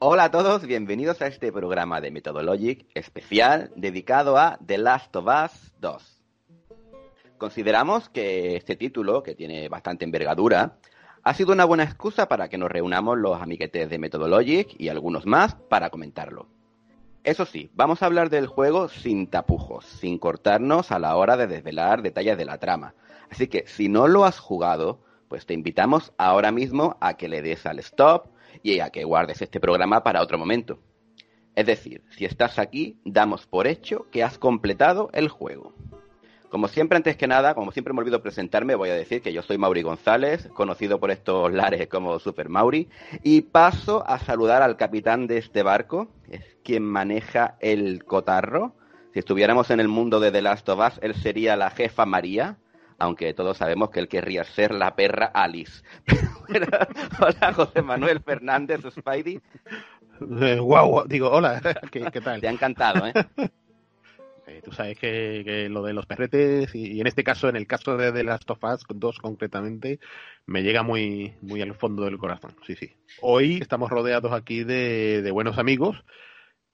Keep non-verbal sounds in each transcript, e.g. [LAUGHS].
Hola a todos, bienvenidos a este programa de Methodologic especial dedicado a The Last of Us 2. Consideramos que este título, que tiene bastante envergadura, ha sido una buena excusa para que nos reunamos los amiguetes de Methodologic y algunos más para comentarlo. Eso sí, vamos a hablar del juego sin tapujos, sin cortarnos a la hora de desvelar detalles de la trama. Así que si no lo has jugado, pues te invitamos ahora mismo a que le des al stop y a que guardes este programa para otro momento. Es decir, si estás aquí, damos por hecho que has completado el juego. Como siempre, antes que nada, como siempre me olvido presentarme, voy a decir que yo soy Mauri González, conocido por estos [LAUGHS] lares como Super Mauri, y paso a saludar al capitán de este barco, es quien maneja el cotarro. Si estuviéramos en el mundo de The Last of Us, él sería la jefa María, aunque todos sabemos que él querría ser la perra Alice. [LAUGHS] hola, José Manuel Fernández, Spidey. Guau, digo, hola, [LAUGHS] ¿Qué, tal? Te ha encantado, ¿eh? Eh tú sabes que, lo de los perretes, y, en este caso, en el caso de The Last of Us 2 concretamente, me llega muy, muy al fondo del corazón. Sí, sí. Hoy estamos rodeados aquí de, de buenos amigos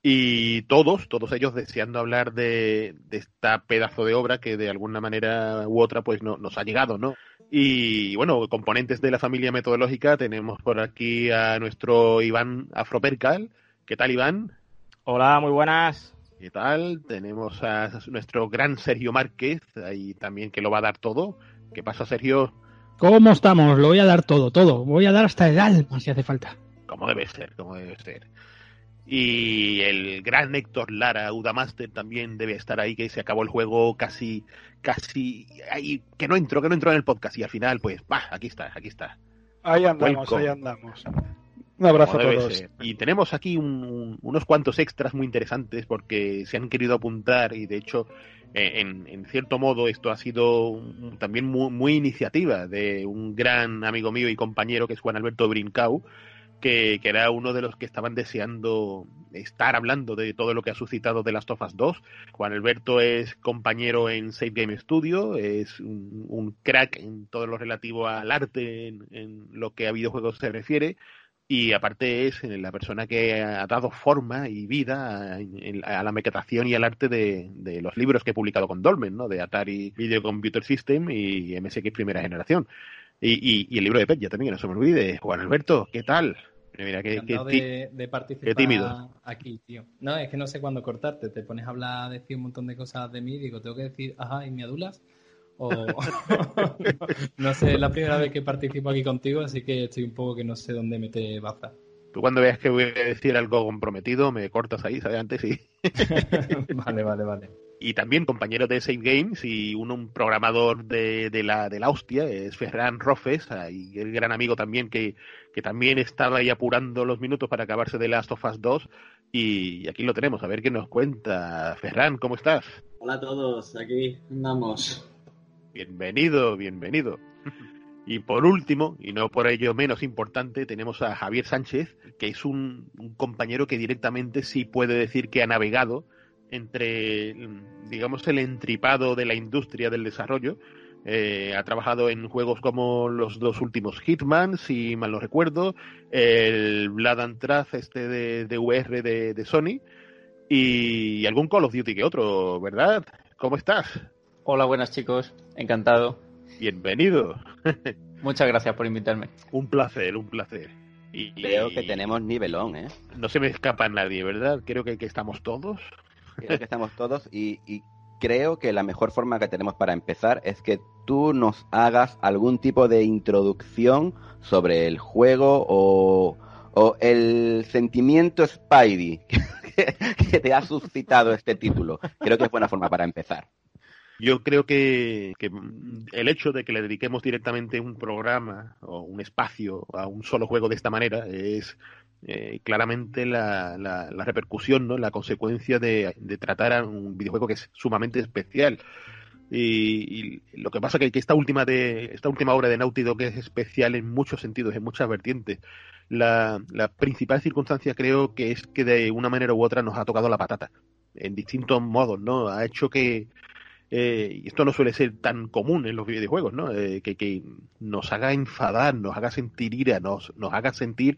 y todos, todos ellos deseando hablar de, de, esta pedazo de obra que de alguna manera u otra pues no, nos ha llegado, ¿no? Y bueno, componentes de la familia metodológica, tenemos por aquí a nuestro Iván Afropercal. ¿Qué tal, Iván? Hola, muy buenas. ¿Qué tal? Tenemos a nuestro gran Sergio Márquez, ahí también que lo va a dar todo. ¿Qué pasa, Sergio? ¿Cómo estamos? Lo voy a dar todo, todo. Voy a dar hasta el alma si hace falta. Como debe ser, como debe ser. Y el gran Héctor Lara, Udamaster, también debe estar ahí, que se acabó el juego casi, casi, ahí, que no entró, que no entró en el podcast. Y al final, pues, va, aquí está, aquí está. Ahí andamos, ahí andamos. Un abrazo a todos. Y tenemos aquí unos cuantos extras muy interesantes porque se han querido apuntar y de hecho, eh, en, en cierto modo, esto ha sido también muy, muy, iniciativa de un gran amigo mío y compañero que es Juan Alberto Brincau, que, era uno de los que estaban deseando estar hablando de todo lo que ha suscitado de las Tofas 2. Juan Alberto es compañero en Save Game Studio, es un, crack en todo lo relativo al arte, en, lo que a videojuegos se refiere, y aparte es la persona que ha dado forma y vida a, la maquetación y al arte de, los libros que he publicado con Dolmen, ¿no? de Atari Video Computer System y MSX primera generación. Y, el libro de ya también, no se me olvide. Juan Alberto, ¿qué tal? Mira, qué, de, participar tímido. aquí, tío. No, es que no sé cuándo cortarte. Te pones a hablar, decir un montón de cosas de mí y digo, tengo que decir, ajá, ¿y me adulas? O [LAUGHS] no sé, es la primera vez que participo aquí contigo, así que estoy un poco que no sé dónde meter baza. Tú cuando veas que voy a decir algo comprometido, me cortas ahí, ¿sabes? Antes sí. [LAUGHS] vale, vale, vale y también compañero de Save Games y un programador de, de, la, de la hostia, es Ferran Rofes, y el gran amigo también que, que también estaba ahí apurando los minutos para acabarse de Last of Us 2 y aquí lo tenemos, a ver qué nos cuenta. Ferran, ¿cómo estás? Hola a todos, aquí andamos. Bienvenido, bienvenido. [LAUGHS] Y por último, y no por ello menos importante, tenemos a Javier Sánchez, que es un, un compañero que directamente sí puede decir que ha navegado entre, digamos, el entripado de la industria del desarrollo. Eh, ha trabajado en juegos como los dos últimos Hitman, si mal no recuerdo, el Blood and Trath este de, de VR de, Sony y algún Call of Duty que otro, ¿verdad? ¿Cómo estás? Hola, buenas chicos, encantado. Bienvenido. [LAUGHS] Muchas gracias por invitarme. Un placer, un placer. Y, Creo que tenemos nivelón, ¿eh? No se me escapa nadie, ¿verdad? Creo que, que estamos todos. Creo que estamos todos y, creo que la mejor forma que tenemos para empezar es que tú nos hagas algún tipo de introducción sobre el juego o, el sentimiento Spidey [LAUGHS] que, te ha suscitado este título. Creo que es buena forma para empezar. Yo creo que, el hecho de que le dediquemos directamente un programa o un espacio a un solo juego de esta manera es eh, claramente la, la, repercusión, ¿no? la consecuencia de, tratar a un videojuego que es sumamente especial. Y, lo que pasa que, que esta última de esta última obra de Naughty Dog es especial en muchos sentidos, en muchas vertientes. La, la principal circunstancia creo que es que de una manera u otra nos ha tocado la patata, en distintos modos, ¿no? Ha hecho que, eh, esto no suele ser tan común en los videojuegos, ¿no? Eh, que, nos haga enfadar, nos haga sentir ira, nos, nos haga sentir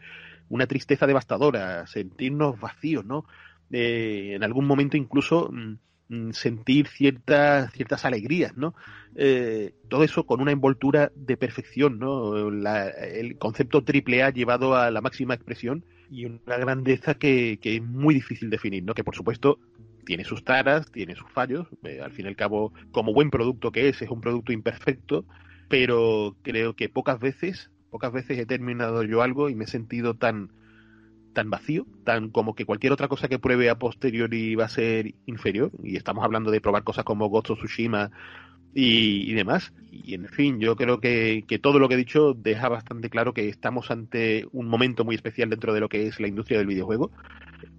una tristeza devastadora, sentirnos vacíos, ¿no? Eh, en algún momento incluso mm, mm, sentir ciertas, ciertas alegrías, ¿no? Eh, todo eso con una envoltura de perfección, ¿no? el concepto triple A llevado a la máxima expresión y una grandeza que, que, es muy difícil definir, ¿no? Que por supuesto tiene sus taras, tiene sus fallos, eh, al fin y al cabo, como buen producto que es, es un producto imperfecto, pero creo que pocas veces, pocas veces he terminado yo algo y me he sentido tan tan vacío, tan como que cualquier otra cosa que pruebe a posteriori va a ser inferior, y estamos hablando de probar cosas como Ghost of Tsushima y, demás. Y en fin, yo creo que, que, todo lo que he dicho deja bastante claro que estamos ante un momento muy especial dentro de lo que es la industria del videojuego.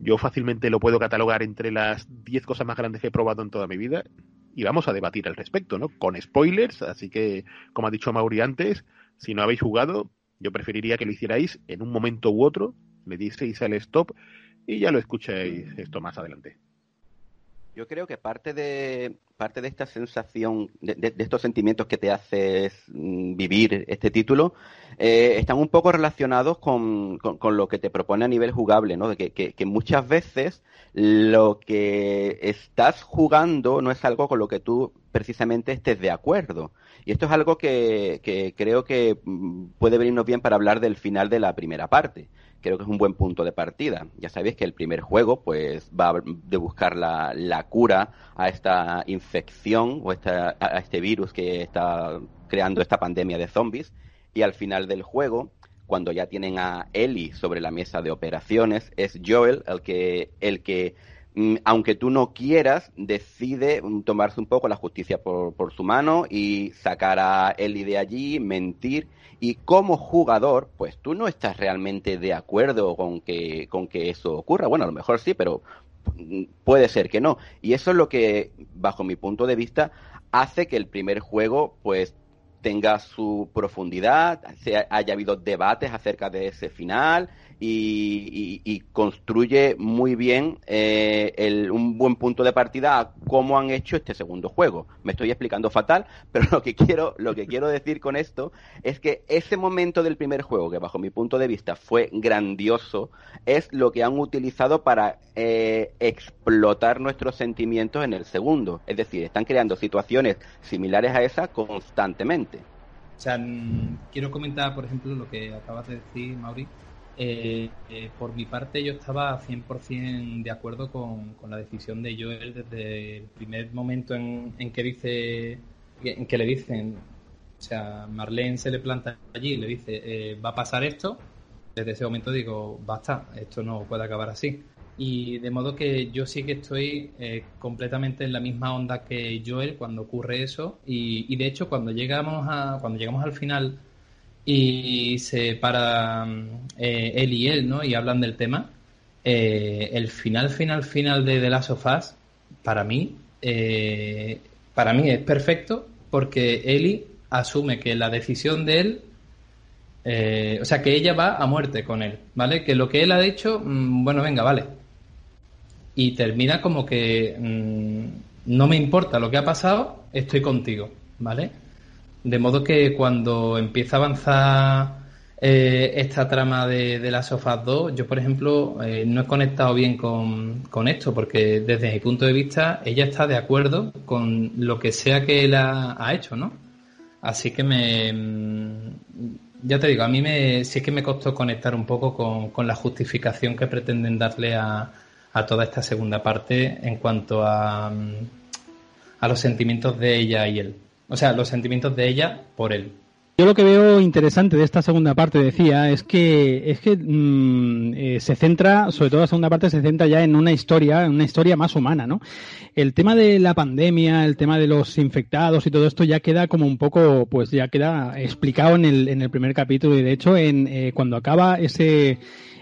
Yo fácilmente lo puedo catalogar entre las 10 cosas más grandes que he probado en toda mi vida y vamos a debatir al respecto, ¿no? Con spoilers, así que, como ha dicho Mauri antes, si no habéis jugado, yo preferiría que lo hicierais en un momento u otro, le diceis al stop y ya lo escuchéis esto más adelante. Yo creo que parte de, parte de esta sensación, de, estos sentimientos que te haces mm, vivir este título, eh, están un poco relacionados con, lo que te propone a nivel jugable, ¿no? De que, muchas veces lo que estás jugando no es algo con lo que tú precisamente estés de acuerdo. Y esto es algo que, que creo que mm, puede venirnos bien para hablar del final de la primera parte creo que es un buen punto de partida. Ya sabéis que el primer juego pues va de buscar la, la cura a esta infección o esta, a este virus que está creando esta pandemia de zombies y al final del juego cuando ya tienen a Ellie sobre la mesa de operaciones es Joel el que el que aunque tú no quieras, decide mm, tomarse un poco la justicia por, por su mano y sacar a Ellie de allí, mentir y como jugador, pues tú no estás realmente de acuerdo con que, con que eso ocurra. Bueno, a lo mejor sí, pero puede ser que no. Y eso es lo que, bajo mi punto de vista, hace que el primer juego, pues, tenga su profundidad, haya habido debates acerca de ese final, y, construye muy bien eh, un buen punto de partida a cómo han hecho este segundo juego. Me estoy explicando fatal, [LAUGHS] pero lo que quiero, lo que quiero decir con esto es que ese momento del primer juego, que bajo mi punto de vista fue grandioso, es lo que han utilizado para eh, explotar nuestros sentimientos en el segundo. Es decir, están creando situaciones similares a esa constantemente. Quiero comentar, por ejemplo, lo que acabas de decir, Mauri, eh, eh, por mi parte, yo estaba 100% de acuerdo con, la decisión de Joel desde el primer momento en, que dice, en que le dicen, o sea, Marlene se le planta allí y le dice, eh, va a pasar esto. Desde ese momento digo, basta, esto no puede acabar así. Y de modo que yo sí que estoy completamente en la misma onda que Joel cuando ocurre eso. Y, y de hecho, cuando llegamos a, cuando llegamos al final y se para eh, él y él, ¿no? Y hablan del tema. Eh, el final, final, final de The Last of Us, para mí, eh, para mí es perfecto porque Ellie asume que la decisión de él, o sea, que ella va a muerte con él, ¿vale? Que lo que él ha hecho, mm, bueno, venga, vale. Y termina como que mm, no me importa lo que ha pasado, estoy contigo, ¿vale? De modo que cuando empieza a avanzar eh, esta trama de, de las sofás 2, yo por ejemplo eh, no he conectado bien con, esto, porque desde mi punto de vista ella está de acuerdo con lo que sea que él ha, hecho, ¿no? Así que me... Mm, ya te digo, a mí me, sí que me costó conectar un poco con, la justificación que pretenden darle a, a toda esta segunda parte en cuanto a, mm, a los sentimientos de ella y él. O sea, los sentimientos de ella por él. Yo lo que veo interesante de esta segunda parte, decía, es que es que mm, eh, se centra, sobre todo la segunda parte, se centra ya en una historia, en una historia más humana, ¿no? El tema de la pandemia, el tema de los infectados y todo esto ya queda como un poco, pues ya queda explicado en el, en el primer capítulo y de hecho en eh, cuando acaba ese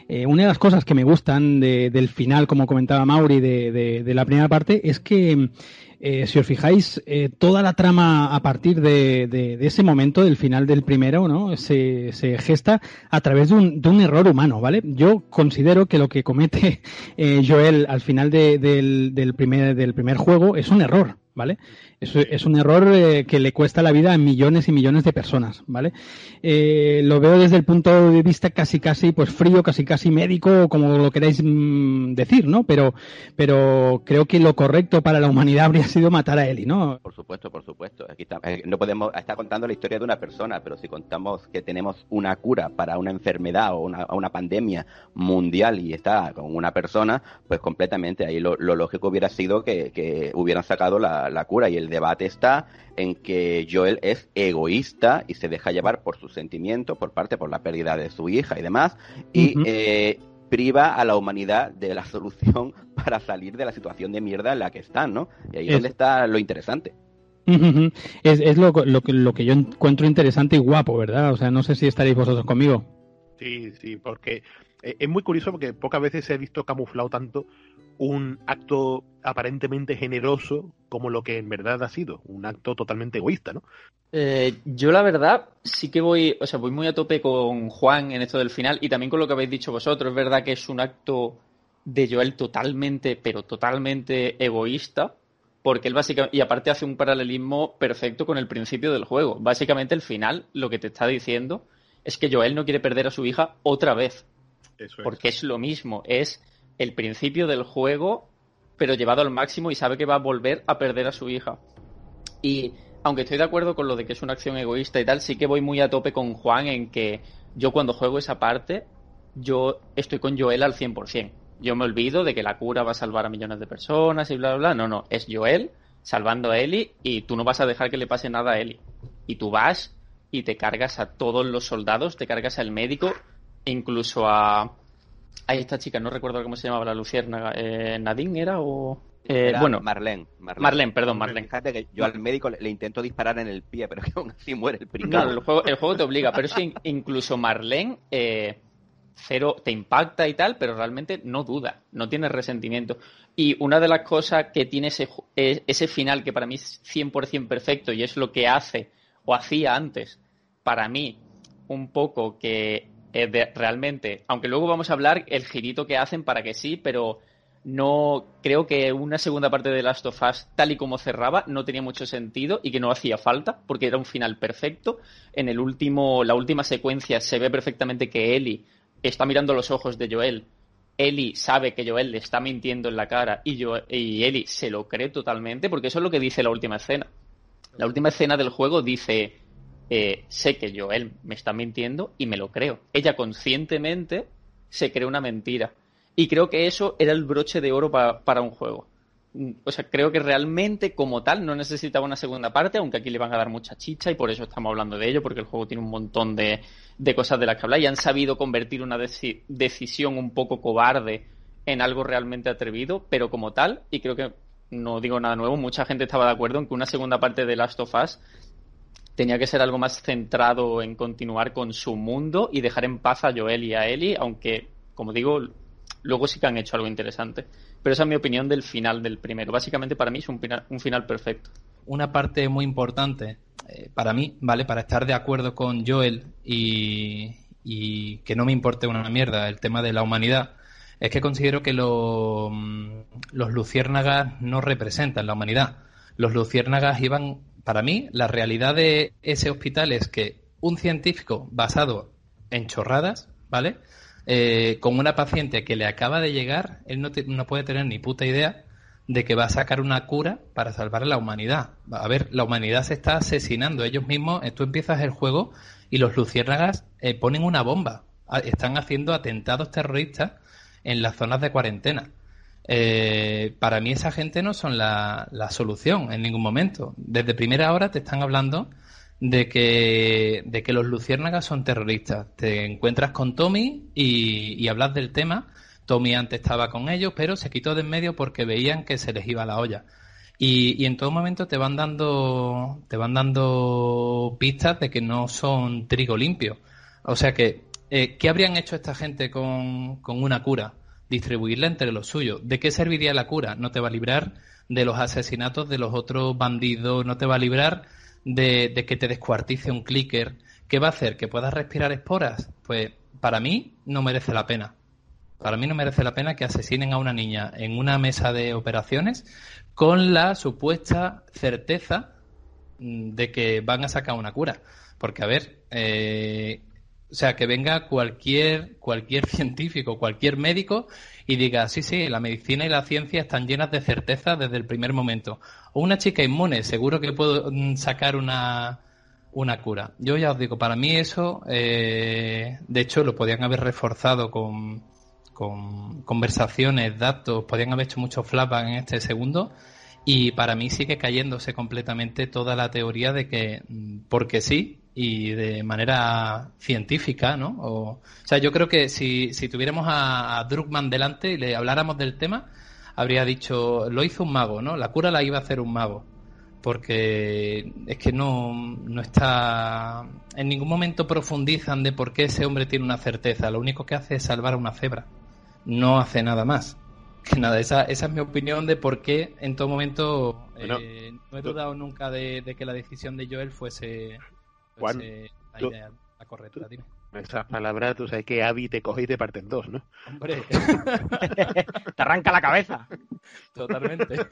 Eh, una de las cosas que me gustan del final, como comentaba Mauri, de, de la primera parte, es que eh, si os fijáis, eh, toda la trama a partir de, ese momento, del final del primero, ¿no? Se, gesta a través de un, error humano, ¿vale? Yo considero que lo que comete [LAUGHS] eh, Joel al final del, primer, juego es un error, ¿vale? Es, un error que le cuesta la vida a millones y millones de personas, ¿vale? Eh, lo veo desde el punto de vista casi casi pues frío, casi casi médico, como lo queráis mm, decir, ¿no? Pero, pero creo que lo correcto para la humanidad [LAUGHS] habría sido matar a Eli, ¿no? Por supuesto, por supuesto. Está, eh, no podemos estar contando la historia de una persona, pero si contamos que tenemos una cura para una enfermedad o una, una pandemia mundial y está con una persona, pues completamente ahí lo, lógico hubiera sido que, que hubieran sacado la, la cura y el debate está en que Joel es egoísta y se deja llevar por sus sentimientos, por parte por la pérdida de su hija y demás, y eh, priva a la humanidad de la [LAUGHS] solución para salir de la situación de mierda en la que están, ¿no? Y ahí es donde está lo interesante. Es, lo, lo, lo que yo encuentro interesante y guapo, ¿verdad? O sea, no sé si estaréis vosotros conmigo. Sí, sí, porque eh, es muy curioso porque pocas veces se ha visto camuflado tanto un acto aparentemente generoso como lo que en verdad ha sido, un acto totalmente egoísta, ¿no? Eh, yo la verdad sí que voy, o sea, voy muy a tope con Juan en esto del final y también con lo que habéis dicho vosotros. Es verdad que es un acto de Joel totalmente, pero totalmente egoísta, porque él básicamente, y aparte hace un paralelismo perfecto con el principio del juego. Básicamente el final lo que te está diciendo es que Joel no quiere perder a su hija otra vez. Porque es lo mismo, es el principio del juego, pero llevado al máximo y sabe que va a volver a perder a su hija. Y aunque estoy de acuerdo con lo de que es una acción egoísta y tal, sí que voy muy a tope con Juan en que yo cuando juego esa parte, yo estoy con Joel al 100%. Yo me olvido de que la cura va a salvar a millones de personas y bla, bla, bla. No, no, es Joel salvando a Ellie y tú no vas a dejar que le pase nada a Ellie. Y tú vas y te cargas a todos los soldados, te cargas al médico, incluso a, Ahí esta chica, no recuerdo cómo se llamaba la luciérnaga. Eh, ¿Nadine era o...? Eh, bueno, Marlene, Marlene. perdón, Marlene. Fíjate que yo al médico le, intento disparar en el pie, pero [LAUGHS] que aún así muere el primero. Claro, el juego, el juego te obliga, pero es que incluso Marlene eh, cero te impacta y tal, pero realmente no duda, no tiene resentimiento. Y una de las cosas que tiene ese, e, ese final que para mí es 100% perfecto y es lo que hace o hacía antes, para mí, un poco que eh, realmente, aunque luego vamos a hablar el girito que hacen para que sí, pero no creo que una segunda parte de Last of Us, tal y como cerraba, no tenía mucho sentido y que no hacía falta, porque era un final perfecto. En el último, la última secuencia se ve perfectamente que Ellie está mirando los ojos de Joel. Ellie sabe que Joel le está mintiendo en la cara y, yo, y Ellie se lo cree totalmente, porque eso es lo que dice la última escena. La última escena del juego dice, eh, sé que Joel me está mintiendo y me lo creo. Ella conscientemente se cree una mentira. Y creo que eso era el broche de oro para un juego. O sea, creo que realmente como tal no necesitaba una segunda parte, aunque aquí le van a dar mucha chicha y por eso estamos hablando de ello, porque el juego tiene un montón de, cosas de las que hablar y han sabido convertir una decisión un poco cobarde en algo realmente atrevido, pero como tal, y creo que no digo nada nuevo, mucha gente estaba de acuerdo en que una segunda parte de Last of Us tenía que ser algo más centrado en continuar con su mundo y dejar en paz a Joel y a Ellie, aunque, como digo, luego sí que han hecho algo interesante. Pero esa es mi opinión del final del primero. Básicamente para mí es un final, un final perfecto. Una parte muy importante eh, para mí, ¿vale? Para estar de acuerdo con Joel y, que no me importe una mierda el tema de la humanidad, es que considero que mm, los luciérnagas no representan la humanidad. Los luciérnagas iban para mí, la realidad de ese hospital es que un científico basado en chorradas, ¿vale? Eh, con una paciente que le acaba de llegar, él no, no, puede tener ni puta idea de que va a sacar una cura para salvar a la humanidad. A ver, la humanidad se está asesinando ellos mismos. Tú empiezas el juego y los luciérnagas eh, ponen una bomba. Están haciendo atentados terroristas en las zonas de cuarentena. Eh, para mí esa gente no son la, solución en ningún momento. Desde primera hora te están hablando de que, los luciérnagas son terroristas. Te encuentras con Tommy y, hablas del tema. Tommy antes estaba con ellos, pero se quitó de en medio porque veían que se les iba la olla. Y, en todo momento te van dando te van dando pistas de que no son trigo limpio. O sea que eh, ¿qué habrían hecho esta gente con una cura? Distribuirla entre los suyos. ¿De qué serviría la cura? No te va a librar de los asesinatos de los otros bandidos, no te va a librar de, que te descuartice un clicker. ¿Qué va a hacer? ¿Que puedas respirar esporas? Pues para mí no merece la pena. Para mí no merece la pena que asesinen a una niña en una mesa de operaciones con la supuesta certeza mm, de que van a sacar una cura. Porque, a ver, eh, o sea, que venga cualquier, cualquier [LAUGHS] científico, cualquier médico y diga, sí, sí, la medicina y la ciencia están llenas de certeza desde el primer momento. O una chica inmune, seguro que puedo mm, sacar una, una cura. Yo ya os digo, para mí eso, eh, de hecho, lo podían haber reforzado con, con conversaciones, datos, podían haber hecho muchos flashbacks en este segundo. Y para mí sigue cayéndose completamente toda la teoría de que, mm, porque sí, y de manera científica, ¿no? O, sea, yo creo que si, si tuviéramos a, a Druckmann delante y le habláramos del tema, habría dicho, lo hizo un mago, ¿no? La cura la iba a hacer un mago porque es que no, no está. En ningún momento profundizan de por qué ese hombre tiene una certeza. Lo único que hace es salvar a una cebra. No hace nada más. [LAUGHS] Que nada, esa, esa es mi opinión de por qué en todo momento eh, no he dudado nunca de, que la decisión de Joel fuese, la, idea, la correcta. Dime. Esa palabra, tú sabes que Abby te coge y te parte en dos, ¿no? Hombre, [LAUGHS] te arranca la cabeza. Totalmente. [LAUGHS]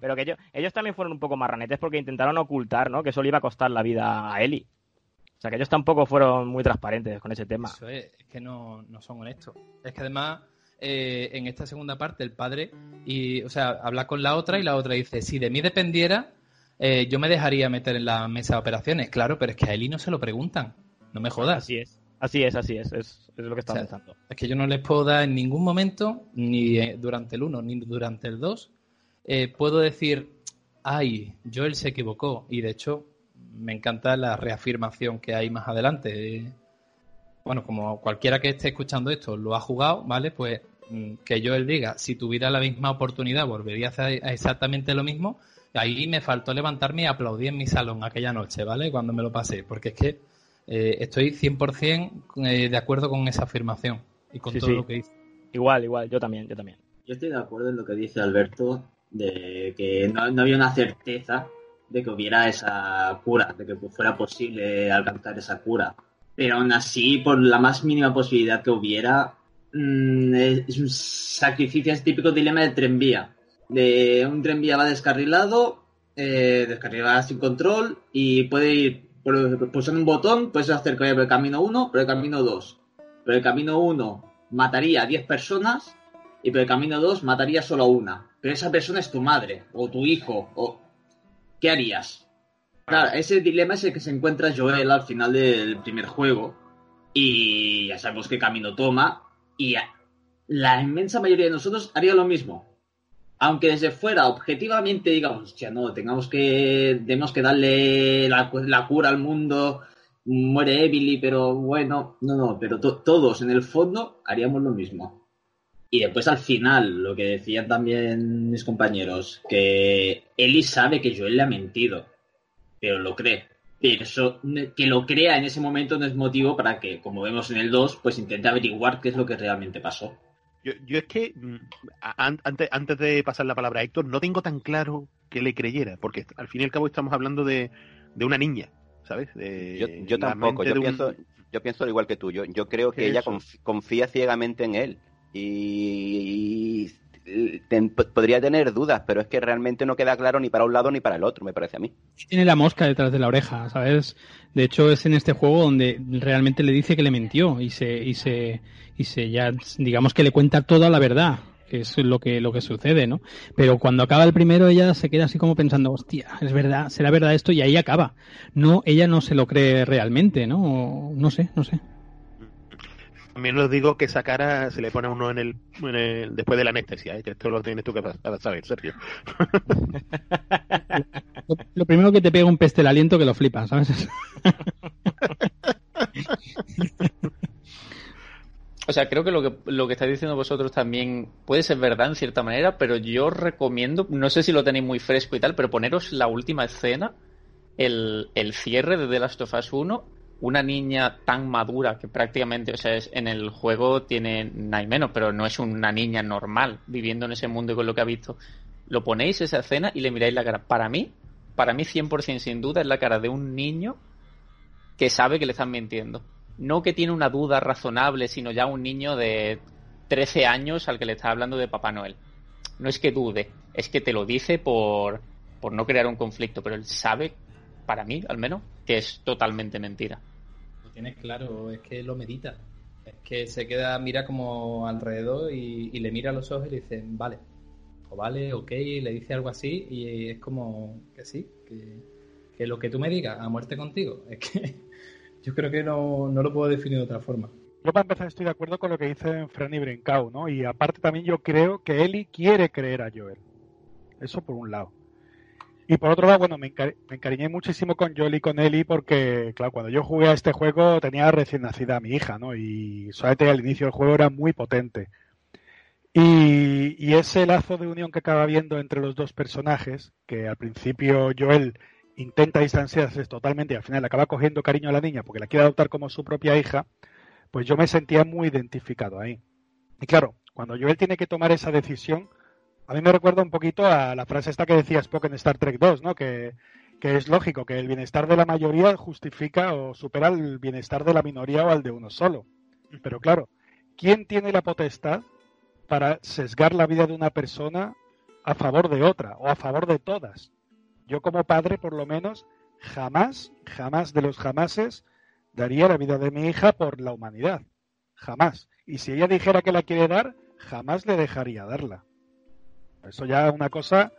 Pero que ellos, ellos también fueron un poco marranetes porque intentaron ocultar, ¿no? Que eso le iba a costar la vida a Eli. O sea, que ellos tampoco fueron muy transparentes con ese tema. Eso es, es que no, no son honestos. Es que además, eh, en esta segunda parte, el padre, y, o sea, habla con la otra y la otra dice, si de mí dependiera, eh, yo me dejaría meter en la mesa de operaciones. Claro, pero es que a Eli no se lo preguntan. No me jodas. Así es. Así es, así es, es, es lo que está pensando. Es que yo no les puedo dar en ningún momento, ni eh, durante el 1, ni durante el 2, eh, puedo decir, ay, Joel se equivocó. Y de hecho, me encanta la reafirmación que hay más adelante. Bueno, como cualquiera que esté escuchando esto lo ha jugado, ¿vale? Pues mm, que Joel diga, si tuviera la misma oportunidad, volvería a hacer exactamente lo mismo. Ahí me faltó levantarme y aplaudí en mi salón aquella noche, ¿vale? Cuando me lo pasé, porque es que eh, estoy 100% eh, de acuerdo con esa afirmación y con todo lo que dice. Igual, igual, yo también, yo también. Yo estoy de acuerdo en lo que dice Alberto de que no, había una certeza de que hubiera esa cura, de que fuera posible alcanzar esa cura. Pero aún así, por la más mínima posibilidad que hubiera, mm, es un sacrificio, es típico dilema del tren vía. De un tren vía va descarrilado, eh, descarrilado sin control y puede ir pulsando un botón, puedes hacer que vaya por el camino 1, por el camino 2. Pero el camino 1 mataría a 10 personas y por el camino 2 mataría solo a una pero esa persona es tu madre o tu hijo o ¿qué harías? Claro, ese dilema es el que se encuentra Joel al final del primer juego y ya sabemos qué camino toma y la inmensa mayoría de nosotros haría lo mismo. Aunque desde fuera, objetivamente, digamos, hostia, no, tengamos que, tenemos que darle la, cura al mundo, muere Emily, pero bueno, no, no, pero todos en el fondo haríamos lo mismo. Y después al final, lo que decían también mis compañeros, que Eli sabe que Joel le ha mentido, pero lo cree. Pero eso, que lo crea en ese momento no es motivo para que, como vemos en el 2, pues intente averiguar qué es lo que realmente pasó. Yo, yo es que, mm, antes, antes de pasar la palabra a Héctor, no tengo tan claro que le creyera, porque al fin y al cabo estamos hablando de, de una niña, ¿sabes? yo, tampoco, yo, pienso, yo pienso igual que tú, yo, yo creo que ella confía ciegamente en él. Y, podría tener dudas, pero es que realmente no queda claro ni para un lado ni para el otro, me parece a mí. Tiene la mosca detrás de la oreja, ¿sabes? De hecho, es en este juego donde realmente le dice que le mintió y se, y se, y se ya, digamos que le cuenta toda la verdad que es lo que, lo que sucede, ¿no? Pero cuando acaba el primero, ella se queda así como pensando, hostia, es verdad, será verdad esto, y ahí acaba. No, ella no se lo cree realmente, ¿no? no sé, no sé. También os digo que esa cara se le pone a uno en el, después de la anestesia, ¿eh? que esto lo tienes tú que saber, Sergio. [LAUGHS] lo, primero que te pega un peste el aliento que lo flipas, ¿sabes? [LAUGHS] O sea, creo que lo que lo que estáis diciendo vosotros también puede ser verdad en cierta manera, pero yo recomiendo, no sé si lo tenéis muy fresco y tal, pero poneros la última escena, el, el cierre de The Last of Us 1, una niña tan madura que prácticamente, o sea, es, en el juego tiene nada menos, pero no es una niña normal viviendo en ese mundo y con lo que ha visto. Lo ponéis esa escena y le miráis la cara. Para mí, para mí 100% sin duda es la cara de un niño que sabe que le están mintiendo. No que tiene una duda razonable, sino ya un niño de 13 años al que le está hablando de Papá Noel. No es que dude, es que te lo dice por, por no crear un conflicto, pero él sabe, para mí al menos, que es totalmente mentira. Lo tienes claro, es que lo medita. Es que se queda, mira como alrededor y, y le mira a los ojos y le dice, vale, o vale, ok, le dice algo así y es como que sí, que, lo que tú me digas, a muerte contigo, [LAUGHS] es que yo creo que no, lo puedo definir de otra forma. Yo para empezar estoy de acuerdo con lo que dice Franny Brincau, ¿no? Y aparte también yo creo que Eli quiere creer a Joel. Eso por un lado. Y por otro lado, bueno, me, encariñé muchísimo con Joel y con Eli porque, claro, cuando yo jugué a este juego tenía recién nacida mi hija, ¿no? Y solamente al inicio del juego era muy potente. Y, ese lazo de unión que acaba viendo entre los dos personajes, que al principio Joel intenta distanciarse totalmente y al final acaba cogiendo cariño a la niña porque la quiere adoptar como su propia hija, pues yo me sentía muy identificado ahí. Y claro, cuando Joel tiene que tomar esa decisión, a mí me recuerda un poquito a la frase esta que decía Spock en Star Trek 2, ¿no? Que, que es lógico, que el bienestar de la mayoría justifica o supera el bienestar de la minoría o al de uno solo. Pero claro, ¿quién tiene la potestad para sesgar la vida de una persona a favor de otra o a favor de todas. Yo como padre, por lo menos, jamás, jamás de los jamases daría la vida de mi hija por la humanidad. Jamás. Y si ella dijera que la quiere dar, jamás le dejaría darla. Eso ya es una cosa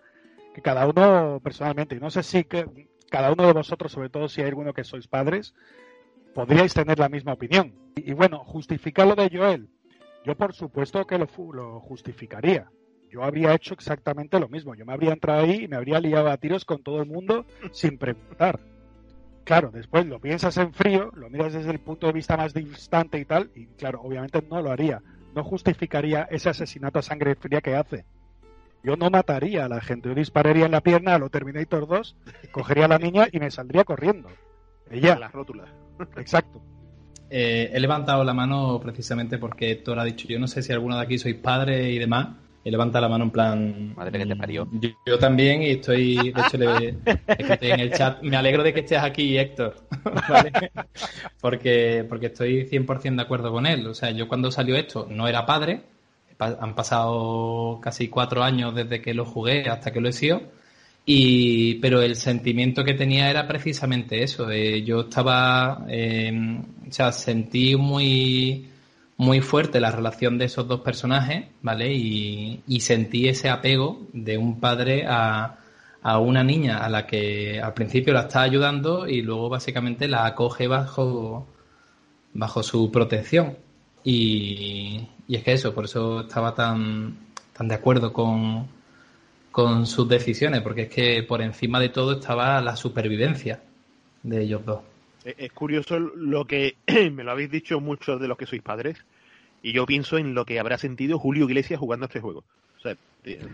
que cada uno personalmente, y no sé si que cada uno de vosotros, sobre todo si hay alguno que sois padres, podríais tener la misma opinión. Y, y bueno, justificar lo de Joel, yo por supuesto que lo, lo, justificaría. Yo habría hecho exactamente lo mismo. Yo me habría entrado ahí y me habría liado a tiros con todo el mundo [LAUGHS] sin preguntar. Claro, después lo piensas en frío, lo miras desde el punto de vista más distante y tal, y claro, obviamente no lo haría. No justificaría ese asesinato a sangre fría que hace. Yo no mataría a la gente, yo dispararía en la pierna a lo Terminator 2, cogería a la niña y me saldría corriendo. Ella. La rótula. Exacto. Eh, he levantado la mano precisamente porque Héctor ha dicho, yo no sé si alguno de aquí sois padre y demás, y levanta la mano en plan... Madre que te parió. Yo, también y estoy, de hecho, le, en el chat. Me alegro de que estés aquí, Héctor, [LAUGHS] Porque, porque estoy 100% de acuerdo con él. O sea, yo cuando salió esto no era padre, han pasado casi cuatro años desde que lo jugué hasta que lo he sido y, pero el sentimiento que tenía era precisamente eso. Yo estaba, eh, o sea, sentí muy, muy fuerte la relación de esos dos personajes, ¿vale? Y, y sentí ese apego de un padre a, a una niña a la que al principio la está ayudando y luego básicamente la acoge bajo, bajo su protección. Y, y es que eso, por eso estaba tan, tan de acuerdo con, con sus decisiones, porque es que por encima de todo estaba la supervivencia de ellos dos. Es curioso lo que [CLEARS THROAT] me lo habéis dicho muchos de los que sois padres, y yo pienso en lo que habrá sentido Julio Iglesias jugando a este juego. O sea,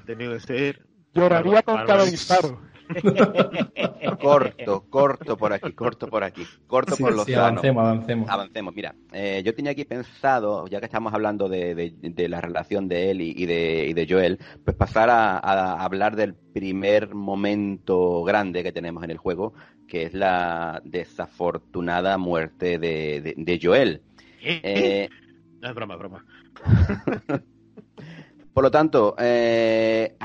tenido que ser. Lloraría con cada disparo. [LAUGHS] corto, corto por aquí, corto por aquí, corto por los sí, avancemos, avancemos. Avancemos. Mira, eh, yo tenía aquí pensado, ya que estamos hablando de, la relación de él y, de, de, Joel, pues pasar a, hablar del primer momento grande que tenemos en el juego, que es la desafortunada muerte de, Joel. Eh, es broma, broma. [LAUGHS] Por lo tanto, eh,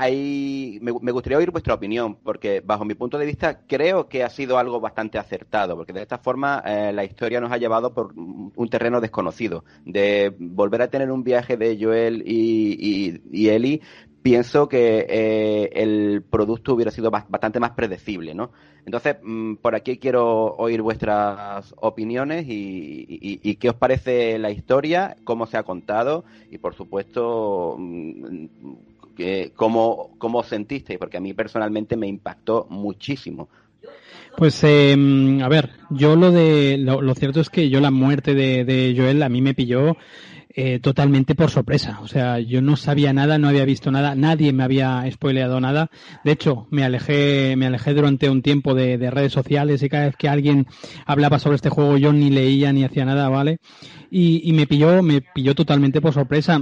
me, gustaría oír vuestra opinión, porque bajo mi punto de vista creo que ha sido algo bastante acertado, porque de esta forma eh, la historia nos ha llevado por un terreno desconocido, de volver a tener un viaje de Joel y, y, Ellie, pienso que eh, el producto hubiera sido bastante más predecible, ¿no? Entonces, mm, por aquí quiero oír vuestras opiniones y, qué os parece la historia, cómo se ha contado y, por supuesto, mm, cómo, cómo sentisteis, porque a mí personalmente me impactó muchísimo. Pues, eh, a ver, yo lo de lo, cierto es que yo la muerte de, de Joel a mí me pilló eh, totalmente por sorpresa. O sea, yo no sabía nada, no había visto nada, nadie me había spoileado nada. De hecho, me alejé, me alejé durante un tiempo de, de redes sociales y cada vez que alguien hablaba sobre este juego yo ni leía ni hacía nada, ¿vale? Y, y me pilló, me pilló totalmente por sorpresa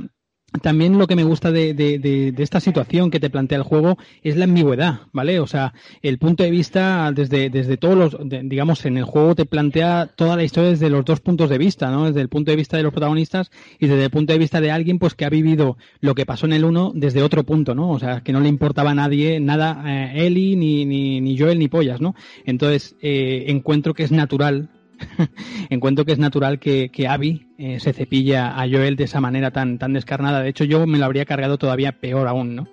también lo que me gusta de, de, de, esta situación que te plantea el juego es la ambigüedad, ¿vale? O sea, el punto de vista desde, desde todos los, digamos, en el juego te plantea toda la historia desde los dos puntos de vista, ¿no? Desde el punto de vista de los protagonistas y desde el punto de vista de alguien, pues, que ha vivido lo que pasó en el uno desde otro punto, ¿no? O sea, que no le importaba a nadie, nada, eh, Ellie, ni, ni, ni Joel, ni Pollas, ¿no? Entonces, eh, encuentro que es natural [LAUGHS] encuentro que es natural que, que Abby eh, se cepilla a Joel de esa manera tan, tan descarnada. De hecho, yo me lo habría cargado todavía peor aún, ¿no?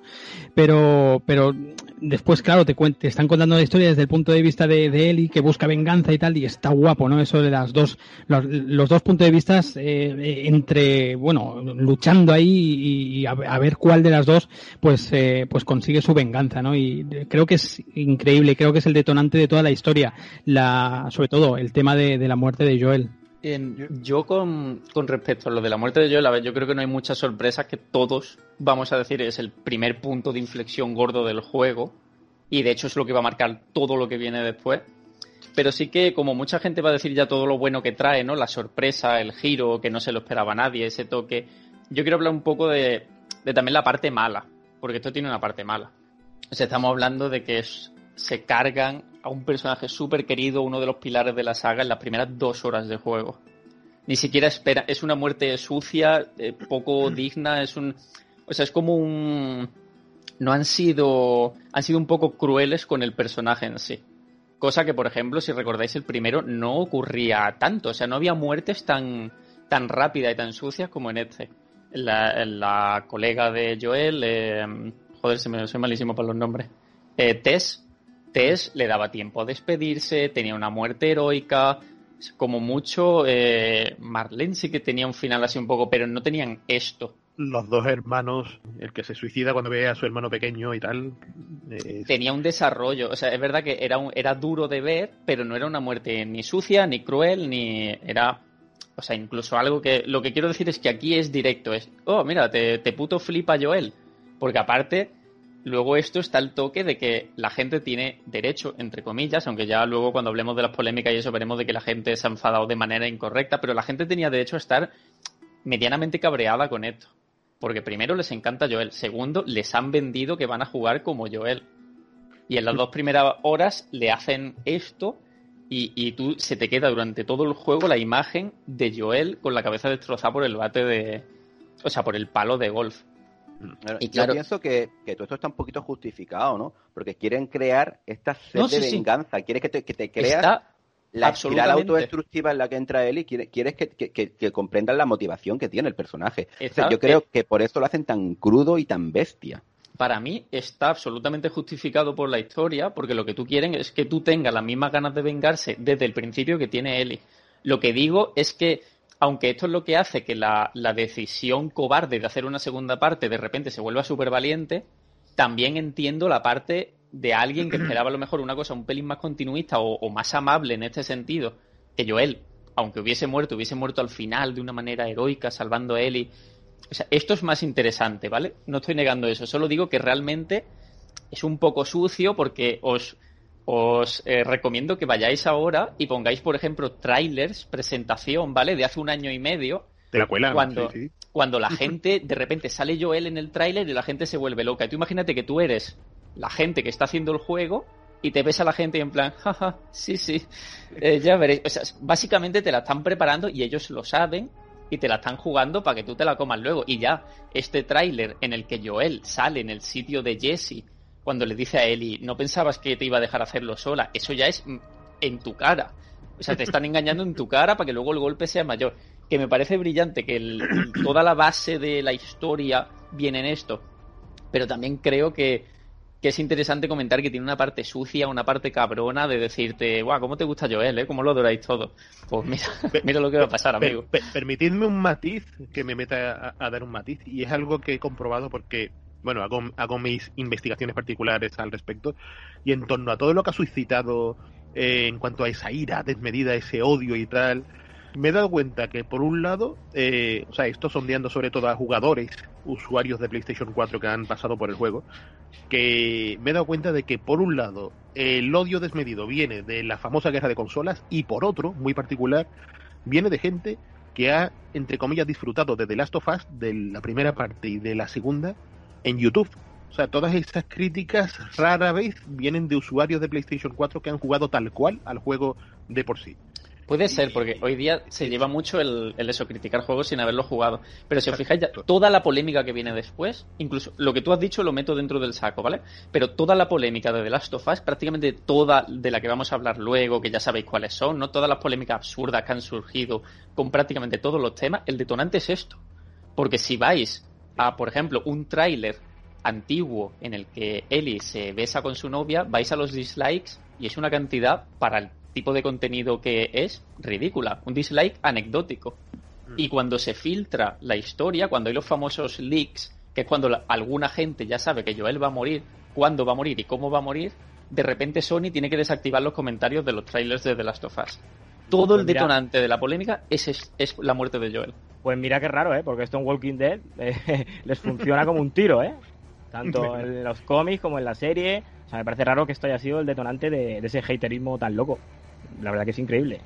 Pero, pero después, claro, te, te están contando la historia desde el punto de vista de, de Eli, que busca venganza y tal, y está guapo, ¿no? Eso de las dos, los, dos puntos de vista eh, entre, bueno, luchando ahí y, a, ver cuál de las dos, pues, eh, pues consigue su venganza, ¿no? Y creo que es increíble, creo que es el detonante de toda la historia, la, sobre todo el tema de, de la muerte de Joel. Yo con, con, respecto a lo de la muerte de Joel, a ver, yo creo que no hay muchas sorpresas que todos, vamos a decir, es el primer punto de inflexión gordo del juego y de hecho es lo que va a marcar todo lo que viene después. Pero sí que como mucha gente va a decir ya todo lo bueno que trae, ¿no? La sorpresa, el giro, que no se lo esperaba nadie, ese toque. Yo quiero hablar un poco de, de también la parte mala, porque esto tiene una parte mala. O sea, estamos hablando de que es, se cargan a un personaje súper querido, uno de los pilares de la saga, en las primeras dos horas de juego. Ni siquiera espera, es una muerte sucia, eh, poco digna, es un... O sea, es como un... No han sido... Han sido un poco crueles con el personaje en sí. Cosa que, por ejemplo, si recordáis el primero, no ocurría tanto. O sea, no había muertes tan, tan rápidas y tan sucias como en este. La, la colega de Joel, eh, joder, se me soy malísimo para los nombres. Eh, Tess, Tess le daba tiempo a despedirse, tenía una muerte heroica, como mucho eh, Marlene sí que tenía un final así un poco, pero no tenían esto. Los dos hermanos, el que se suicida cuando ve a su hermano pequeño y tal. Tenía un desarrollo, o sea, es verdad que era, un, era duro de ver, pero no era una muerte ni sucia, ni cruel, ni era... O sea, incluso algo que... Lo que quiero decir es que aquí es directo, es... Oh, mira, te, te puto flipa Joel. Porque aparte, Luego esto está el toque de que la gente tiene derecho, entre comillas, aunque ya luego cuando hablemos de las polémicas y eso veremos de que la gente se ha enfadado de manera incorrecta, pero la gente tenía derecho a estar medianamente cabreada con esto. Porque primero les encanta Joel, segundo les han vendido que van a jugar como Joel. Y en las dos primeras horas le hacen esto y, y tú se te queda durante todo el juego la imagen de Joel con la cabeza destrozada por el bate de... O sea, por el palo de golf. Y Yo pienso que, todo esto está un poquito justificado, ¿no? Porque quieren crear esta sed de venganza. Quieres que te, que te creas la espiral autodestructiva en la que entra él y quieres, que, comprendan la motivación que tiene el personaje. yo creo que por eso lo hacen tan crudo y tan bestia. Para mí está absolutamente justificado por la historia, porque lo que tú quieren es que tú tengas las mismas ganas de vengarse desde el principio que tiene Ellie. Lo que digo es que aunque esto es lo que hace que la, decisión cobarde de hacer una segunda parte de repente se vuelva súper valiente, también entiendo la parte de alguien que [CLEARS THROAT] esperaba a lo mejor una cosa un pelín más continuista o, más amable en este sentido, que Joel, aunque hubiese muerto, hubiese muerto al final de una manera heroica, salvando a Ellie. O sea, esto es más interesante, ¿vale? No estoy negando eso, solo digo que realmente es un poco sucio porque os os eh, recomiendo que vayáis ahora y pongáis, por ejemplo, trailers, presentación, ¿vale? De hace un año y medio. De la cuela, cuando, cuando la gente, de repente sale Joel en el tráiler y la gente se vuelve loca. Y tú imagínate que tú eres la gente que está haciendo el juego y te ves a la gente en plan, jaja, sí, sí, eh, ya veréis. O sea, básicamente te la están preparando y ellos lo saben y te la están jugando para que tú te la comas luego. Y ya, este tráiler en el que Joel sale en el sitio de Jesse cuando le dice a Eli, no pensabas que te iba a dejar hacerlo sola, eso ya es en tu cara. O sea, te están engañando en tu cara para que luego el golpe sea mayor. Que me parece brillante que toda la base de la historia viene en esto. Pero también creo que, es interesante comentar que tiene una parte sucia, una parte cabrona de decirte, guau, ¿cómo te gusta Joel, eh? ¿Cómo lo adoráis todo? Pues mira, [LAUGHS] mira lo que va a pasar, amigo. permitidme un matiz, que me meta a, dar un matiz, y es algo que he comprobado porque bueno, hago, mis investigaciones particulares al respecto y en torno a todo lo que ha suscitado eh, en cuanto a esa ira desmedida, ese odio y tal, me he dado cuenta que por un lado, eh, o sea, esto sondeando sobre todo a jugadores, usuarios de PlayStation 4 que han pasado por el juego, que me he dado cuenta de que por un lado el odio desmedido viene de la famosa guerra de consolas y por otro, muy particular, viene de gente que ha, entre comillas, disfrutado de The Last of Us, de la primera parte y de la segunda, en YouTube. O sea, todas estas críticas rara vez vienen de usuarios de PlayStation 4 que han jugado tal cual al juego de por sí. Puede ser, porque hoy día se lleva mucho el, eso, criticar juegos sin haberlo jugado. Pero si os fijáis, toda la polémica que viene después, incluso lo que tú has dicho lo meto dentro del saco, ¿vale? Pero toda la polémica de The Last of Us, prácticamente toda de la que vamos a hablar luego, que ya sabéis cuáles son, ¿no? Todas las polémicas absurdas que han surgido con prácticamente todos los temas, el detonante es esto. Porque si vais a, por ejemplo, un tráiler antiguo en el que Ellie se besa con su novia, vais a los dislikes y es una cantidad para el tipo de contenido que es ridícula, un dislike anecdótico. Y cuando se filtra la historia, cuando hay los famosos leaks, que es cuando alguna gente ya sabe que Joel va a morir, cuándo va a morir y cómo va a morir, de repente Sony tiene que desactivar los comentarios de los trailers de The Last of Us. Todo el detonante de la polémica es, es, la muerte de Joel. Pues mira qué raro, ¿eh? Porque esto en Walking Dead [LAUGHS] eh, les funciona como un tiro, ¿eh? Tanto en los cómics como en la serie. O sea, me parece raro que esto haya sido el detonante de, ese haterismo tan loco. La verdad que es increíble.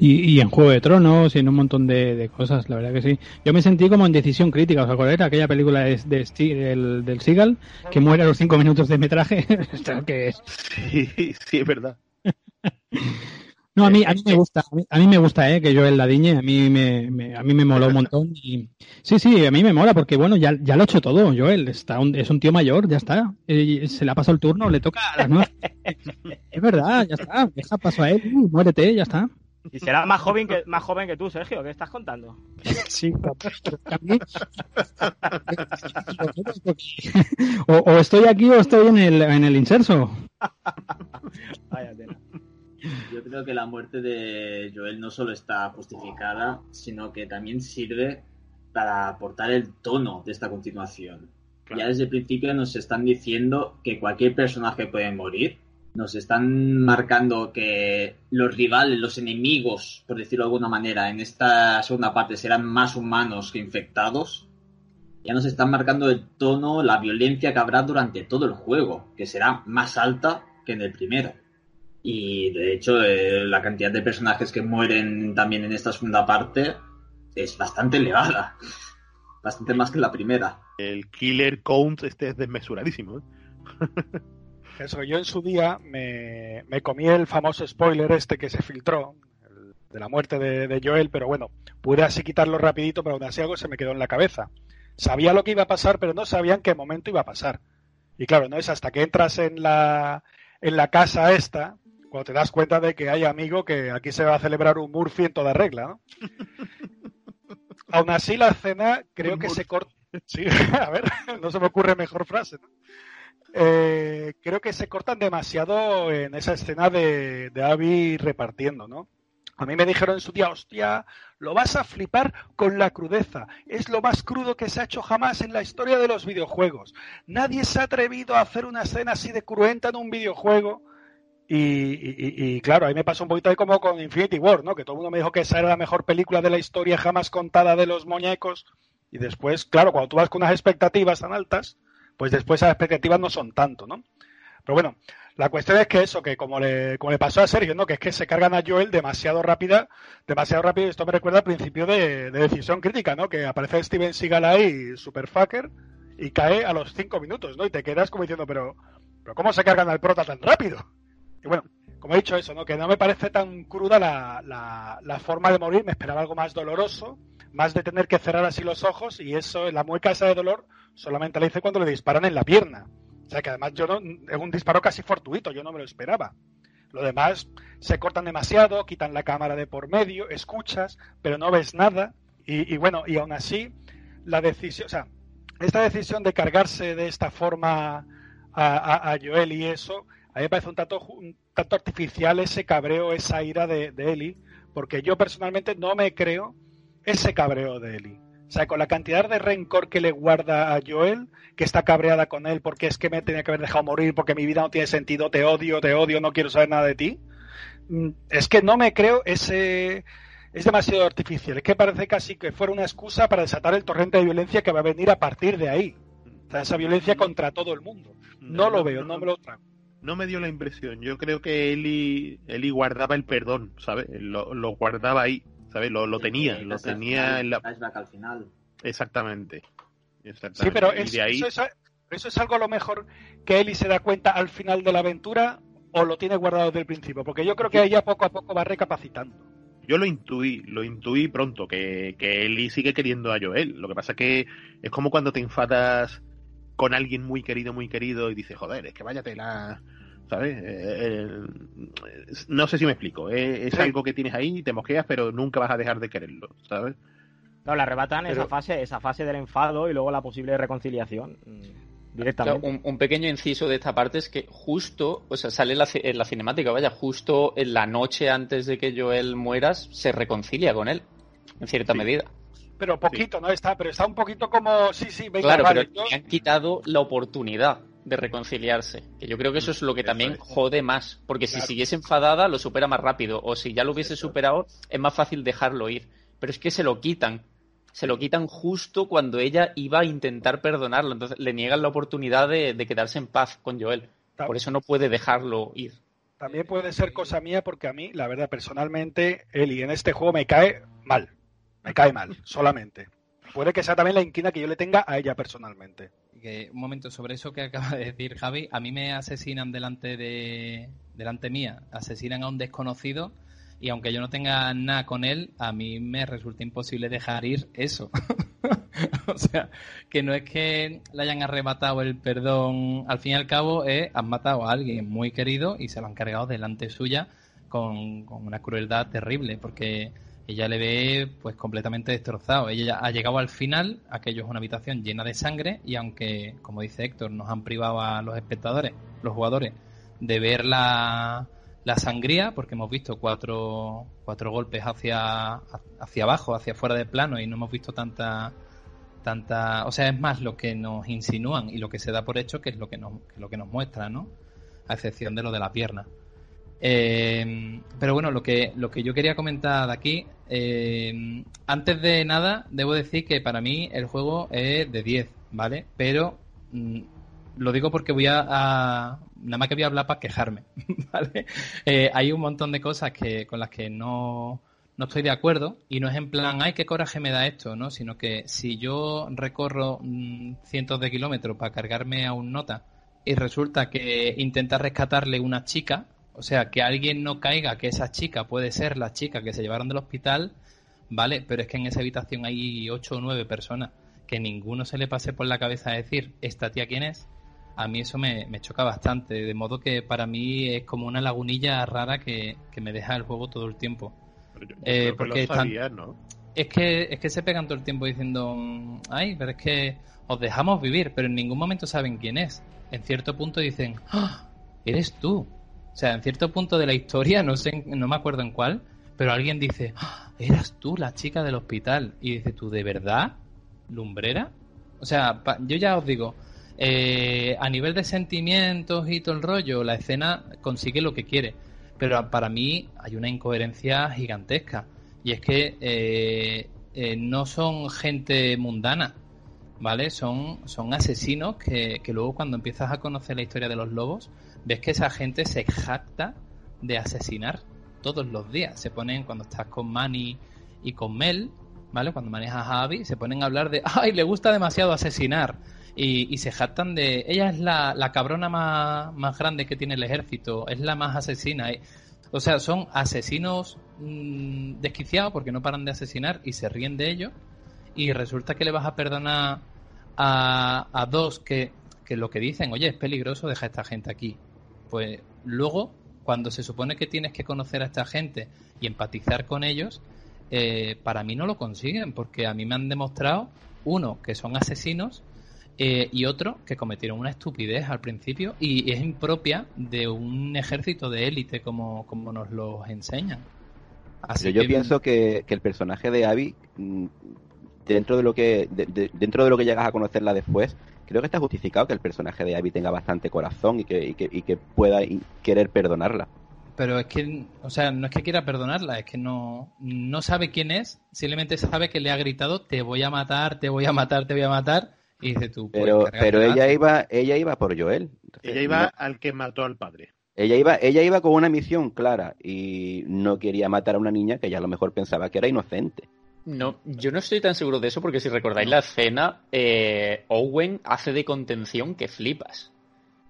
Y, en Juego de Tronos y en un montón de, cosas, la verdad que sí. Yo me sentí como en decisión crítica, ¿os acordáis? Aquella película de, de, del Seagal, que muere a los cinco minutos de metraje. [LAUGHS] que es... Sí, sí, es verdad. [LAUGHS] No, a mí, a mí me gusta, a mí, me gusta, eh, que yo la diñe, a mí me, a mí me moló un montón y sí, sí, a mí me mola porque bueno, ya, ya lo ha hecho todo, Joel, está es un tío mayor, ya está, eh, se le ha pasado el turno, le toca a las nueve. [LAUGHS] es verdad, ya está, deja paso a él, muérete, ya está. Y será más joven que más joven que tú, Sergio, ¿qué estás contando? [LAUGHS] Sí, [LAUGHS] o, o estoy aquí o estoy en el, en el inserso. Vaya tela. Yo creo que la muerte de Joel no solo está justificada, sino que también sirve para aportar el tono de esta continuación. Ya desde el principio nos están diciendo que cualquier personaje puede morir. Nos están marcando que los rivales, los enemigos, por decirlo de alguna manera, en esta segunda parte serán más humanos que infectados. Ya nos están marcando el tono, la violencia que habrá durante todo el juego, que será más alta que en el primero. Y de hecho, eh, la cantidad de personajes que mueren también en esta segunda parte es bastante elevada. [LAUGHS] Bastante más que la primera. El killer count este es desmesuradísimo. ¿eh? [LAUGHS] Eso, yo en su día me, comí el famoso spoiler este que se filtró de la muerte de, de, Joel, pero bueno, pude así quitarlo rapidito, pero aún así algo se me quedó en la cabeza. Sabía lo que iba a pasar, pero no sabía en qué momento iba a pasar. Y claro, no es hasta que entras en la, en la casa esta, cuando te das cuenta de que hay amigo que aquí se va a celebrar un Murphy en toda regla, ¿no? [LAUGHS] Aún así, la escena creo que se corta. Sí, [LAUGHS] a ver, no se me ocurre mejor frase, ¿no? Eh, creo que se cortan demasiado en esa escena de, de Abby repartiendo, ¿no? A mí me dijeron en su día, hostia, lo vas a flipar con la crudeza. Es lo más crudo que se ha hecho jamás en la historia de los videojuegos. Nadie se ha atrevido a hacer una escena así de cruenta en un videojuego. Y, claro, ahí me pasó un poquito ahí como con Infinity War, ¿no? Que todo el mundo me dijo que esa era la mejor película de la historia jamás contada de los muñecos. Y después, claro, cuando tú vas con unas expectativas tan altas, pues después esas expectativas no son tanto, ¿no? Pero bueno, la cuestión es que eso, que como le, como le pasó a Sergio, ¿no? Que es que se cargan a Joel demasiado rápida, demasiado rápido. Esto me recuerda al principio de, decisión crítica, ¿no? Que aparece Steven Seagal ahí, super fucker, y cae a los cinco minutos, ¿no? Y te quedas como diciendo, pero, pero ¿cómo se cargan al prota tan rápido? Y bueno, como he dicho eso, ¿no? Que no me parece tan cruda la, la, forma de morir, me esperaba algo más doloroso, más de tener que cerrar así los ojos, y eso, la mueca esa de dolor, solamente la hice cuando le disparan en la pierna. O sea que además yo no, es un disparo casi fortuito, yo no me lo esperaba. Lo demás se cortan demasiado, quitan la cámara de por medio, escuchas, pero no ves nada. Y, bueno, y aún así, la decisión, o sea, esta decisión de cargarse de esta forma a, a Joel y eso, a mí me parece un tanto, un tanto artificial ese cabreo, esa ira de, de Eli, porque yo personalmente no me creo ese cabreo de Eli. O sea, con la cantidad de rencor que le guarda a Joel, que está cabreada con él porque es que me tenía que haber dejado morir, porque mi vida no tiene sentido, te odio, te odio, no quiero saber nada de ti. Mm, es que no me creo ese, es demasiado artificial. Es que parece casi que fuera una excusa para desatar el torrente de violencia que va a venir a partir de ahí. O sea, esa violencia contra todo el mundo. No, lo veo, no me lo trago. No me dio la impresión. Yo creo que Eli, Eli guardaba el perdón, ¿sabes? Lo, guardaba ahí, ¿sabes? Lo, lo tenía, lo tenía en la... al final. Exactamente. Sí, pero eso, es, eso es algo a lo mejor que Eli se da cuenta al final de la aventura o lo tiene guardado desde el principio, porque yo creo que ella poco a poco va recapacitando. Yo lo intuí, lo intuí pronto, que, que Eli sigue queriendo a Joel. Lo que pasa es que es como cuando te enfadas con alguien muy querido, muy querido, y dices, joder, es que váyate la... ¿Sabes? Eh, eh, no sé si me explico. Es, algo que tienes ahí, te mosqueas, pero nunca vas a dejar de quererlo, ¿sabes? No, le arrebatan esa fase, esa fase del enfado y luego la posible reconciliación. un, pequeño inciso de esta parte es que justo, o sea, sale en la cinemática, vaya, justo en la noche antes de que Joel mueras, se reconcilia con él, en cierta medida. Pero poquito, ¿no? Está, pero está un poquito como, sí, sí, venga, Claro, pero le han quitado la oportunidad de reconciliarse. Que yo creo que eso es lo que también jode más. Porque si siguiese enfadada, lo supera más rápido. O si ya lo hubiese superado, es más fácil dejarlo ir. Pero es que se lo quitan se lo quitan justo cuando ella iba a intentar perdonarlo. Entonces le niegan la oportunidad de, quedarse en paz con Joel. Por eso no puede dejarlo ir. También puede ser cosa mía porque a mí, la verdad, personalmente, Eli en este juego me cae mal. Me cae mal, solamente. Puede que sea también la inquina que yo le tenga a ella personalmente. un momento sobre eso que acaba de decir Javi, a mí me asesinan delante de delante mía, asesinan a un desconocido y aunque yo no tenga nada con él, a mí me resulta imposible dejar ir eso. [LAUGHS] o sea, que no es que le hayan arrebatado el perdón, al fin y al cabo, eh, han matado a alguien muy querido y se lo han cargado delante suya con, una crueldad terrible, porque ella le ve pues completamente destrozado. Ella ha llegado al final, aquello es una habitación llena de sangre y aunque, como dice Héctor, nos han privado a los espectadores, los jugadores, de ver la la sangría, porque hemos visto cuatro, cuatro golpes hacia, hacia abajo, hacia fuera del plano, y no hemos visto tanta, tanta. O sea, es más lo que nos insinúan y lo que se da por hecho que es lo que nos, lo que nos muestra, ¿no? A excepción de lo de la pierna. Eh, pero bueno, lo que, lo que yo quería comentar aquí, eh, antes de nada, debo decir que para mí el juego es de 10, ¿vale? Pero mm, lo digo porque voy a, nada más que voy a hablar para quejarme, [LAUGHS] ¿vale? Eh, hay un montón de cosas que con las que no, no estoy de acuerdo y no es en plan, ay, qué coraje me da esto, ¿no? Sino que si yo recorro mm, cientos de kilómetros para cargarme a un nota y resulta que intenta rescatarle una chica, o sea, que alguien no caiga que esa chica puede ser la chica que se llevaron del hospital, ¿vale? Pero es que en esa habitación hay ocho o nueve personas, que ninguno se le pase por la cabeza a decir, ¿esta tía quién es? a mí eso me, choca bastante, de modo que para mí es como una lagunilla rara que, me deja el juego todo el tiempo. Eh, porque ¿no? es que es que se pegan todo el tiempo diciendo, ay, pero es que os dejamos vivir, pero en ningún momento saben quién es. En cierto punto dicen, ¡Ah! eres tú. O sea, en cierto punto de la historia, no sé, no me acuerdo en cuál, pero alguien dice, ¡Ah! eras tú la chica del hospital. Y dice, ¿tú de verdad? ¿Lumbrera? O sea, yo ya os digo, eh, a nivel de sentimientos y todo el rollo, la escena consigue lo que quiere. Pero para mí hay una incoherencia gigantesca. Y es que eh, eh, no son gente mundana, ¿vale? Son, son asesinos que, que, luego cuando empiezas a conocer la historia de los lobos, ves que esa gente se jacta de asesinar todos los días. Se ponen, cuando estás con Manny y con Mel, ¿vale? Cuando manejas a Abby, se ponen a hablar de, ay, le gusta demasiado asesinar y, se jactan de. Ella es la, la cabrona más, más, grande que tiene el ejército, es la más asesina. O sea, son asesinos mm, desquiciados porque no paran de asesinar y se ríen de ello. Y resulta que le vas a perdonar a, a dos que, que lo que dicen, oye, es peligroso, deja a esta gente aquí. Pues luego, cuando se supone que tienes que conocer a esta gente y empatizar con ellos, eh, para mí no lo consiguen, porque a mí me han demostrado, uno, que son asesinos eh, y otro que cometieron una estupidez al principio y es impropia de un ejército de élite como, como nos lo enseñan. Así yo pienso que, el personaje de Abby, mm, dentro de lo que dentro de lo que llegas a conocerla después, creo que está justificado que el personaje de Abby tenga bastante corazón y que, y que, y que pueda querer perdonarla. pero es que, o sea, no es que quiera perdonarla, es que no, no sabe quién es, simplemente sabe que le ha gritado, te voy a matar, te voy a matar, te voy a matar, y dice tú, pues, pero, pero ella iba, ella iba por Joel. ella iba al que mató al padre. Ella iba, ella iba con una misión clara y no quería matar a una niña que ella a lo mejor pensaba que era inocente. No, yo no estoy tan seguro de eso porque si recordáis la escena, eh, Owen hace de contención que flipas.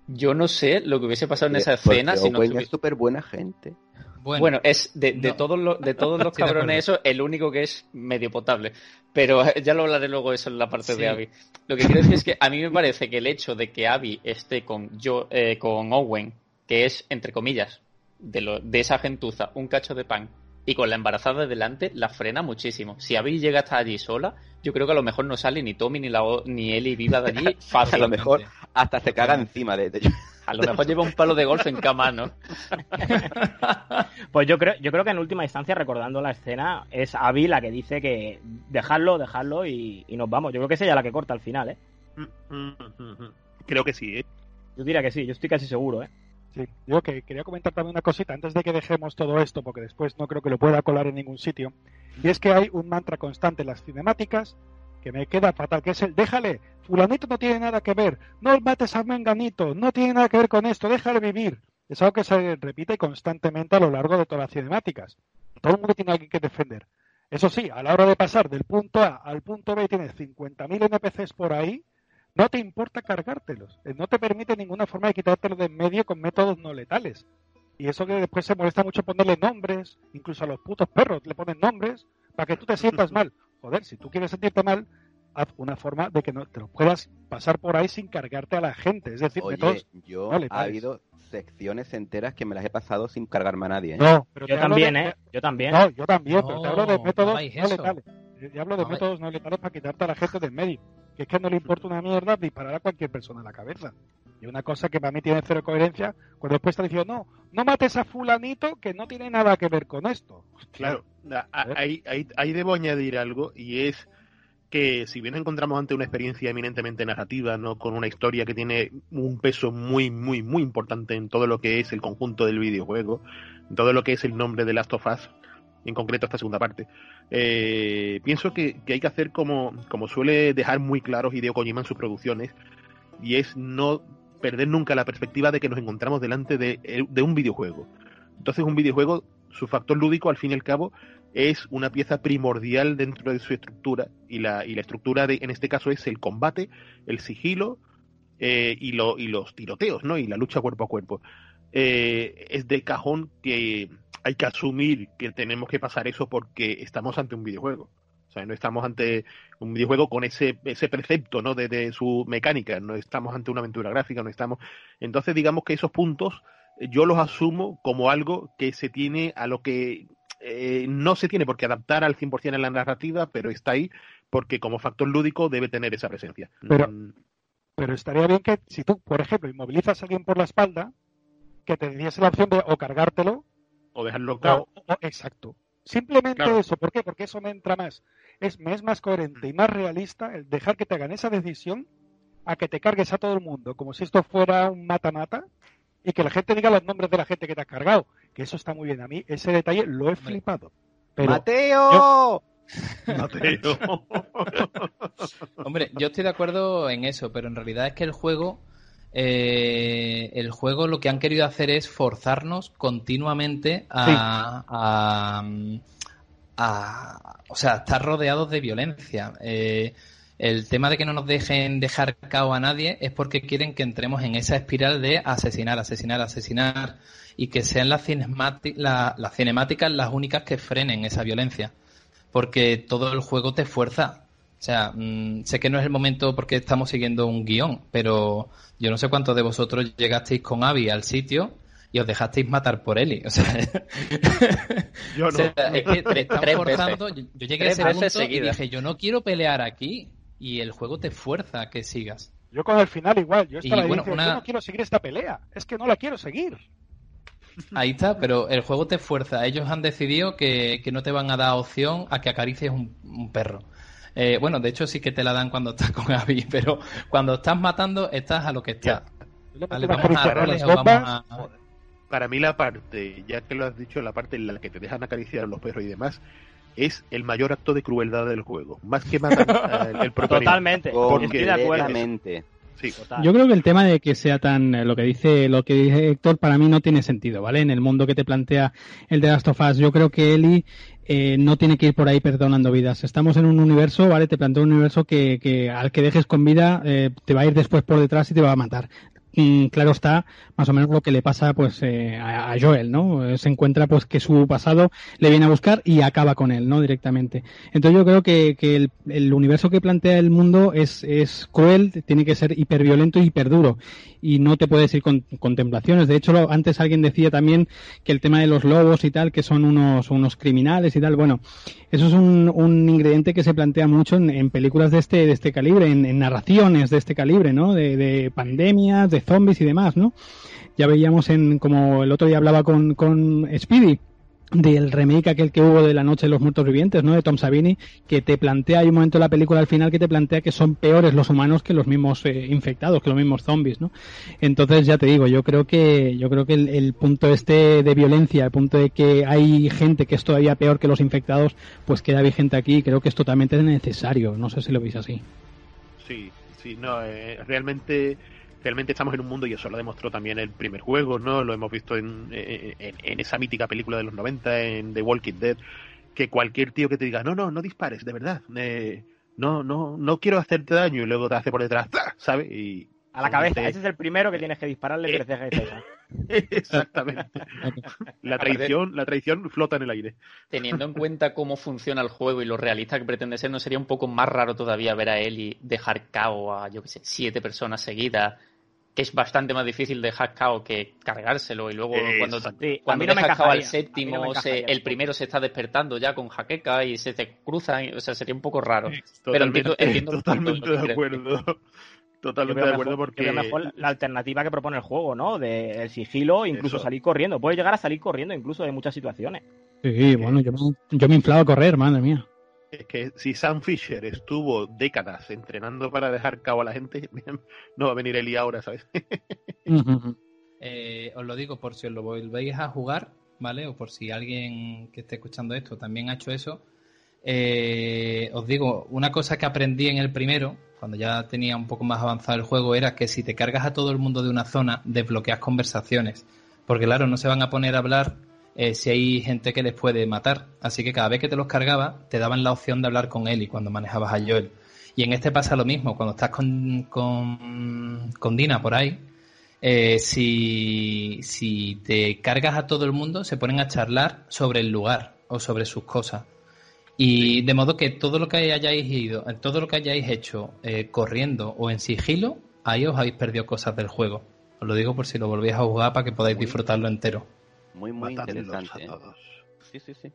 Yo no sé lo que hubiese pasado en esa escena si no Owen es súper buena gente. Bueno, es de, todos los, de todos los [LAUGHS] cabrones eso, el único que es medio potable. Pero [LAUGHS] ya lo hablaré luego eso en la parte de Abby. Lo que quiero decir es que a mí me parece que el hecho de que Abby esté con, yo, eh, con Owen, que es, entre comillas, de, lo, de esa gentuza, un cacho de pan, y con la embarazada delante la frena muchísimo. Si Abby llega hasta allí sola, yo creo que a lo mejor no sale ni Tommy ni la ni Ellie viva de allí fácil. [LAUGHS] a lo mejor hasta se caga encima de ellos. A lo mejor lleva un palo de golf en cama, ¿no? [LAUGHS] pues yo creo, yo creo que en última instancia, recordando la escena, es Abby la que dice que dejarlo, dejarlo y, y, nos vamos. Yo creo que es ella la que corta al final, ¿eh? Creo que sí, ¿eh? Yo diría que sí, yo estoy casi seguro, ¿eh? Sí, yo que quería comentar también una cosita antes de que dejemos todo esto, porque después no creo que lo pueda colar en ningún sitio. Y es que hay un mantra constante en las cinemáticas que me queda fatal, que es el déjale, fulanito no tiene nada que ver, no mates a menganito, no tiene nada que ver con esto, déjale vivir. Es algo que se repite constantemente a lo largo de todas las cinemáticas. Todo el mundo tiene alguien que defender. Eso sí, a la hora de pasar del punto A al punto B tienes 50.000 NPCs por ahí no te importa cargártelos. Eh, no te permite ninguna forma de quitártelos de en medio con métodos no letales. Y eso que después se molesta mucho ponerle nombres, incluso a los putos perros le ponen nombres para que tú te sientas mal. Joder, si tú quieres sentirte mal, haz una forma de que no te lo puedas pasar por ahí sin cargarte a la gente. Es decir, métodos yo ha habido secciones enteras que me las he pasado sin cargarme a nadie. ¿eh? No, pero yo también, ¿eh? Yo también. No, yo también, pero te hablo de métodos no, letales. Yo hablo de métodos no letales para quitarte a la gente del medio que es que no le importa una mierda disparar a cualquier persona en la cabeza. Y una cosa que para mí tiene cero coherencia, cuando después está diciendo, no, no mates a fulanito que no tiene nada que ver con esto. Claro, ahí, ahí, debo añadir algo y es que si bien encontramos ante una experiencia eminentemente narrativa, no con una historia que tiene un peso muy, muy, muy importante en todo lo que es el conjunto del videojuego, en todo lo que es el nombre de Last of Us, en concreto esta segunda parte. Eh, pienso que, hay que hacer como, como suele dejar muy claros Hideo Kojima en sus producciones, y es no perder nunca la perspectiva de que nos encontramos delante de, un videojuego. Entonces un videojuego, su factor lúdico al fin y al cabo, es una pieza primordial dentro de su estructura, y la, y la estructura de, en este caso es el combate, el sigilo eh, y, lo, y los tiroteos, ¿no? Y la lucha cuerpo a cuerpo. Eh, es de cajón que hay que asumir que tenemos que pasar eso porque estamos ante un videojuego. O sea, no estamos ante un videojuego con ese, ese precepto ¿no? de, su mecánica, no estamos ante una aventura gráfica, no estamos. Entonces, digamos que esos puntos eh, yo los asumo como algo que se tiene a lo que eh, no se tiene por qué adaptar al 100% en la narrativa, pero está ahí porque como factor lúdico debe tener esa presencia. Pero, pero estaría bien que si tú, por ejemplo, inmovilizas a alguien por la espalda, que te diese la opción de o cargártelo o dejarlo claro. exacto. Simplemente eso. ¿Por qué? Porque eso me entra más. Es, me es más coherente y más realista el dejar que te hagan esa decisión a que te cargues a todo el mundo como si esto fuera un mata-mata y que la gente diga los nombres de la gente que te ha cargado. Que eso está muy bien. A mí ese detalle lo he flipado. ¡Mateo! Mateo. [LAUGHS] Hombre, yo estoy de acuerdo en eso, pero en realidad es que el juego eh, el juego lo que han querido hacer es forzarnos continuamente a, o sea, estar rodeados de violencia. Eh, el tema de que no nos dejen dejar cao a nadie es porque quieren que entremos en esa espiral de asesinar, asesinar, asesinar y que sean las, las cinemáticas las únicas que frenen esa violencia. Porque todo el juego te fuerza. O sea, mm, sé que no es el momento porque estamos siguiendo un guion, pero yo no sé cuántos de vosotros llegasteis con Abby al sitio y os dejasteis matar por Eli. O sea, [LAUGHS] yo no. es que te están forzando. Yo, llegué a ese punto y dije, yo no quiero pelear aquí. Y el juego te fuerza a que sigas. Yo con el final igual. Yo estaba yo no quiero seguir esta pelea. Es que no la quiero seguir. Ahí está, pero el juego te fuerza. Ellos han decidido que, no te van a dar opción a que acaricies un perro. Eh, bueno, de hecho sí que te la dan cuando estás con Abby, [LAUGHS] pero cuando estás matando estás a lo que estás. Vale, vamos a roles o vamos a... para mí la parte, ya que lo has dicho, la parte en la que te dejan acariciar a los perros y demás, es el mayor acto de crueldad del juego. Más que matar [LAUGHS] el, propio Totalmente. Porque Totalmente. Sí. Yo creo que el tema de que sea tan eh, lo que dice lo que dice Héctor para mí no tiene sentido, ¿vale? En el mundo que te plantea el de Last of Us, yo creo que Eli eh, no tiene que ir por ahí perdonando vidas. Estamos en un universo, ¿vale? Te plantea un universo que, que al que dejes con vida eh, te va a ir después por detrás y te va a matar claro está más o menos lo que le pasa pues eh, a, Joel, ¿no? Eh, se encuentra pues que su pasado le viene a buscar y acaba con él, ¿no? Directamente. Entonces yo creo que, que el, universo que plantea el mundo es, es cruel, tiene que ser hiperviolento y hiperduro y no te puedes ir con contemplaciones. De hecho, antes alguien decía también que el tema de los lobos y tal, que son unos, unos criminales y tal, bueno, eso es un, un ingrediente que se plantea mucho en, películas de este, de este calibre, en, narraciones de este calibre, ¿no? De, de pandemias, de zombies y demás, ¿no? Ya veíamos en, como el otro día hablaba con, con Speedy, del remake aquel que hubo de La Noche de los Muertos Vivientes, ¿no? De Tom Savini, que te plantea, hay un momento en la película al final que te plantea que son peores los humanos que los mismos eh, infectados, que los mismos zombies, ¿no? Entonces, ya te digo, yo creo que, yo creo que el, punto este de violencia, el punto de que hay gente que es todavía peor que los infectados, pues queda vigente aquí y creo que es totalmente necesario. No sé si lo veis así. Sí, sí, no, eh, realmente realmente estamos en un mundo y eso lo demostró también el primer juego, ¿no? Lo hemos visto en, en, esa mítica película de los 90, en The Walking Dead, que cualquier tío que te diga, no, no, no dispares, de verdad, eh, no, no, no quiero hacerte daño y luego te hace por detrás, ¿sabes? Y a la cabeza, ese es el primero que tienes que dispararle tres cejas [LAUGHS] Exactamente. La traición, la traición flota en el aire. Teniendo en [LAUGHS] cuenta cómo funciona el juego y lo realista que pretende ser, ¿no sería un poco más raro todavía ver a él y dejar cao a, yo qué sé, siete personas seguidas? Que es bastante más difícil dejar cao que cargárselo y luego cuando, cuando no cao al séptimo, el primero se está despertando ya con jaqueca y se te cruzan, o sea, sería un poco raro. Pero entiendo, [LAUGHS] entiendo totalmente de acuerdo. [LAUGHS] Totalmente de acuerdo porque... mejor la alternativa que propone el juego, ¿no? De el sigilo, incluso salir corriendo. Puedes llegar a salir corriendo incluso de muchas situaciones. Sí, bueno, yo, yo me inflaba a correr, madre mía. Es que si Sam Fisher estuvo décadas entrenando para dejar cabo a la gente, [LAUGHS] no va a venir Eli ahora, ¿sabes? [LAUGHS] Eh, os lo digo por si os lo volvéis a jugar, ¿vale? O por si alguien que esté escuchando esto también ha hecho eso. Eh, os digo, una cosa que aprendí en el primero, cuando ya tenía un poco más avanzado el juego, era que si te cargas a todo el mundo de una zona, desbloqueas conversaciones. Porque claro, no se van a poner a hablar eh, si hay gente que les puede matar. Así que cada vez que te los cargaba, te daban la opción de hablar con él y cuando manejabas a Joel. Y en este pasa lo mismo, cuando estás con, con, Dina por ahí, eh, si, si te cargas a todo el mundo, se ponen a charlar sobre el lugar o sobre sus cosas. Y de modo que todo lo que hayáis ido, todo lo que hayáis hecho eh, corriendo o en sigilo, ahí os habéis perdido cosas del juego. Os lo digo por si lo volvéis a jugar para que podáis disfrutarlo entero. Muy, muy interesante. ¿eh? Sí, sí, sí.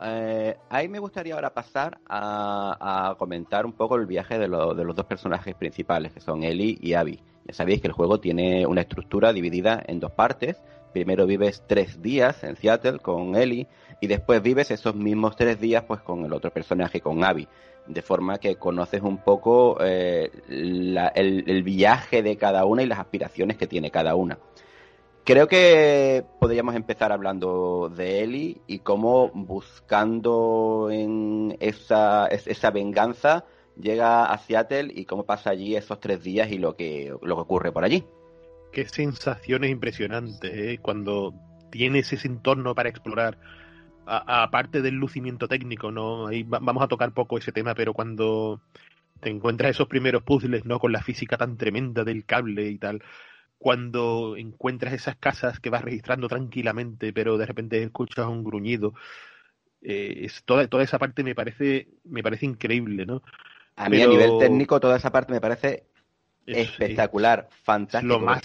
Eh, ahí me gustaría ahora pasar a, comentar un poco el viaje de, de, los dos personajes principales, que son Ellie y Abby. Ya sabéis que el juego tiene una estructura dividida en dos partes. Primero vives tres días en Seattle con Ellie y después vives esos mismos tres días pues con el otro personaje, con Abby, de forma que conoces un poco eh, el, viaje de cada una y las aspiraciones que tiene cada una. Creo que podríamos empezar hablando de Ellie y cómo buscando en esa, venganza llega a Seattle y cómo pasa allí esos tres días y lo que, lo que ocurre por allí. Qué sensaciones impresionantes ¿eh? cuando tienes ese entorno para explorar aparte del lucimiento técnico, ¿no? Ahí vamos a tocar poco ese tema, pero cuando te encuentras esos primeros puzzles, ¿no? Con la física tan tremenda del cable y tal, cuando encuentras esas casas que vas registrando tranquilamente, pero de repente escuchas un gruñido, eh, es, toda, toda esa parte me parece, me parece increíble, ¿no? A mí a nivel técnico toda esa parte me parece espectacular, fantástico. Lo más,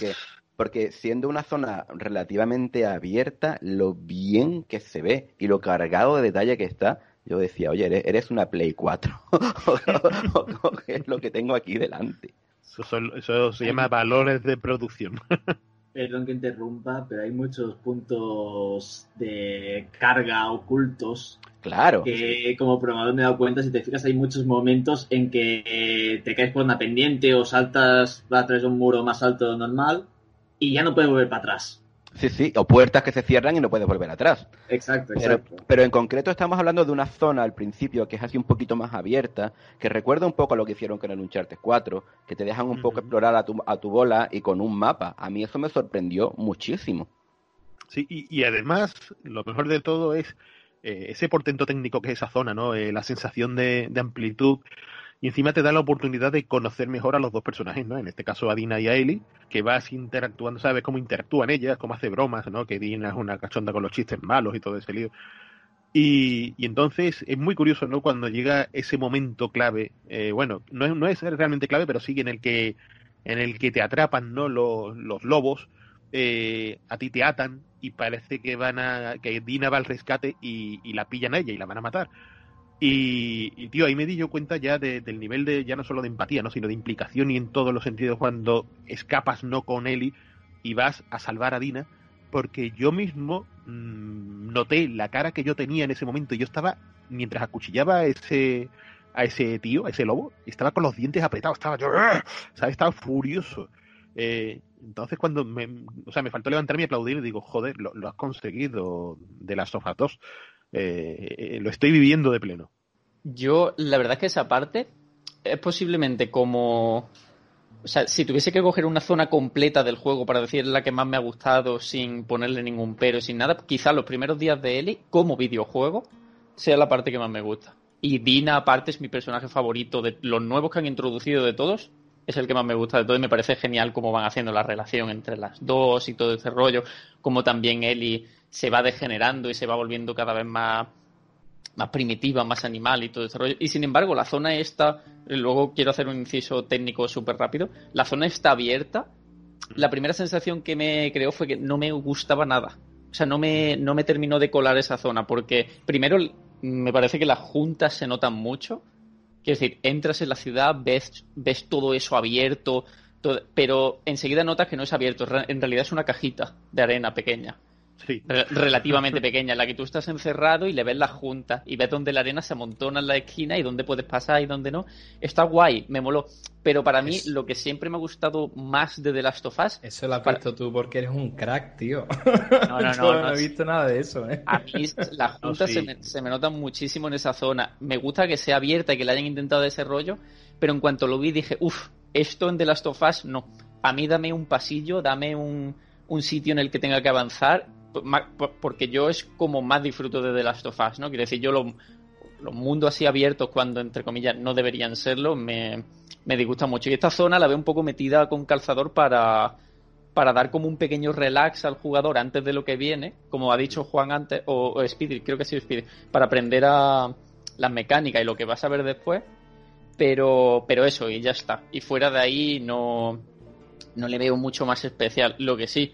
porque siendo una zona relativamente abierta, lo bien que se ve y lo cargado de detalle que está, yo decía, oye, eres, una Play 4. [LAUGHS] es lo que tengo aquí delante. Eso, se llama valores de producción. [LAUGHS] Perdón que interrumpa, pero hay muchos puntos de carga ocultos. Claro. Que como probador me he dado cuenta, si te fijas, hay muchos momentos en que te caes por una pendiente o saltas a través de un muro más alto de normal y ya no puedes volver para atrás. Sí, sí, o puertas que se cierran y no puedes volver atrás. Exacto, Pero, exacto. pero en concreto estamos hablando de una zona al principio que es así un poquito más abierta, que recuerda un poco a lo que hicieron con el Uncharted 4, que te dejan un poco explorar a tu, a tu bola y con un mapa. A mí eso me sorprendió muchísimo. Sí, y, y además, lo mejor de todo es eh, ese portento técnico que es esa zona, ¿no? Eh, la sensación de, de amplitud. Y encima te da la oportunidad de conocer mejor a los dos personajes, ¿no? En este caso a Dina y a Ellie, que vas interactuando, sabes cómo interactúan ellas, cómo hace bromas, ¿no? Que Dina es una cachonda con los chistes malos y todo ese lío. Y, y entonces es muy curioso, ¿no? Cuando llega ese momento clave, eh, bueno, no es, no es realmente clave, pero sí en el que, en el que te atrapan, ¿no? Los, los lobos, eh, a ti te atan y parece que van a, que Dina va al rescate y, y la pillan a ella y la van a matar. Y, y, tío, ahí me di yo cuenta ya de- del nivel de, ya no solo de empatía, ¿no? sino de implicación y en todos los sentidos cuando escapas no con Ellie y vas a salvar a Dina, porque yo mismo mm, noté la cara que yo tenía en ese momento. Yo estaba, mientras acuchillaba a ese, a ese tío, a ese lobo, estaba con los dientes apretados, estaba yo. ¿sabes? Estaba furioso. Eh, entonces cuando me, o sea, me faltó levantarme y aplaudir y digo, joder, lo, lo has conseguido de las sofas 2. Eh, eh, lo estoy viviendo de pleno. Yo, la verdad es que esa parte es posiblemente como. O sea, si tuviese que coger una zona completa del juego para decir la que más me ha gustado sin ponerle ningún pero, sin nada, quizá los primeros días de Ellie, como videojuego, sea la parte que más me gusta. Y Dina, aparte, es mi personaje favorito de los nuevos que han introducido de todos. Es el que más me gusta de todo y me parece genial cómo van haciendo la relación entre las dos y todo ese rollo. Como también Ellie se va degenerando y se va volviendo cada vez más más primitiva, más animal y todo ese rollo. Y sin embargo, la zona esta, luego quiero hacer un inciso técnico súper rápido, la zona está abierta. La primera sensación que me creó fue que no me gustaba nada. O sea, no me, no me terminó de colar esa zona, porque primero me parece que las juntas se notan mucho. Quiero decir, entras en la ciudad, ves, ves todo eso abierto, todo- pero enseguida notas que no es abierto, en realidad es una cajita de arena pequeña Sí. re- relativamente pequeña, en la que tú estás encerrado y le ves las juntas y ves dónde la arena se amontona en la esquina y dónde puedes pasar y dónde no. Está guay, me moló. Pero para mí, Es- lo que siempre me ha gustado más de The Last of Us, Eso lo has Para- visto tú porque eres un crack, tío. No, no, [LAUGHS] Yo no, no, no, he visto nada de eso, ¿eh? a mí las [LAUGHS] No, juntas sí. se, me, se me notan muchísimo en esa zona. Me gusta que sea abierta y que le hayan intentado ese rollo, pero en cuanto lo vi dije, uff, esto en The Last of Us no. A mí dame un pasillo, dame un, un sitio en el que tenga que avanzar, porque yo es como más disfruto de The Last of Us, ¿no? Quiero decir, yo lo- los mundos así abiertos, cuando entre comillas no deberían serlo, me, me disgusta mucho. Y esta zona la veo un poco metida con calzador para, para dar como un pequeño relax al jugador antes de lo que viene, como ha dicho Juan antes, o, o Speedy, creo que ha sido Speedy, para aprender a las mecánicas y lo que vas a ver después. Pero, pero eso, y ya está. Y fuera de ahí no, no le veo mucho más especial. Lo que sí,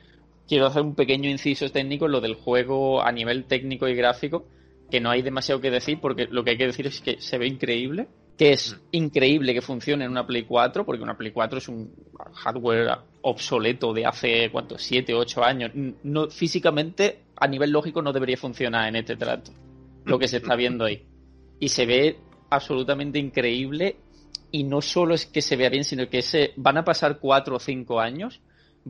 quiero hacer un pequeño inciso técnico en lo del juego a nivel técnico y gráfico, que no hay demasiado que decir, porque lo que hay que decir es que se ve increíble, que es increíble que funcione en una Play 4, porque una Play 4 es un hardware obsoleto de hace, ¿cuánto? 7, 8 años. No, físicamente, a nivel lógico, no debería funcionar en este trato, lo que se está viendo ahí. Y se ve absolutamente increíble, y no solo es que se vea bien, sino que se van a pasar 4 o 5 años,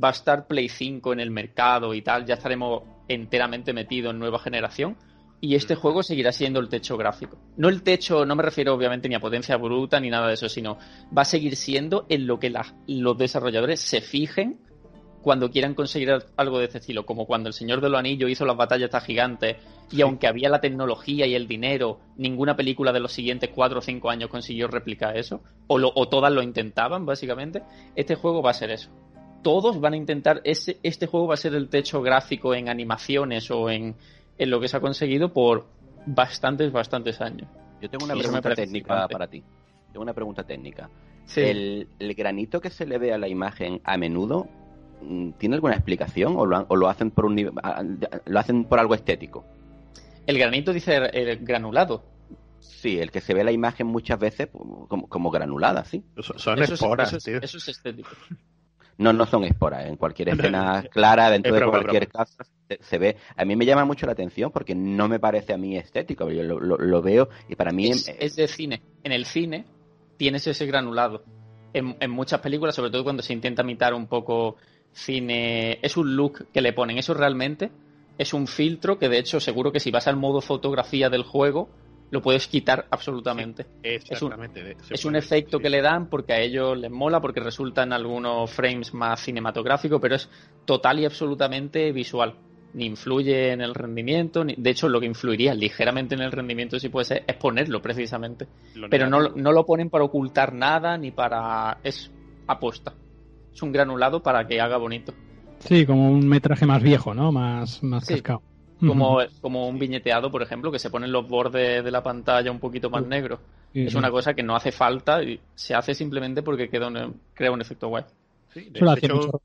va a estar Play 5 en el mercado y tal, ya estaremos enteramente metidos en nueva generación. Y este juego seguirá siendo el techo gráfico. No el techo, no me refiero obviamente ni a potencia bruta ni nada de eso, sino va a seguir siendo en lo que la- los desarrolladores se fijen cuando quieran conseguir al- algo de este estilo, como cuando el Señor de los Anillos hizo las batallas estas gigantes y aunque había la tecnología y el dinero, ninguna película de los siguientes cuatro o cinco años consiguió replicar eso, o, lo- o todas lo intentaban básicamente, este juego va a ser eso. Todos van a intentar, ese, este juego va a ser el techo gráfico en animaciones o en, en lo que se ha conseguido por bastantes, bastantes años. Yo tengo una pregunta técnica para ti. Tengo una pregunta técnica. Sí. El, el granito que se le ve a la imagen a menudo, mm, ¿tiene alguna explicación o lo, han- o lo hacen por un lo hacen por algo estético? El granito dice el granulado. Sí, el que se ve la imagen muchas veces pues, como, como granulada, sí. Son, son Eso es- esporas, eso es- tío. eso es estético. [LAUGHS] No, no son esporas. En cualquier [LAUGHS] escena clara, dentro Es de broma, cualquier casa, se, se ve. A mí me llama mucho la atención porque no me parece a mí estético. Yo lo, lo- lo veo y para mí es, eh, es de cine. En el cine tienes ese granulado. En, en muchas películas, sobre todo cuando se intenta imitar un poco cine, es un look que le ponen. Eso realmente es un filtro que de hecho seguro que si vas al modo fotografía del juego lo puedes quitar absolutamente. es, un, es un efecto que le dan porque a ellos les mola, porque resultan algunos frames más cinematográficos, pero es total y absolutamente visual. Ni influye en el rendimiento, ni, de hecho lo que influiría ligeramente en el rendimiento, si puede ser, es ponerlo precisamente. pero no, no lo ponen para ocultar nada ni para... es aposta. Es un granulado para que haga bonito. Sí, como un metraje más viejo, ¿no? Más, más cascado. Como, como un viñeteado, por ejemplo, que se ponen los bordes de la pantalla un poquito más negros. es una cosa que no hace falta y se hace simplemente porque queda crea un efecto guay. Sí, de hecho,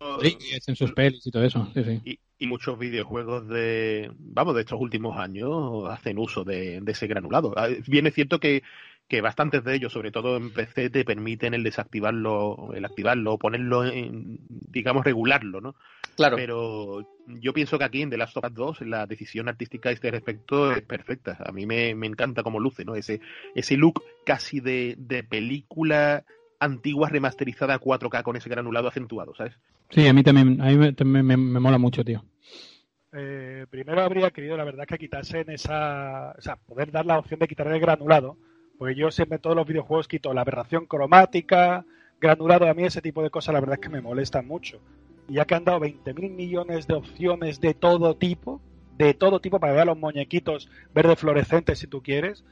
en sus pelis y todo eso. y, y, muchos videojuegos de, vamos, de estos últimos años hacen uso de, de ese granulado. Ah, bien es cierto que que bastantes de ellos, sobre todo en PC, te permiten el desactivarlo, el activarlo, ponerlo, en, digamos, regularlo, ¿no? Claro. Pero yo pienso que aquí en The Last of Us 2 la decisión artística a este respecto es perfecta. A mí me, encanta cómo luce, ¿no? Ese, ese look casi de, de película antigua remasterizada 4K con ese granulado acentuado, ¿sabes? Sí, a mí también, a mí me, me, mola mucho, tío. Eh, primero habría querido, la verdad, que quitasen esa. O sea, poder dar la opción de quitar el granulado pues yo siempre en todos los videojuegos quito la aberración cromática, granulado, a mí ese tipo de cosas la verdad es que me molestan mucho. Ya que han dado 20.000 millones de opciones de todo tipo, de todo tipo para ver a los muñequitos verde fluorescentes si tú quieres,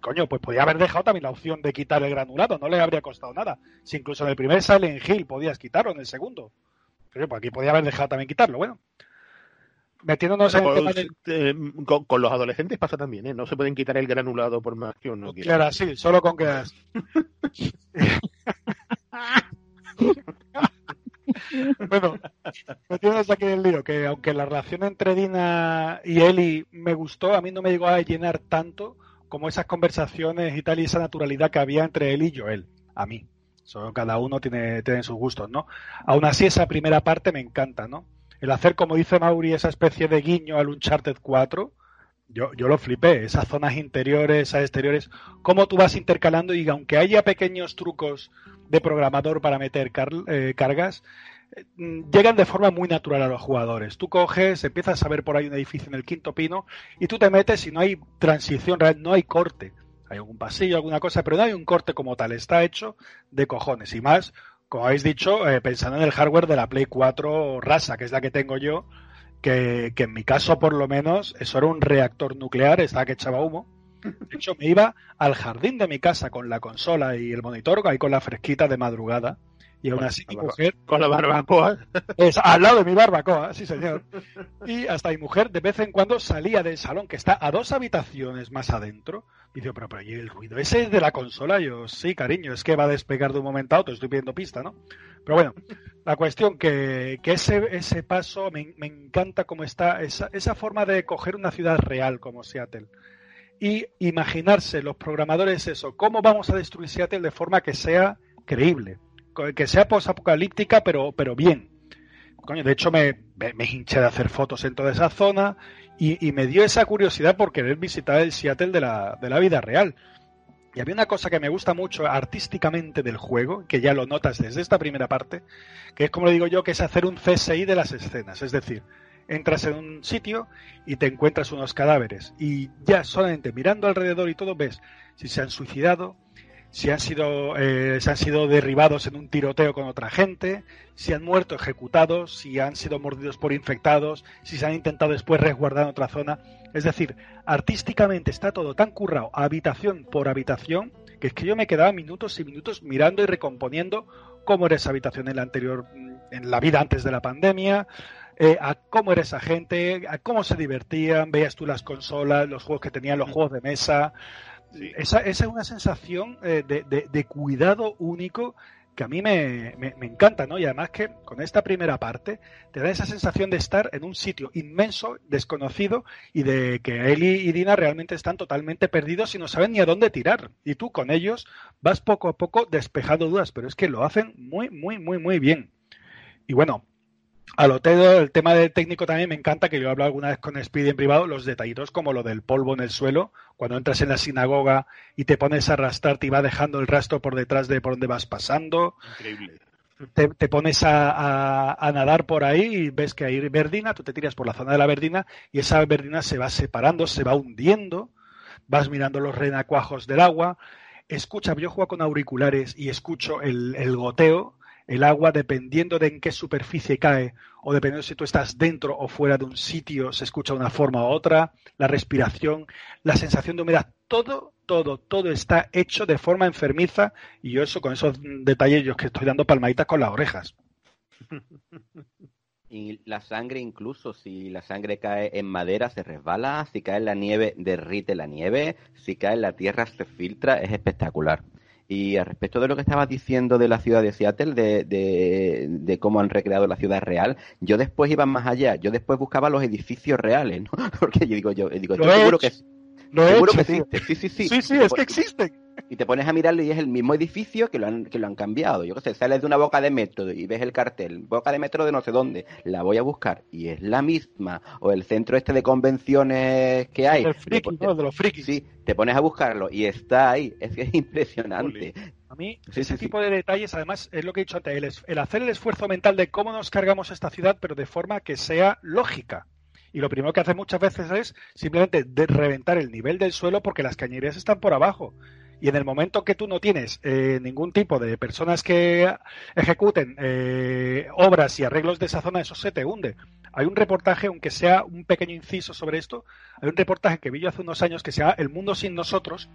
coño, pues podía haber dejado también la opción de quitar el granulado, no le habría costado nada. Si incluso en el primer Silent Hill podías quitarlo, en el segundo. Pero pues aquí podía haber dejado también quitarlo, bueno metiéndonos en eh, con, los adolescentes pasa también, ¿eh? No se pueden quitar el granulado por más que uno quiera. Claro, sí, solo con que... [LAUGHS] [LAUGHS] [LAUGHS] bueno, metiéndonos aquí en el lío, que aunque la relación entre Dina y Eli me gustó, a mí no me llegó a llenar tanto como esas conversaciones y tal y esa naturalidad que había entre él y Joel, a mí. Solo cada uno tiene, tiene sus gustos, ¿no? Aún así, esa primera parte me encanta, ¿no? el hacer, como dice Mauri, esa especie de guiño al Uncharted 4, yo, yo lo flipé. Esas zonas interiores, esas exteriores, cómo tú vas intercalando y aunque haya pequeños trucos de programador para meter eh, cargas, eh, llegan de forma muy natural a los jugadores. Tú coges, empiezas a ver por ahí un edificio en el quinto pino y tú te metes y no hay transición real, no hay corte. Hay algún pasillo, alguna cosa, pero no hay un corte como tal. Está hecho de cojones. Y más como habéis dicho, eh, pensando en el hardware de la Play 4 rasa, que es la que tengo yo, que, en mi caso por lo menos eso era un reactor nuclear, estaba que echaba humo. De hecho, me iba al jardín de mi casa con la consola y el monitor, ahí con la fresquita de madrugada, y aún así mi mujer... Con la barbacoa. [LAUGHS] Es al lado de mi barbacoa, sí señor. Y hasta mi mujer de vez en cuando salía del salón, que está a dos habitaciones más adentro, y digo, pero, pero ¿y el ruido ese es de la consola? Yo, sí, cariño, es que va a despegar de un momento a otro, estoy pidiendo pista, ¿no? Pero bueno, la cuestión que, que ese, ese paso, me, me encanta cómo está, esa, esa forma de coger una ciudad real como Seattle y imaginarse los programadores eso, cómo vamos a destruir Seattle de forma que sea creíble que sea posapocalíptica, pero, pero bien. Coño, de hecho me, me, hinché de hacer fotos en toda esa zona y, me dio esa curiosidad por querer visitar el Seattle de la, de la vida real. Y había una cosa que me gusta mucho artísticamente del juego, que ya lo notas desde esta primera parte, que es como le digo yo, que es hacer un CSI de las escenas. Es decir, entras en un sitio y te encuentras unos cadáveres y ya solamente mirando alrededor y todo ves si se han suicidado, si han sido, eh, han sido derribados en un tiroteo con otra gente, si han muerto ejecutados, si han sido mordidos por infectados, si se han intentado después resguardar en otra zona. Es decir, artísticamente está todo tan currado, habitación por habitación, que es que yo me quedaba minutos y minutos mirando y recomponiendo cómo era esa habitación en la anterior, mm, en la vida antes de la pandemia, eh, a cómo era esa gente, a cómo se divertían, veías tú las consolas, los juegos que tenían, los mm. juegos de mesa, esa, esa, es una sensación eh, de, cuidado único que a mí me, encanta, ¿no? Y además que con esta primera parte te da esa sensación de estar en un sitio inmenso, desconocido, y de que Eli y Dina realmente están totalmente perdidos y no saben ni a dónde tirar. Y tú con ellos vas poco a poco despejando dudas, pero es que lo hacen muy, muy, muy, muy bien. Y bueno, a lo el tema del técnico también me encanta, que yo he hablado alguna vez con Speedy en privado, los detallitos como lo del polvo en el suelo, cuando entras en la sinagoga y te pones a arrastrarte y va dejando el rastro por detrás de por donde vas pasando. Increíble. te, pones a, nadar por ahí y ves que hay verdina, tú te tiras por la zona de la verdina y esa verdina se va separando, se va hundiendo, vas mirando los renacuajos del agua, escucha, yo juego con auriculares y escucho el, el goteo, el agua, dependiendo de en qué superficie cae o dependiendo si tú estás dentro o fuera de un sitio, se escucha de una forma u otra, la respiración, la sensación de humedad, todo todo, todo está hecho de forma enfermiza y yo eso con esos detalles que estoy dando palmaditas con las orejas. [LAUGHS] Y la sangre incluso, si la sangre cae en madera se resbala, si cae en la nieve derrite la nieve, si cae en la tierra se filtra, es espectacular. Y al respecto de lo que estabas diciendo de la ciudad de Seattle, de, de, cómo han recreado la ciudad real, yo después iba más allá, yo después buscaba los edificios reales, ¿no? [LAUGHS] Porque yo digo, yo, digo, yo seguro que no Seguro que existe. Sí, sí, sí. Sí, sí, es que existen. Y te pones a mirarlo y es el mismo edificio que lo han, que lo han cambiado. Yo qué sé, sales de una boca de metro y ves el cartel, boca de metro de no sé dónde, la voy a buscar y es la misma. O el centro este de convenciones que hay. El friki, de los frikis. Sí, te pones a buscarlo y está ahí. Es que es impresionante. A mí, ese tipo de detalles, además, es lo que he dicho antes, el, el hacer el esfuerzo mental de cómo nos cargamos esta ciudad, pero de forma que sea lógica y lo primero que hace muchas veces es simplemente de reventar el nivel del suelo porque las cañerías están por abajo. Y en el momento que tú no tienes eh, ningún tipo de personas que ejecuten eh, obras y arreglos de esa zona, eso se te hunde. Hay un reportaje, aunque sea un pequeño inciso sobre esto, hay un reportaje que vi yo hace unos años que se llama El mundo sin nosotros,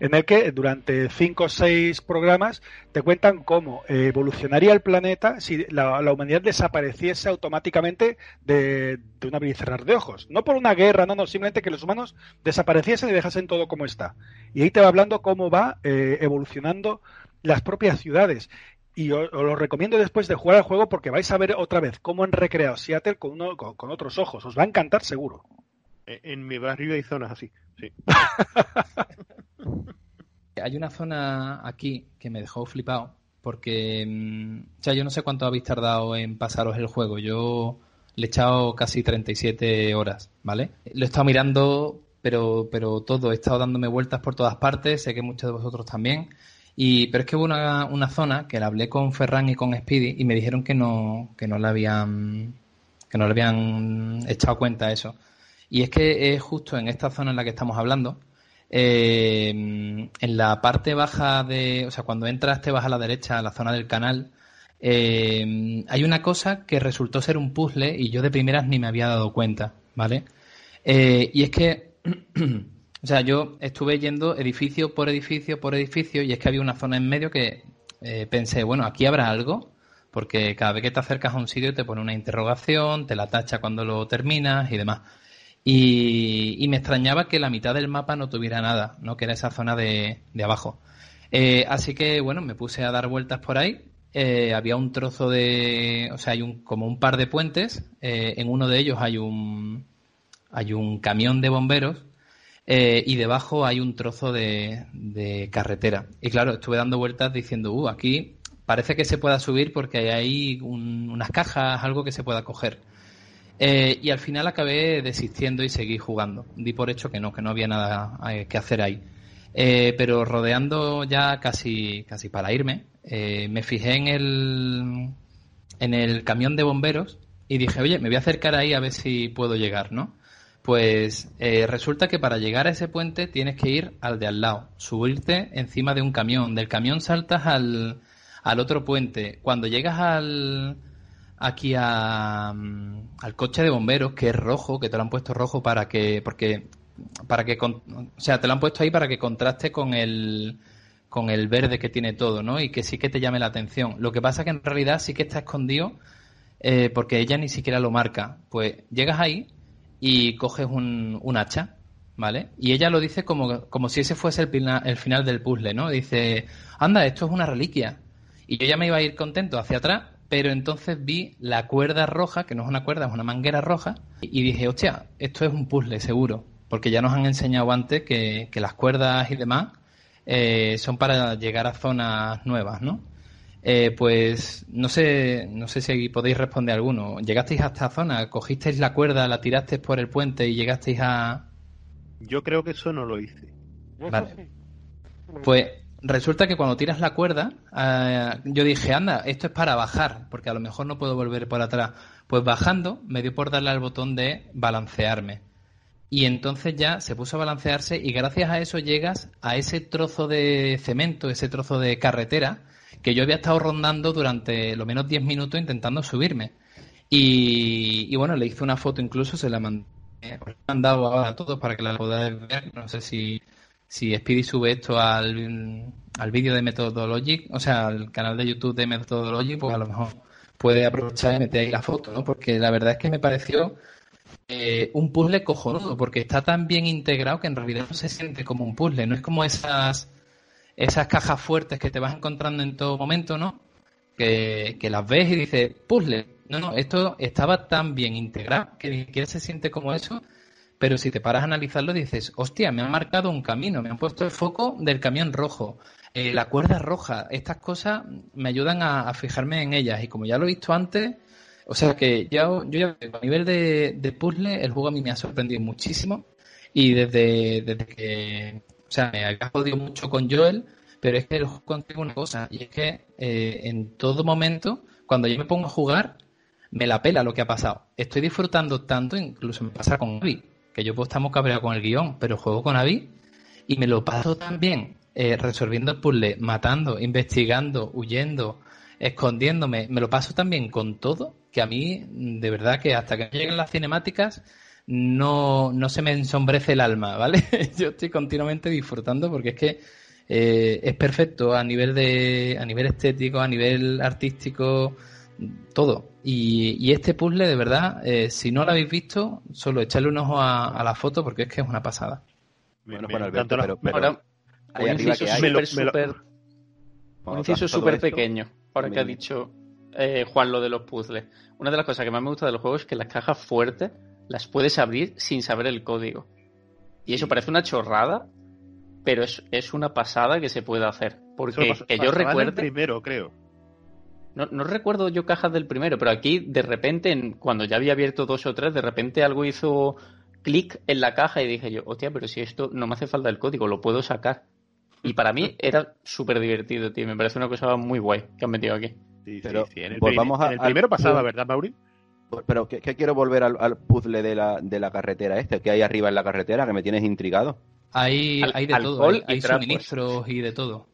en el que durante cinco o seis programas te cuentan cómo evolucionaría el planeta si la, humanidad desapareciese automáticamente de, un abrir y cerrar de ojos. No por una guerra, no, no, simplemente que los humanos desapareciesen y dejasen todo como está. Y ahí te va hablando cómo va eh, evolucionando las propias ciudades. Y os, lo recomiendo después de jugar al juego porque vais a ver otra vez cómo han recreado Seattle con, uno, con otros ojos. Os va a encantar seguro. En mi barrio hay zonas así, sí. [LAUGHS] Hay una zona aquí que me dejó flipado porque, mm, o sea, yo no sé cuánto habéis tardado en pasaros el juego. Yo le he echado casi 37 horas, ¿vale? Lo he estado mirando, pero, pero todo, he estado dándome vueltas por todas partes, sé que muchos de vosotros también. Y, pero es que hubo una, zona que la hablé con Ferran y con Speedy y me dijeron que no, que no le habían, que no le habían echado cuenta eso. Y es que es justo en esta zona en la que estamos hablando, eh, en la parte baja de, o sea, cuando entras te vas a la derecha, a la zona del canal, eh, hay una cosa que resultó ser un puzzle y yo de primeras ni me había dado cuenta, ¿vale? Eh, y es que, [CLEARS THROAT] o sea, yo estuve yendo edificio por edificio por edificio y es que había una zona en medio que pensé, bueno, aquí habrá algo, porque cada vez que te acercas a un sitio te pone una interrogación, te la tacha cuando lo terminas y demás. Y, me extrañaba que la mitad del mapa no tuviera nada, ¿no? que era esa zona de, abajo. Eh, así que bueno, me puse a dar vueltas por ahí. Eh, había un trozo de, o sea, hay un, como un par de puentes. Eh, en uno de ellos hay un, hay un camión de bomberos y debajo hay un trozo de, carretera. Y claro, estuve dando vueltas diciendo, uh, aquí parece que se pueda subir porque hay unas cajas, algo que se pueda coger. Eh, y al final acabé desistiendo y seguí jugando. Di por hecho que no, que no había nada eh, que hacer ahí. Eh, pero rodeando ya casi, casi para irme, me fijé en el, en el camión de bomberos y dije, oye, me voy a acercar ahí a ver si puedo llegar, ¿no? Pues resulta que para llegar a ese puente tienes que ir al de al lado, subirte encima de un camión. Del camión saltas al, al otro puente. Cuando llegas al, aquí a, mm, al coche de bomberos que es rojo, que te lo han puesto rojo para que, porque, para que, o sea, te lo han puesto ahí para que contraste con el, con el verde que tiene todo, ¿no? Y que sí que te llame la atención. Lo que pasa que en realidad sí que está escondido eh, porque ella ni siquiera lo marca. Pues llegas ahí y coges un, un hacha, ¿vale? Y ella lo dice como, como si ese fuese el, el final del puzzle, ¿no? Dice, anda, esto es una reliquia. Y yo ya me iba a ir contento hacia atrás pero entonces vi la cuerda roja, que no es una cuerda, es una manguera roja, y dije, hostia, esto es un puzzle seguro, porque ya nos han enseñado antes que, las cuerdas y demás eh, son para llegar a zonas nuevas, ¿no? Eh, pues no sé, no sé si podéis responder alguno. ¿Llegasteis a esta zona? ¿Cogisteis la cuerda, la tirasteis por el puente y llegasteis a...? Yo creo que eso no lo hice. Vale. Pues resulta que cuando tiras la cuerda, eh, yo dije, anda, esto es para bajar, porque a lo mejor no puedo volver por atrás. Pues bajando, me dio por darle al botón de balancearme. Y entonces ya se puso a balancearse y gracias a eso llegas a ese trozo de cemento, ese trozo de carretera, que yo había estado rondando durante lo menos 10 minutos intentando subirme. Y, bueno, le hice una foto incluso, se la mandé, he mandado a todos para que la podáis ver. No sé si, si Speedy sube esto al, al vídeo de Methodologic, o sea, al canal de YouTube de Methodologic, pues a lo mejor puede aprovechar y meter ahí la foto, ¿no? Porque la verdad es que me pareció eh, un puzzle cojonudo, porque está tan bien integrado que en realidad no se siente como un puzzle, no es como esas esas cajas fuertes que te vas encontrando en todo momento, ¿no? Que, las ves y dices, puzzle. No, no, esto estaba tan bien integrado que ni siquiera se siente como eso, pero si te paras a analizarlo dices, hostia, me han marcado un camino, me han puesto el foco del camión rojo, eh, la cuerda roja, estas cosas me ayudan a, fijarme en ellas. Y como ya lo he visto antes, o sea que ya, yo ya a nivel de, puzzle el juego a mí me ha sorprendido muchísimo. Y desde, desde que o sea, me había jodido mucho con Joel, pero es que el juego contigo una cosa, y es que eh, en todo momento, cuando yo me pongo a jugar, me la pela lo que ha pasado. Estoy disfrutando tanto, incluso me pasa con Avi, que yo puedo estar muy cabreado con el guion, pero juego con Avi y me lo paso tan bien eh, resolviendo el puzzle, matando, investigando, huyendo, escondiéndome. Me lo paso tan bien con todo que a mí, de verdad, que hasta que lleguen las cinemáticas, no, no se me ensombrece el alma, ¿vale? [LAUGHS] Yo estoy continuamente disfrutando porque es que eh, es perfecto a nivel de, a nivel estético, a nivel artístico, todo. Y, este puzzle, de verdad, eh, si no lo habéis visto, solo echarle un ojo a, la foto porque es que es una pasada. Bueno, bueno, Alberto, pero, pero un inciso súper, un inciso súper pequeño, ahora que ha dicho eh, Juan lo de los puzzles. Una de las cosas que más me gusta de los juegos es que las cajas fuertes las puedes abrir sin saber el código. Y eso parece una chorrada, pero es, es una pasada que se puede hacer. Porque que yo recuerdo. primero, creo. No, no, recuerdo yo cajas del primero, pero aquí de repente, cuando ya había abierto dos o tres, de repente algo hizo clic en la caja y dije yo, hostia, pero si esto no me hace falta el código, lo puedo sacar. Y para mí era súper divertido, tío. Me parece una cosa muy guay que han metido aquí. Sí, pero sí, En el, primero pasaba, ¿verdad, Mauri? Pero que, quiero volver al, puzzle de la, de la carretera este, que hay arriba en la carretera, que me tienes intrigado. Hay, hay de todo, hay, hay suministros y de todo.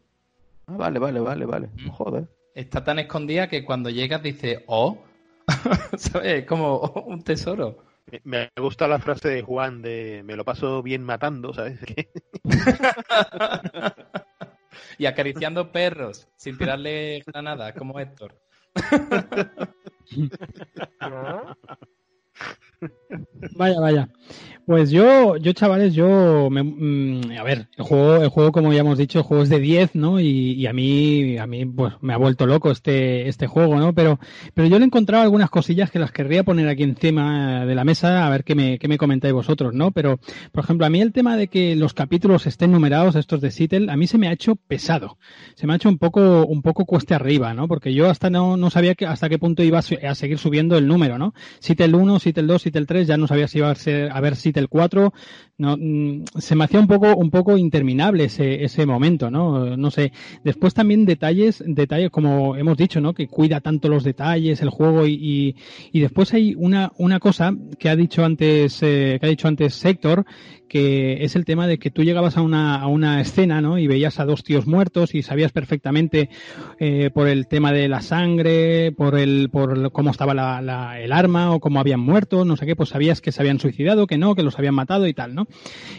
Ah, vale, vale, vale, vale. Mm. Joder. Está tan escondida que cuando llegas dices, oh, [LAUGHS] ¿sabes? Es como [LAUGHS] un tesoro. Me gusta la frase de Juan de me lo paso bien matando, ¿sabes? [LAUGHS] y acariciando perros sin tirarle nada, como Héctor. Vaya, vaya. Pues yo, yo chavales, yo, mm, a ver, el juego, el juego, como ya hemos dicho, el juego es de 10, ¿no? Y, a mí, a mí, pues me ha vuelto loco este, este juego, ¿no? Pero, pero yo le he encontrado algunas cosillas que las querría poner aquí encima de la mesa, a ver qué me, qué me comentáis vosotros, ¿no? Pero, por ejemplo, a mí el tema de que los capítulos estén numerados, estos de Seattle, a mí se me ha hecho pesado. Se me ha hecho un poco, un poco cueste arriba, ¿no? Porque yo hasta no, no sabía que, hasta qué punto iba a, seguir subiendo el número, ¿no? Seattle 1, Seattle 2, Seattle 3, ya no sabía si iba a ser, a ver el 4, no, mm, se me hacía un poco, un poco interminable ese, ese momento, ¿no? No sé. Después también detalles, detalles, como hemos dicho, ¿no? Que cuida tanto los detalles, el juego y, y, después hay una, una cosa que ha dicho antes, eh, que ha dicho antes Sector, que es el tema de que tú llegabas a una, a una escena, ¿no? Y veías a dos tíos muertos y sabías perfectamente eh, por el tema de la sangre, por el, por cómo estaba la, la, el arma o cómo habían muerto, no sé qué, pues sabías que se habían suicidado, que no, que los habían matado y tal, ¿no?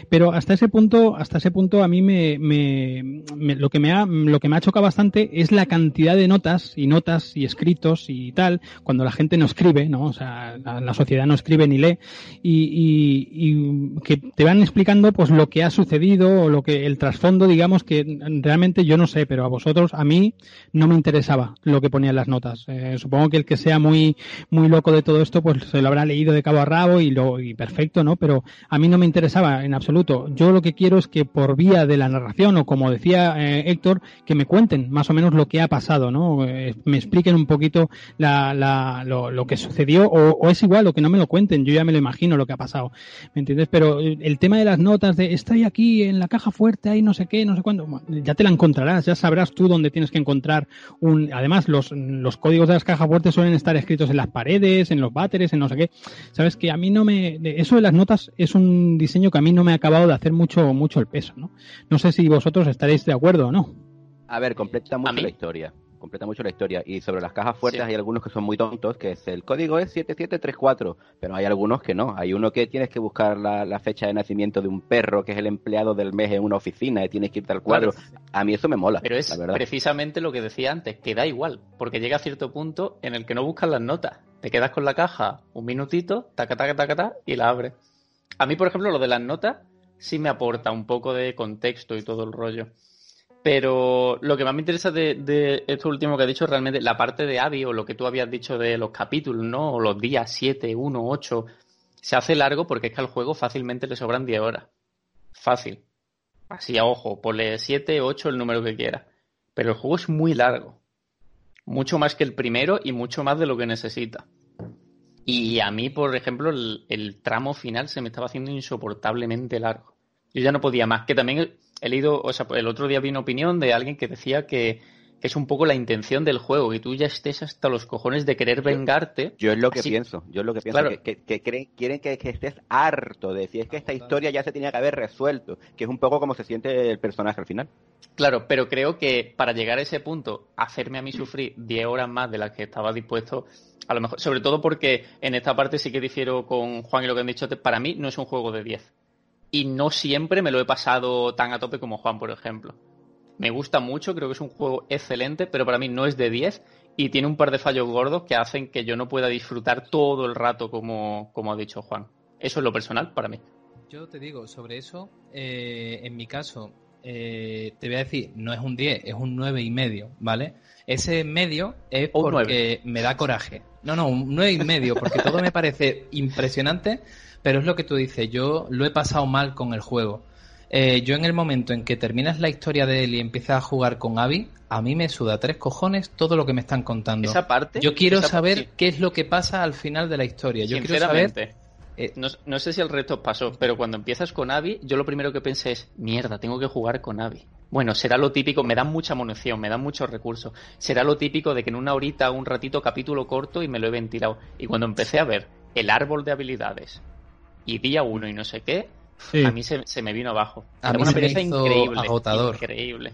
Pero hasta ese punto, hasta ese punto a mí me, me, lo que me ha, lo que me ha chocado bastante es la cantidad de notas y notas y escritos y tal, cuando la gente no escribe, ¿no? O sea, la, sociedad no escribe ni lee y, y, y que te van explicando pues lo que ha sucedido o lo que el trasfondo, digamos que realmente yo no sé, pero a vosotros, a mí no me interesaba lo que ponían las notas. Eh, supongo que el que sea muy muy loco de todo esto, pues se lo habrá leído de cabo a rabo y lo y perfecto, ¿no? Pero a mí no me interesaba en absoluto. Yo lo que quiero es que por vía de la narración, o como decía eh, Héctor, que me cuenten más o menos lo que ha pasado, ¿no? Eh, me expliquen un poquito lo, que sucedió, o, es igual, o que no me lo cuenten, yo ya me lo imagino lo que ha pasado, ¿me entiendes? Pero el tema de las notas, de estoy aquí en la caja fuerte, ahí no sé qué, no sé cuándo, ya te la encontrarás, ya sabrás tú dónde tienes que encontrar un... Además, los, los códigos de las cajas fuertes suelen estar escritos en las paredes, en los váteres, en no sé qué. Sabes que a mí no me... Eso de las notas es un diseño que a mí no me ha acabado de hacer mucho, mucho el peso, ¿no? No sé si vosotros estaréis de acuerdo o no. A ver, completa mucho la historia. Completa mucho la historia. Y sobre las cajas fuertes hay algunos que son muy tontos, que es el código es 7734, pero hay algunos que no. Hay uno que tienes que buscar la, fecha de nacimiento de un perro, que es el empleado del mes en una oficina, y tienes que irte al cuadro. A mí eso me mola. Pero es precisamente lo que decía antes, que da igual, porque llega a cierto punto en el que no buscas las notas. Te quedas con la caja un minutito, taca, taca, taca, taca, y la abres. A mí, por ejemplo, lo de las notas sí me aporta un poco de contexto y todo el rollo. Pero lo que más me interesa de, esto último que ha dicho realmente la parte de Abby o lo que tú habías dicho de los capítulos, ¿no? O los días 7, 1, 8. Se hace largo porque es que al juego fácilmente le sobran 10 horas. Fácil. Así a ojo, ponle 7, 8, el número que quieras. Pero el juego es muy largo. Mucho más que el primero y mucho más de lo que necesita. Y a mí, por ejemplo, el, tramo final se me estaba haciendo insoportablemente largo. Yo ya no podía más. Que también he leído, o sea, el otro día vi una opinión de alguien que decía que, es un poco la intención del juego, que tú ya estés hasta los cojones de querer vengarte. Yo es lo que pienso, yo es lo que pienso, que, quieren que, estés harto de decir, es que esta historia ya se tenía que haber resuelto, que es un poco como se siente el personaje al final. Claro, pero creo que para llegar a ese punto, hacerme a mí sufrir 10 horas más de las que estaba dispuesto, a lo mejor, sobre todo porque en esta parte sí que difiero con Juan y lo que han dicho, para mí no es un juego de 10. Y no siempre me lo he pasado tan a tope como Juan, por ejemplo. Me gusta mucho, creo que es un juego excelente, pero para mí no es de 10 y tiene un par de fallos gordos que hacen que yo no pueda disfrutar todo el rato como, como ha dicho Juan. Eso es lo personal para mí. Yo te digo, sobre eso, eh, en mi caso, eh, te voy a decir, no es un 10, es un 9 y medio, ¿vale? Ese medio es porque me da coraje. No, no, un 9 y medio, porque todo me parece impresionante, pero es lo que tú dices, yo lo he pasado mal con el juego. Eh, yo en el momento en que terminas la historia de él y empiezas a jugar con Abby, a mí me suda tres cojones todo lo que me están contando. Esa parte. Yo quiero saber qué es lo que pasa al final de la historia. Yo quiero saber eh, no, sé si el resto pasó, pero cuando empiezas con Abby, yo lo primero que pensé es, mierda, tengo que jugar con Abby. Bueno, será lo típico, me dan mucha munición, me dan muchos recursos. Será lo típico de que en una horita, un ratito, capítulo corto y me lo he ventilado. Y cuando empecé a ver el árbol de habilidades y día uno y no sé qué, a mí se, me vino abajo. A mí me increíble. Agotador. Increíble.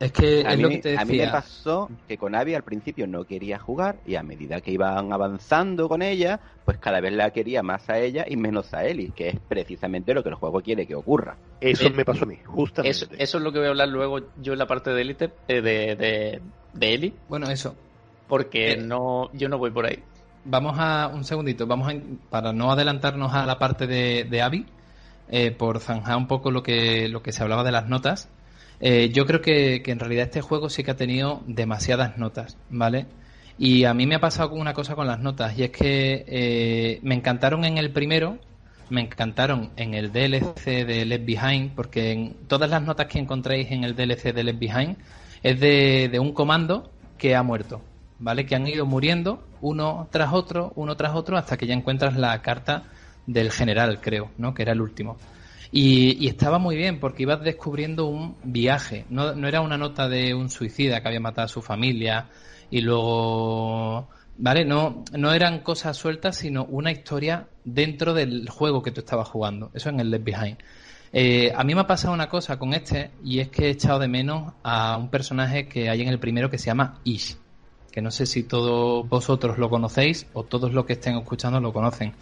Es que a, mí, lo que te a mí me pasó que con Abby al principio no quería jugar y a medida que iban avanzando con ella, pues cada vez la quería más a ella y menos a Ellie, que es precisamente lo que el juego quiere que ocurra. Eso me pasó a mí, justamente. Eso, eso, es lo que voy a hablar luego yo en la parte de Elite, eh, de, de, de, Ellie. Bueno, eso. Porque eh, no, yo no voy por ahí. Vamos a un segundito, vamos a, para no adelantarnos a la parte de, de Abby, eh, por zanjar un poco lo que, lo que se hablaba de las notas. Eh, yo creo que, en realidad este juego sí que ha tenido demasiadas notas, ¿vale? Y a mí me ha pasado una cosa con las notas, y es que eh, me encantaron en el primero, me encantaron en el DLC de Left Behind, porque en todas las notas que encontréis en el DLC de Left Behind es de, de un comando que ha muerto, ¿vale? Que han ido muriendo uno tras otro, uno tras otro, hasta que ya encuentras la carta del general, creo, ¿no? Que era el último. Y, estaba muy bien porque ibas descubriendo un viaje. No, no era una nota de un suicida que había matado a su familia y luego ¿vale? No, no eran cosas sueltas, sino una historia dentro del juego que tú estabas jugando. Eso en el Left Behind. Eh, a mí me ha pasado una cosa con este y es que he echado de menos a un personaje que hay en el primero que se llama Ish, que no sé si todos vosotros lo conocéis o todos los que estén escuchando lo conocen.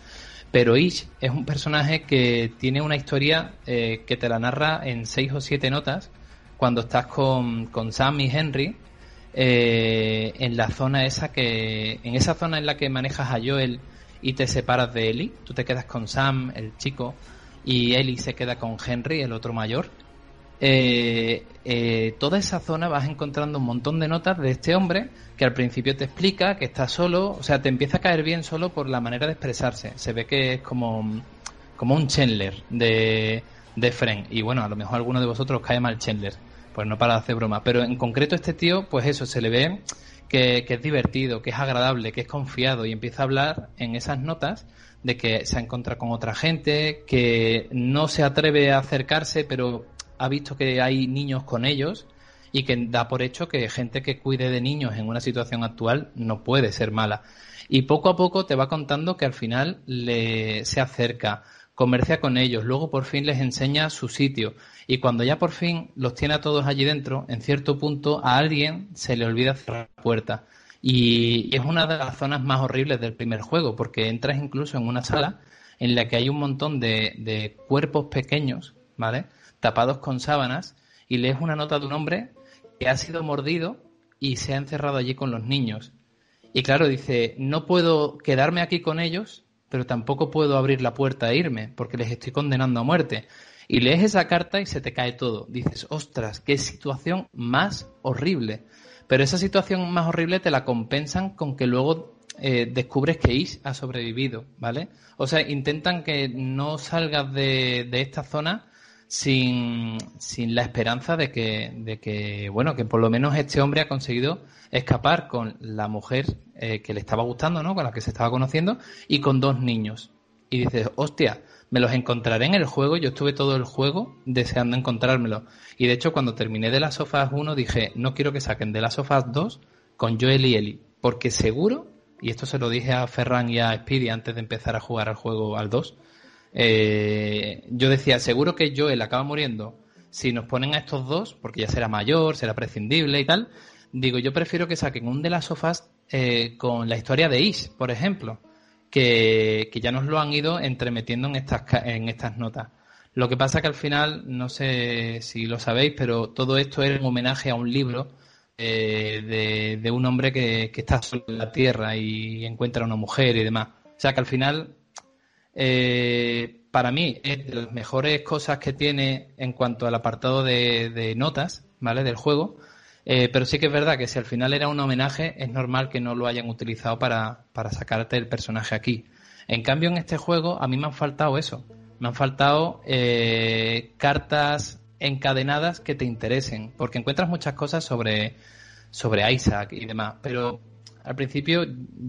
Pero Ish es un personaje que tiene una historia eh, que te la narra en seis o siete notas cuando estás con, con Sam y Henry eh, en la zona esa que en esa zona en la que manejas a Joel y te separas de Ellie, tú te quedas con Sam, el chico, y Ellie se queda con Henry, el otro mayor. Eh, eh, toda esa zona vas encontrando un montón de notas de este hombre que al principio te explica que está solo, o sea, te empieza a caer bien solo por la manera de expresarse. Se ve que es como, como un Chandler de, de Friend. Y bueno, a lo mejor alguno de vosotros cae mal Chandler, pues no para hacer broma. Pero en concreto este tío, pues eso, se le ve que, que es divertido, que es agradable, que es confiado y empieza a hablar en esas notas de que se ha encontrado con otra gente, que no se atreve a acercarse, pero ha visto que hay niños con ellos y que da por hecho que gente que cuide de niños en una situación actual no puede ser mala. Y poco a poco te va contando que al final le, se acerca, comercia con ellos, luego por fin les enseña su sitio. Y cuando ya por fin los tiene a todos allí dentro, en cierto punto a alguien se le olvida cerrar la puerta. Y es una de las zonas más horribles del primer juego, porque entras incluso en una sala en la que hay un montón de, de cuerpos pequeños, ¿vale? Tapados con sábanas, y lees una nota de un hombre que ha sido mordido y se ha encerrado allí con los niños. Y claro, dice, no puedo quedarme aquí con ellos, pero tampoco puedo abrir la puerta e irme, porque les estoy condenando a muerte. Y lees esa carta y se te cae todo. Dices, ostras, qué situación más horrible. Pero esa situación más horrible te la compensan con que luego eh, descubres que Ish ha sobrevivido, ¿vale? O sea, intentan que no salgas de, de esta zona sin, sin la esperanza de que, de que, bueno, que por lo menos este hombre ha conseguido escapar con la mujer eh, que le estaba gustando, ¿no? Con la que se estaba conociendo y con dos niños. Y dices, hostia, me los encontraré en el juego. Yo estuve todo el juego deseando encontrármelo. Y de hecho, cuando terminé de las sofás 1, dije, no quiero que saquen de las sofás 2 con Joel y Ellie. Porque seguro, y esto se lo dije a Ferran y a Speedy antes de empezar a jugar al juego al 2, eh, yo decía, seguro que Joel acaba muriendo si nos ponen a estos dos, porque ya será mayor, será prescindible y tal. Digo, yo prefiero que saquen un de las sofás eh, con la historia de Ish, por ejemplo, que, que, ya nos lo han ido entremetiendo en estas, en estas notas. Lo que pasa que al final, no sé si lo sabéis, pero todo esto era en homenaje a un libro eh, de, de, un hombre que, que, está solo en la Tierra y encuentra a una mujer y demás. O sea que al final eh, para mí es de las mejores cosas que tiene en cuanto al apartado de, notas, ¿vale? Del juego. Eh, pero sí que es verdad que si al final era un homenaje, es normal que no lo hayan utilizado para, para sacarte el personaje aquí. En cambio, en este juego a mí me han faltado eso. Me han faltado eh, cartas encadenadas que te interesen, porque encuentras muchas cosas sobre, sobre Isaac y demás. Pero al principio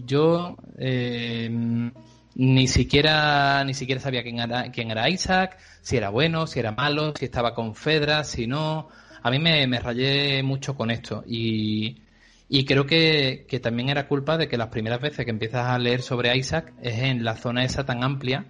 yo eh, ni siquiera, ni siquiera sabía quién era, quién era Isaac, si era bueno, si era malo, si estaba con Fedra, si no. A mí me, me rayé mucho con esto y, y creo que, que, también era culpa de que las primeras veces que empiezas a leer sobre Isaac es en la zona esa tan amplia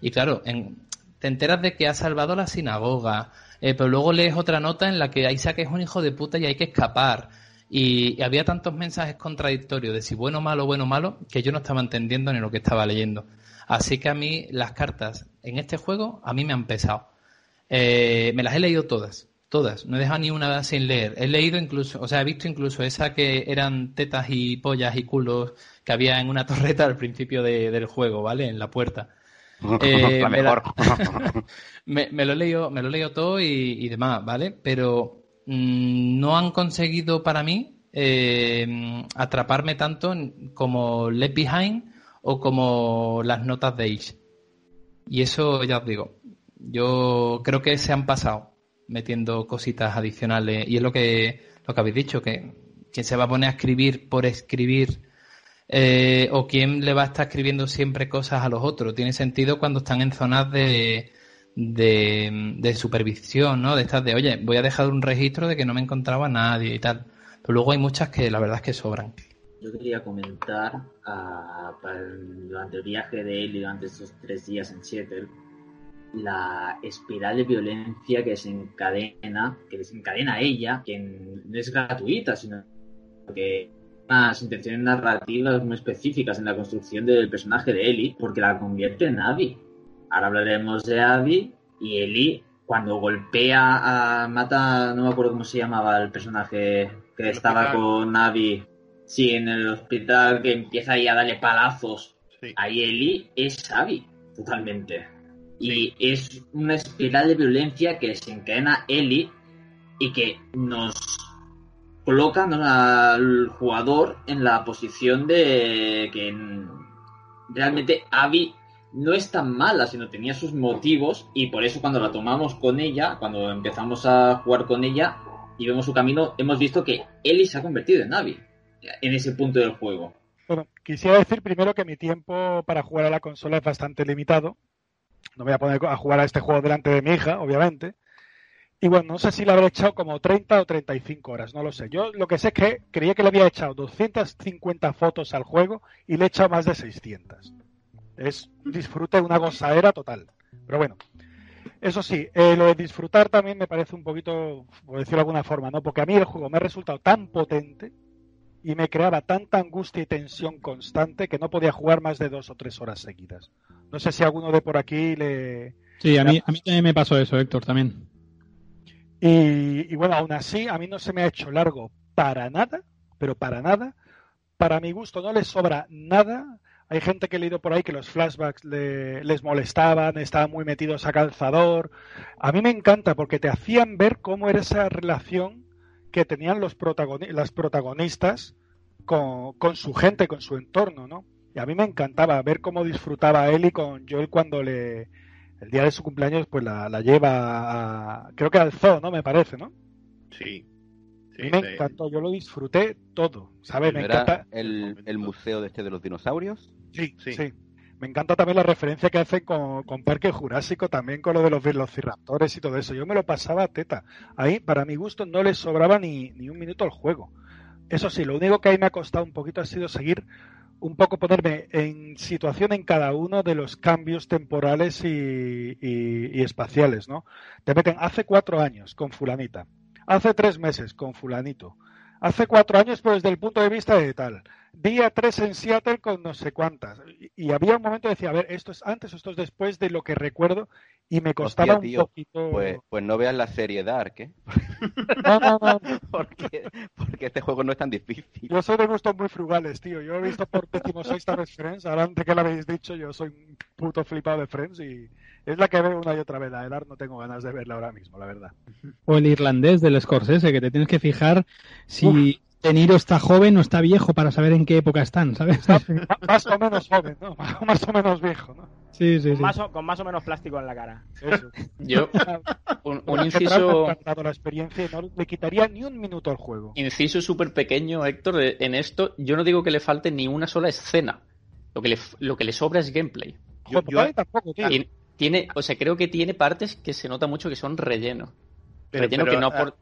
y claro, en, te enteras de que ha salvado la sinagoga, eh, pero luego lees otra nota en la que Isaac es un hijo de puta y hay que escapar. Y, había tantos mensajes contradictorios de si bueno, malo, bueno, malo, que yo no estaba entendiendo ni lo que estaba leyendo. Así que a mí las cartas en este juego a mí me han pesado. Eh, me las he leído todas, todas. No he dejado ni una sin leer. He leído incluso, o sea, he visto incluso esa que eran tetas y pollas y culos que había en una [LAUGHS] torreta al principio del juego, ¿vale? En la puerta. [LAUGHS] Eh, la mejor. [LAUGHS] Me, me, lo he leído, me lo he leído todo y, y demás, ¿vale? Pero Mm, no han conseguido para mí eh, atraparme tanto como Left Behind o como las notas de Ish. Y eso ya os digo, yo creo que se han pasado metiendo cositas adicionales y es lo que, lo que habéis dicho, que quien se va a poner a escribir por escribir eh, o quién le va a estar escribiendo siempre cosas a los otros. Tiene sentido cuando están en zonas de, de, supervisión, ¿no? De estas de, oye, voy a dejar un registro de que no me encontraba nadie y tal. Pero luego hay muchas que la verdad es que sobran. Yo quería comentar uh, durante el viaje de él durante estos tres días en Seattle la espiral de violencia que desencadena, que desencadena ella, que no es gratuita, sino que unas intenciones narrativas muy específicas en la construcción del personaje de Ellie, porque la convierte en Abby. Ahora hablaremos de Abby y Eli cuando golpea a mata, no me acuerdo cómo se llamaba el personaje que estaba con Abby, sí, en el hospital que empieza ahí a darle palazos. Ahí Eli es Abby, totalmente. Y es una espiral de violencia que desencadena Eli y que nos coloca al jugador en la posición de que realmente Abby no es tan mala, sino tenía sus motivos y por eso cuando la tomamos con ella, cuando empezamos a jugar con ella y vemos su camino, hemos visto que Ellie se ha convertido en Abby en ese punto del juego. Bueno, quisiera decir primero que mi tiempo para jugar a la consola es bastante limitado. No voy a poner a jugar a este juego delante de mi hija, obviamente. Y bueno, no sé si le habré echado como 30 o 35 horas, no lo sé. Yo lo que sé es que creía que le había echado 250 fotos al juego y le he echado más de 600. Es disfrute, una gozadera total. Pero bueno, eso sí, eh, lo de disfrutar también me parece un poquito, por decirlo de alguna forma, ¿no? Porque a mí el juego me ha resultado tan potente y me creaba tanta angustia y tensión constante que no podía jugar más de dos o tres horas seguidas. No sé si alguno de por aquí le... Sí, a mí, a mí también me pasó eso, Héctor, también. Y, bueno, aún así, a mí no se me ha hecho largo para nada, pero para nada. Para mi gusto no le sobra nada. Hay gente que he leído por ahí que los flashbacks les molestaban, estaban muy metidos a calzador. A mí me encanta porque te hacían ver cómo era esa relación que tenían los las protagonistas con, con, su gente, con su entorno, ¿no? Y a mí me encantaba ver cómo disfrutaba Ellie con Joel cuando le, el día de su cumpleaños, pues la, lleva a, creo que al zoo, ¿no? Me parece, ¿no? Sí. me encantó, yo lo disfruté todo, ¿sabes? Me encanta. El, museo de este de los dinosaurios? Sí, sí, Me encanta también la referencia que hacen con, con, Parque Jurásico, también con lo de los velociraptores y todo eso. Yo me lo pasaba a teta. Ahí, para mi gusto, no les sobraba ni, ni un minuto al juego. Eso sí, lo único que ahí me ha costado un poquito ha sido seguir un poco ponerme en situación en cada uno de los cambios temporales y, espaciales, ¿no? Te meten hace cuatro años con fulanita, hace tres meses con fulanito, hace cuatro años, pero desde el punto de vista de tal, día tres en Seattle con no sé cuántas. Y, había un momento que decía, a ver, esto es antes o esto es después de lo que recuerdo y me costaba un poquito. Pues, pues, no veas la serie Dark, ¿eh? No, no, no. [LAUGHS] porque, porque este juego no es tan difícil. Yo soy de gustos muy frugales, tío. Yo he visto por decimosexta [LAUGHS] vez Friends. Ahora antes que lo habéis dicho, yo soy un puto flipado de Friends y es la que veo una y otra vez. La de Dark no tengo ganas de verla ahora mismo, la verdad. O el irlandés del Scorsese, que te tienes que fijar si, de Niro está joven o está viejo para saber en qué época están, ¿sabes? más o menos joven, ¿no? [LAUGHS] Más o menos viejo, ¿no? Sí, sí, con, sí. Más o, con más o menos plástico en la cara. Eso. Yo, un, inciso... la experiencia y no le quitaría ni un minuto al juego. Inciso súper pequeño, Héctor, en esto yo no digo que le falte ni una sola escena. Lo que le, lo que le sobra es gameplay. Yo, yo, tampoco, tío. Tiene, o sea, creo que tiene partes que se nota mucho que son relleno. relleno que no ah, aporta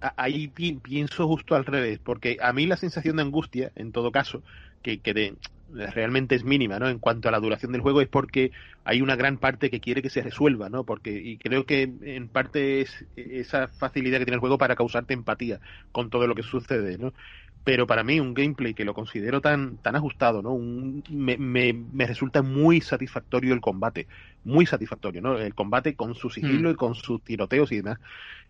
ahí pienso justo al revés, porque a mí la sensación de angustia, en todo caso, que, que realmente es mínima, ¿no? En cuanto a la duración del juego es porque hay una gran parte que quiere que se resuelva, ¿no? Porque y creo que en parte es esa facilidad que tiene el juego para causarte empatía con todo lo que sucede, ¿no? Pero para mí un gameplay que lo considero tan, tan ajustado, ¿no? me, me, resulta muy satisfactorio el combate, muy satisfactorio, ¿no? El combate con su sigilo mm. y con sus tiroteos y demás.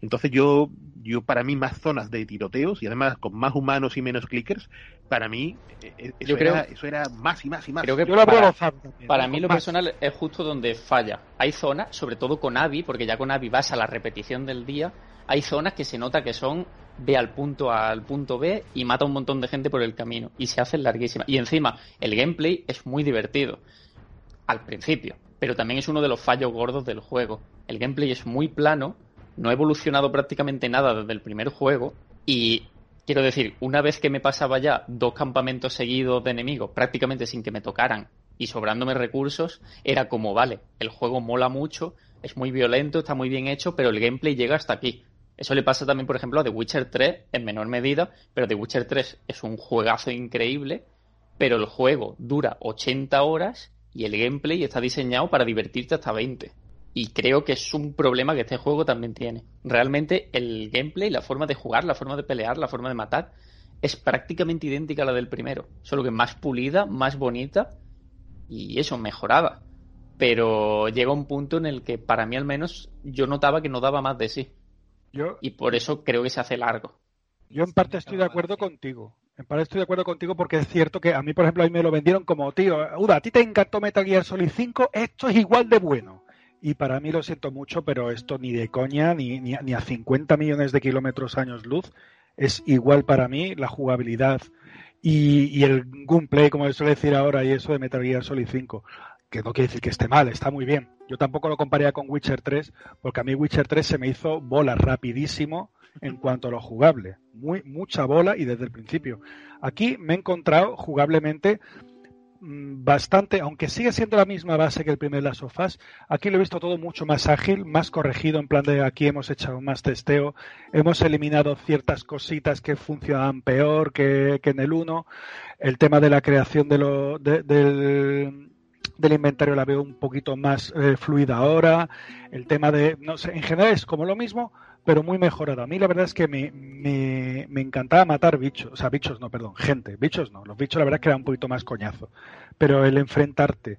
Entonces yo, yo para mí más zonas de tiroteos y además con más humanos y menos clickers, para mí eh, eh, eso, era, eso era más y más y más. Creo que para, para mí lo personal es justo donde falla. Hay zonas, sobre todo con Abby, porque ya con Abby vas a la repetición del día, hay zonas que se nota que son ve al punto A al punto B y mata un montón de gente por el camino. Y se hace larguísima. Y encima, el gameplay es muy divertido. Al principio. Pero también es uno de los fallos gordos del juego. El gameplay es muy plano. No ha evolucionado prácticamente nada desde el primer juego. Y quiero decir, una vez que me pasaba ya dos campamentos seguidos de enemigos, prácticamente sin que me tocaran y sobrándome recursos, era como, vale, el juego mola mucho, es muy violento, está muy bien hecho, pero el gameplay llega hasta aquí. Eso le pasa también, por ejemplo, a The Witcher 3 en menor medida, pero The Witcher 3 es un juegazo increíble, pero el juego dura 80 horas y el gameplay está diseñado para divertirte hasta 20. Y creo que es un problema que este juego también tiene. Realmente el gameplay, la forma de jugar, la forma de pelear, la forma de matar, es prácticamente idéntica a la del primero, solo que más pulida, más bonita y eso, mejorada. Pero llega un punto en el que para mí al menos yo notaba que no daba más de sí y por eso creo que se hace largo. Yo en parte estoy de acuerdo contigo. En parte estoy de acuerdo contigo porque es cierto que a mí, por ejemplo, a mí me lo vendieron como, tío, Uda, a ti te encantó Metal Gear Solid 5, esto es igual de bueno. Y para mí lo siento mucho, pero esto ni de coña, ni, ni, ni a 50 millones de kilómetros años luz, es igual para mí la jugabilidad y, y el gameplay, como se suele decir ahora, y eso de Metal Gear Solid 5 que no quiere decir que esté mal, está muy bien. Yo tampoco lo compararía con Witcher 3, porque a mí Witcher 3 se me hizo bola rapidísimo en cuanto a lo jugable. Muy, mucha bola y desde el principio. Aquí me he encontrado jugablemente mm, bastante, aunque sigue siendo la misma base que el primer Last of Us, aquí lo he visto todo mucho más ágil, más corregido, en plan de aquí hemos hecho más testeo, hemos eliminado ciertas cositas que funcionaban peor que, en el 1, el tema de la creación de lo, del, del inventario la veo un poquito más eh, fluida ahora, el tema de, no sé, en general es como lo mismo, pero muy mejorado. A mí la verdad es que me, me, encantaba matar bichos, o sea, bichos no, perdón, gente, bichos no, los bichos la verdad es que era un poquito más coñazo, pero el enfrentarte,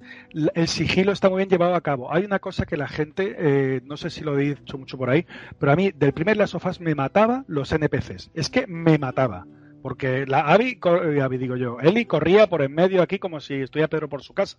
el sigilo está muy bien llevado a cabo. Hay una cosa que la gente, eh, no sé si lo he dicho mucho por ahí, pero a mí del primer Las Sofás me mataba los NPCs, es que me mataba. Porque la Abby, eh, Abby digo yo, Eli corría por en medio aquí como si estuviera Pedro por su casa.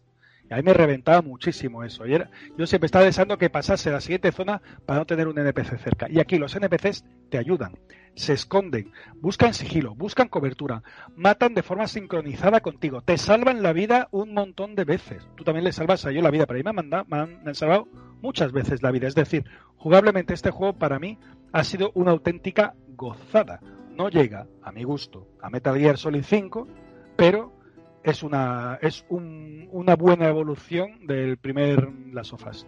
Y a mí me reventaba muchísimo eso. Yo siempre estaba deseando que pasase la siguiente zona para no tener un NPC cerca. Y aquí los NPCs te ayudan, se esconden, buscan sigilo, buscan cobertura, matan de forma sincronizada contigo, te salvan la vida un montón de veces. Tú también le salvas a yo la vida, pero a mí me han, me han salvado muchas veces la vida. Es decir, jugablemente este juego para mí ha sido una auténtica gozada. No llega, a mi gusto, a Metal Gear Solid 5, pero es una es un, una buena evolución del primer Las Sofas.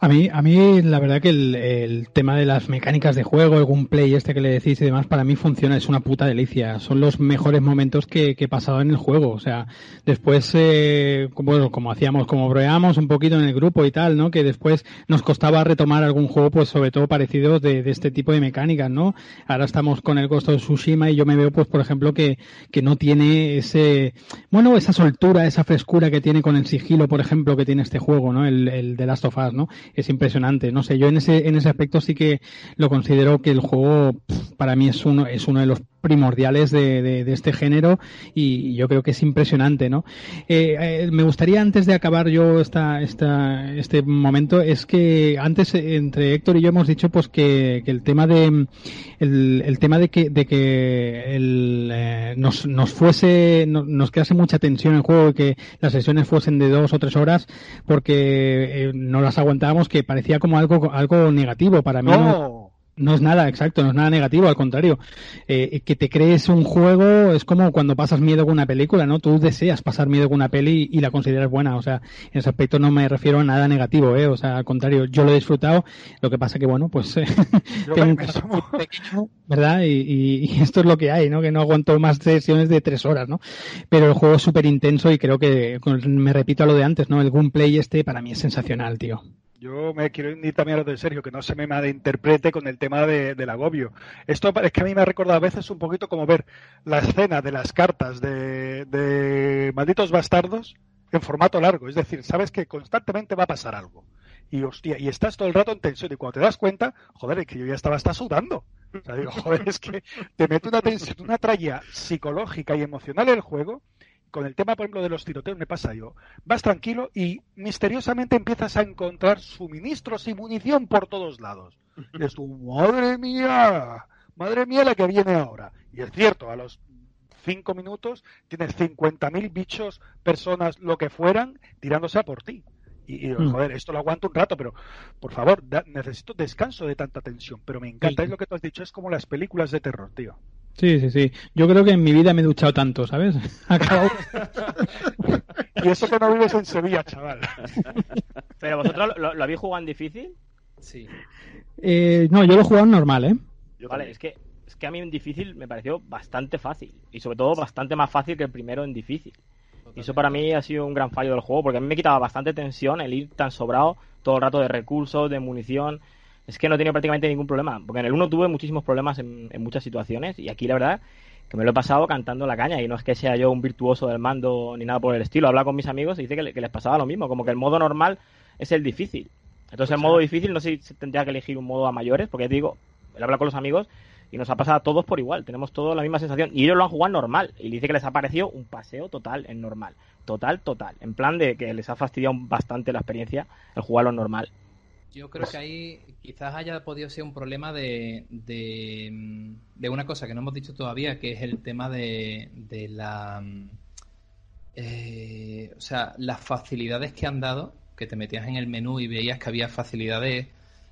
A mí, a mí la verdad que el, tema de las mecánicas de juego, el gameplay este que le decís y demás, para mí funciona, es una puta delicia. Son los mejores momentos que, que he pasado en el juego. O sea, después, eh, como, como hacíamos, como broeamos un poquito en el grupo y tal, ¿no? Que después nos costaba retomar algún juego, pues sobre todo parecido de, de este tipo de mecánicas, ¿no? Ahora estamos con el Ghost of Tsushima y yo me veo, pues por ejemplo, que, que no tiene ese, bueno, esa soltura, esa frescura que tiene con el sigilo, por ejemplo, que tiene este juego, ¿no? El, el de Last of Us, ¿no? Es impresionante. No sé, yo en ese, en ese aspecto sí que lo considero que el juego para mí es uno, es uno de los primordiales de, de, este género y yo creo que es impresionante, ¿no? Eh, eh, me gustaría antes de acabar yo esta, esta, este momento es que antes entre Héctor y yo hemos dicho pues que, que el tema de el, el, tema de que de que el, eh, nos, nos fuese nos quedase mucha tensión en el juego que las sesiones fuesen de dos o tres horas porque no las aguantábamos que parecía como algo algo negativo para mí. ¿no? No es nada, exacto, no es nada negativo, al contrario. Eh, que te crees un juego es como cuando pasas miedo con una película, ¿no? Tú deseas pasar miedo con una peli y, la consideras buena, o sea, en ese aspecto no me refiero a nada negativo, ¿eh? O sea, al contrario, yo lo he disfrutado, lo que pasa que, bueno, pues eh, [LAUGHS] tengo un pequeño, ¿verdad? Y, y, [LAUGHS] esto es lo que hay, ¿no? Que no aguanto más sesiones de tres horas, ¿no? Pero el juego es súper intenso y creo que, me repito a lo de antes, ¿no? El gameplay este para mí es sensacional, tío. Yo me quiero ir también a lo de Sergio, que no se me malinterprete con el tema de, del agobio. Esto es que a mí me ha recordado a veces un poquito como ver la escena de las cartas de, de Malditos Bastardos en formato largo. Es decir, sabes que constantemente va a pasar algo. Y hostia, y estás todo el rato en tensión. Y cuando te das cuenta, joder, es que yo ya estaba hasta sudando. O sea, digo, joder, es que te mete una tensión, una tralla psicológica y emocional en el juego con el tema, por ejemplo, de los tiroteos me pasa yo. Vas tranquilo y misteriosamente empiezas a encontrar suministros y munición por todos lados. [LAUGHS] Y es tu, madre mía, madre mía la que viene ahora. Y es cierto, a los cinco minutos tienes 50.000 bichos, personas, lo que fueran, tirándose a por ti. Y, mm. joder, esto lo aguanto un rato, pero por favor, necesito descanso de tanta tensión. Pero me encanta, es lo que tú has dicho, es como las películas de terror, tío. Sí, sí, sí. Yo creo que en mi vida me he duchado tanto, ¿sabes? [LAUGHS] [LAUGHS] y eso que no vives en Sevilla, chaval. [LAUGHS] ¿Pero vosotros lo, habéis jugado en difícil? Sí. Eh, no, yo lo he jugado en normal, ¿eh? vale, es que, es que a mí en difícil me pareció bastante fácil. Y sobre todo bastante más fácil que el primero en difícil. Y eso para mí ha sido un gran fallo del juego, porque a mí me quitaba bastante tensión el ir tan sobrado todo el rato de recursos, de munición es que no he tenido prácticamente ningún problema. Porque en el 1 tuve muchísimos problemas en, muchas situaciones y aquí la verdad que me lo he pasado cantando la caña y no es que sea yo un virtuoso del mando ni nada por el estilo. Habla con mis amigos y dice que, les pasaba lo mismo, como que el modo normal es el difícil. Entonces el modo difícil no sé si tendría que elegir un modo a mayores, porque digo, él habla con los amigos y nos ha pasado a todos por igual, tenemos todos la misma sensación y ellos lo han jugado normal y dice que les ha parecido un paseo total en normal, total, total, en plan de que les ha fastidiado bastante la experiencia el jugarlo normal. Yo creo que ahí quizás haya podido ser un problema de, de, una cosa que no hemos dicho todavía, que es el tema de, de la eh, o sea, las facilidades que han dado, que te metías en el menú y veías que había facilidades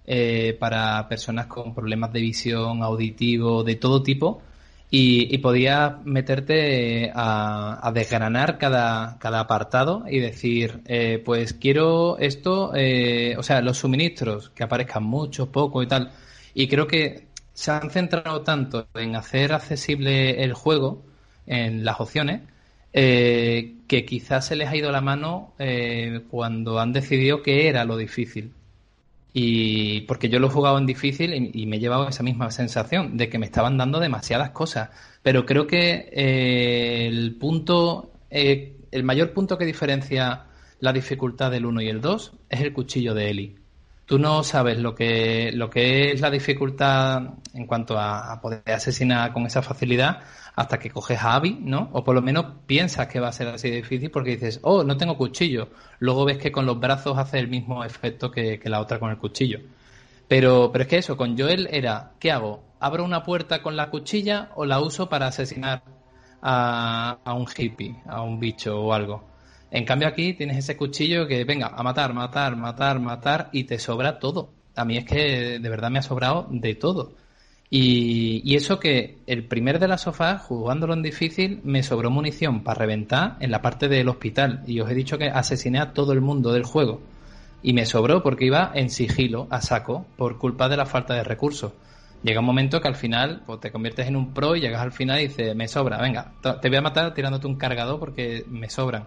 eh, para personas con problemas de visión, auditivo, de todo tipo, y, podías meterte a, desgranar cada, cada, apartado y decir, eh, pues quiero esto, o sea, los suministros, que aparezcan muchos, pocos y tal. Y creo que se han centrado tanto en hacer accesible el juego, en las opciones, eh, que quizás se les ha ido la mano eh, cuando han decidido que era lo difícil. Y porque yo lo he jugado en difícil y, me he llevado esa misma sensación de que me estaban dando demasiadas cosas. Pero creo que eh, el punto, el mayor punto que diferencia la dificultad del 1 y el 2 es el cuchillo de Eli. Tú no sabes lo que, lo que es la dificultad en cuanto a poder asesinar con esa facilidad hasta que coges a Abby, ¿no? O por lo menos piensas que va a ser así difícil porque dices, oh, no tengo cuchillo. Luego ves que con los brazos hace el mismo efecto que, la otra con el cuchillo. Pero, pero es que eso, con Joel era, ¿qué hago? ¿Abro una puerta con la cuchilla o la uso para asesinar a, a un hippie, a un bicho o algo? En cambio aquí tienes ese cuchillo que venga a matar, matar, matar, matar y te sobra todo. A mí es que de verdad me ha sobrado de todo. Y, eso que el primer de la sofá, jugándolo en difícil, me sobró munición para reventar en la parte del hospital. Y os he dicho que asesiné a todo el mundo del juego. Y me sobró porque iba en sigilo, a saco, por culpa de la falta de recursos. Llega un momento que al final pues, te conviertes en un pro y llegas al final y dices, me sobra, venga, te voy a matar tirándote un cargador porque me sobran.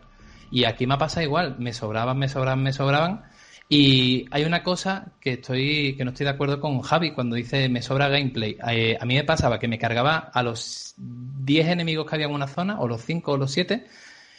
Y aquí me ha pasado igual, me sobraban, me sobraban, me sobraban y hay una cosa que estoy que no estoy de acuerdo con Javi cuando dice me sobra gameplay. Eh, a mí me pasaba que me cargaba a los 10 enemigos que había en una zona, o los 5 o los 7,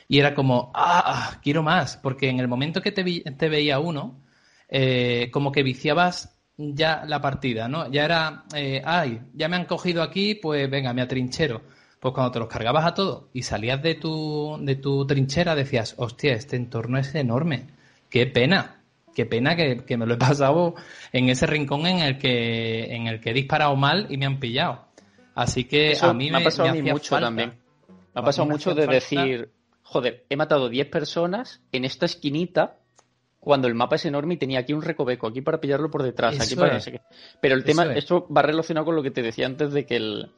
y era como, ah, quiero más, porque en el momento que te, veía uno, eh, como que viciabas ya la partida, ¿no? Ya era, eh, ay, ya me han cogido aquí, pues venga, me atrinchero. Pues cuando te los cargabas a todos y salías de tu, de tu trinchera, decías, hostia, este entorno es enorme, qué pena qué pena que, me lo he pasado en ese rincón en el que en el que he disparado mal y me han pillado. Así que a mí me, ha pasado a mí mucho también. Me ha pasado mucho de decir, joder, he matado 10 personas en esta esquinita cuando el mapa es enorme y tenía aquí un recoveco, aquí para pillarlo por detrás, aquí para Pero el tema, esto va relacionado con lo que te decía antes de que el,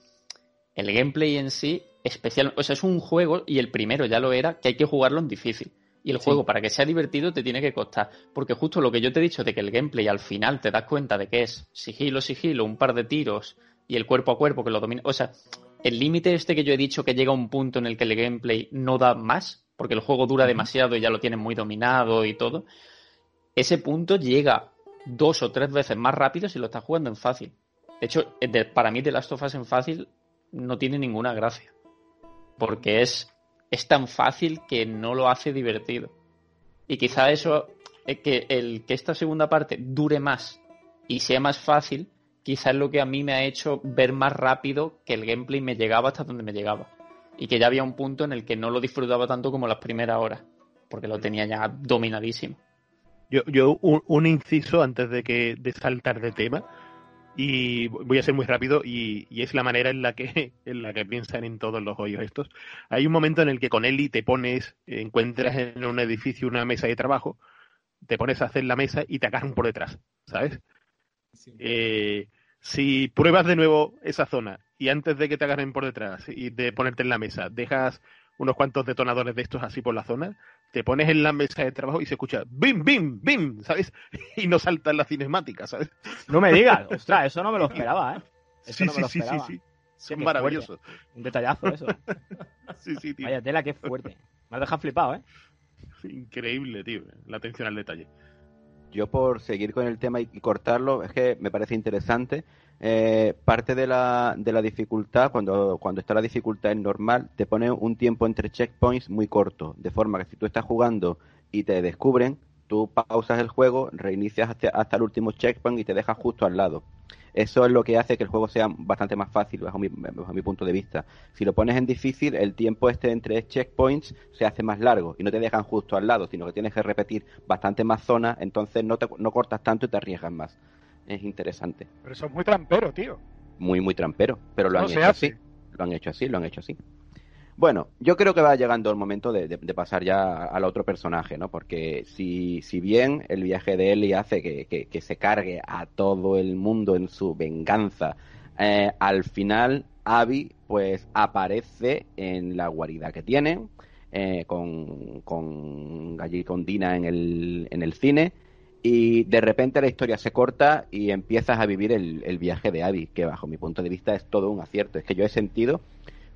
el gameplay en sí, especial, o sea, es un juego, y el primero ya lo era, que hay que jugarlo en difícil. Y el juego, para que sea divertido, te tiene que costar. Porque justo lo que yo te he dicho de que el gameplay al final te das cuenta de que es sigilo, sigilo, un par de tiros y el cuerpo a cuerpo que lo domina. O sea, el límite este que yo he dicho que llega a un punto en el que el gameplay no da más, porque el juego dura demasiado y ya lo tienen muy dominado y todo. Ese punto llega dos o tres veces más rápido si lo estás jugando en fácil. De hecho, para mí The Last of Us en fácil no tiene ninguna gracia. Porque es es tan fácil que no lo hace divertido. Y quizá eso, eh, que, el, que esta segunda parte dure más y sea más fácil, quizá es lo que a mí me ha hecho ver más rápido que el gameplay me llegaba hasta donde me llegaba. Y que ya había un punto en el que no lo disfrutaba tanto como las primeras horas, porque lo tenía ya dominadísimo. Yo, yo un, inciso antes de que de saltar de tema y voy a ser muy rápido y, es la manera en la que [LAUGHS] en la que piensan en todos los hoyos estos. Hay un momento en el que con Eli te pones, encuentras en un edificio una mesa de trabajo, te pones a hacer la mesa y te agarran por detrás, ¿sabes? Eh, si pruebas de nuevo esa zona y antes de que te agarren por detrás y de ponerte en la mesa, dejas unos cuantos detonadores de estos así por la zona, te pones en la mesa de trabajo y se escucha bim, bim, bim, ¿sabes? [LAUGHS] Y no salta en la cinemática, ¿sabes? No me digas, [LAUGHS] ostras, eso no me lo esperaba, ¿eh? Eso sí, no me lo esperaba. sí, sí, sí. Son maravillosos. Un detallazo eso. [LAUGHS] sí, sí, tío. Vaya tela, qué fuerte. Me has dejado flipado, ¿eh? Increíble, tío, la atención al detalle. Yo por seguir con el tema y cortarlo, es que me parece interesante eh, parte de la, de la dificultad, cuando, cuando está la dificultad en normal, te pone un tiempo entre checkpoints muy corto, de forma que si tú estás jugando y te descubren, tú pausas el juego, reinicias hasta, el último checkpoint y te dejas justo al lado. Eso es lo que hace que el juego sea bastante más fácil, bajo mi, bajo mi punto de vista. Si lo pones en difícil, el tiempo este entre checkpoints se hace más largo y no te dejan justo al lado, sino que tienes que repetir bastante más zonas, entonces no, te, no cortas tanto y te arriesgas más es interesante. Pero eso es muy trampero, tío. Muy, muy trampero, pero lo han hecho así. Lo han hecho así, lo han hecho así. Bueno, yo creo que va llegando el momento de, pasar ya al otro personaje, ¿no? Porque si, si bien el viaje de Ellie hace que, se cargue a todo el mundo en su venganza, eh, al final Abby pues aparece en la guarida que tiene, eh, con, con, allí con Dina en el, en el cine, y de repente la historia se corta y empiezas a vivir el, viaje de Abby, que bajo mi punto de vista es todo un acierto. Es que yo he sentido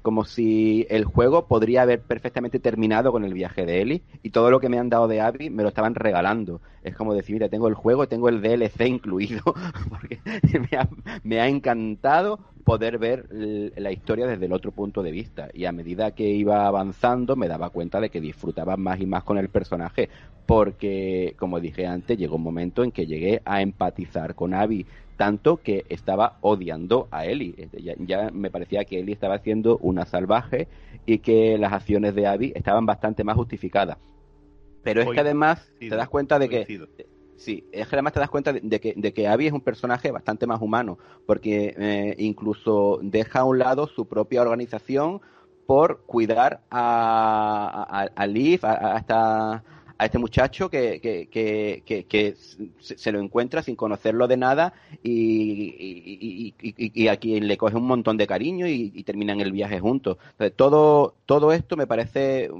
como si el juego podría haber perfectamente terminado con el viaje de Ellie y todo lo que me han dado de Abby me lo estaban regalando. Es como decir, mira, tengo el juego, tengo el DLC incluido, [LAUGHS] porque me ha, encantado poder ver la historia desde el otro punto de vista. Y a medida que iba avanzando me daba cuenta de que disfrutaba más y más con el personaje, porque, como dije antes, llegó un momento en que llegué a empatizar con Abby tanto que estaba odiando a Ellie. Ya, me parecía que Ellie estaba haciendo una salvaje y que las acciones de Abby estaban bastante más justificadas. Pero es que además te das cuenta de que... Sí, es que además te das cuenta de, que, de que Abby es un personaje bastante más humano, porque eh, incluso deja a un lado su propia organización por cuidar a, a, Liv, a, a, esta, a este muchacho que, que, que, que se lo encuentra sin conocerlo de nada y, y, a quien le coge un montón de cariño y, terminan el viaje juntos. Entonces, todo, todo esto me parece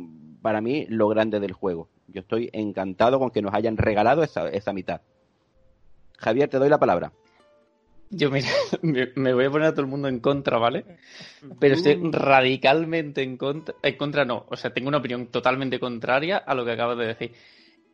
para mí lo grande del juego. Yo estoy encantado con que nos hayan regalado esa, esa mitad. Javier, te doy la palabra. Yo, mira, [LAUGHS] me, voy a poner a todo el mundo en contra, ¿vale? Pero estoy radicalmente en contra. En contra no, o sea, tengo una opinión totalmente contraria a lo que acabas de decir.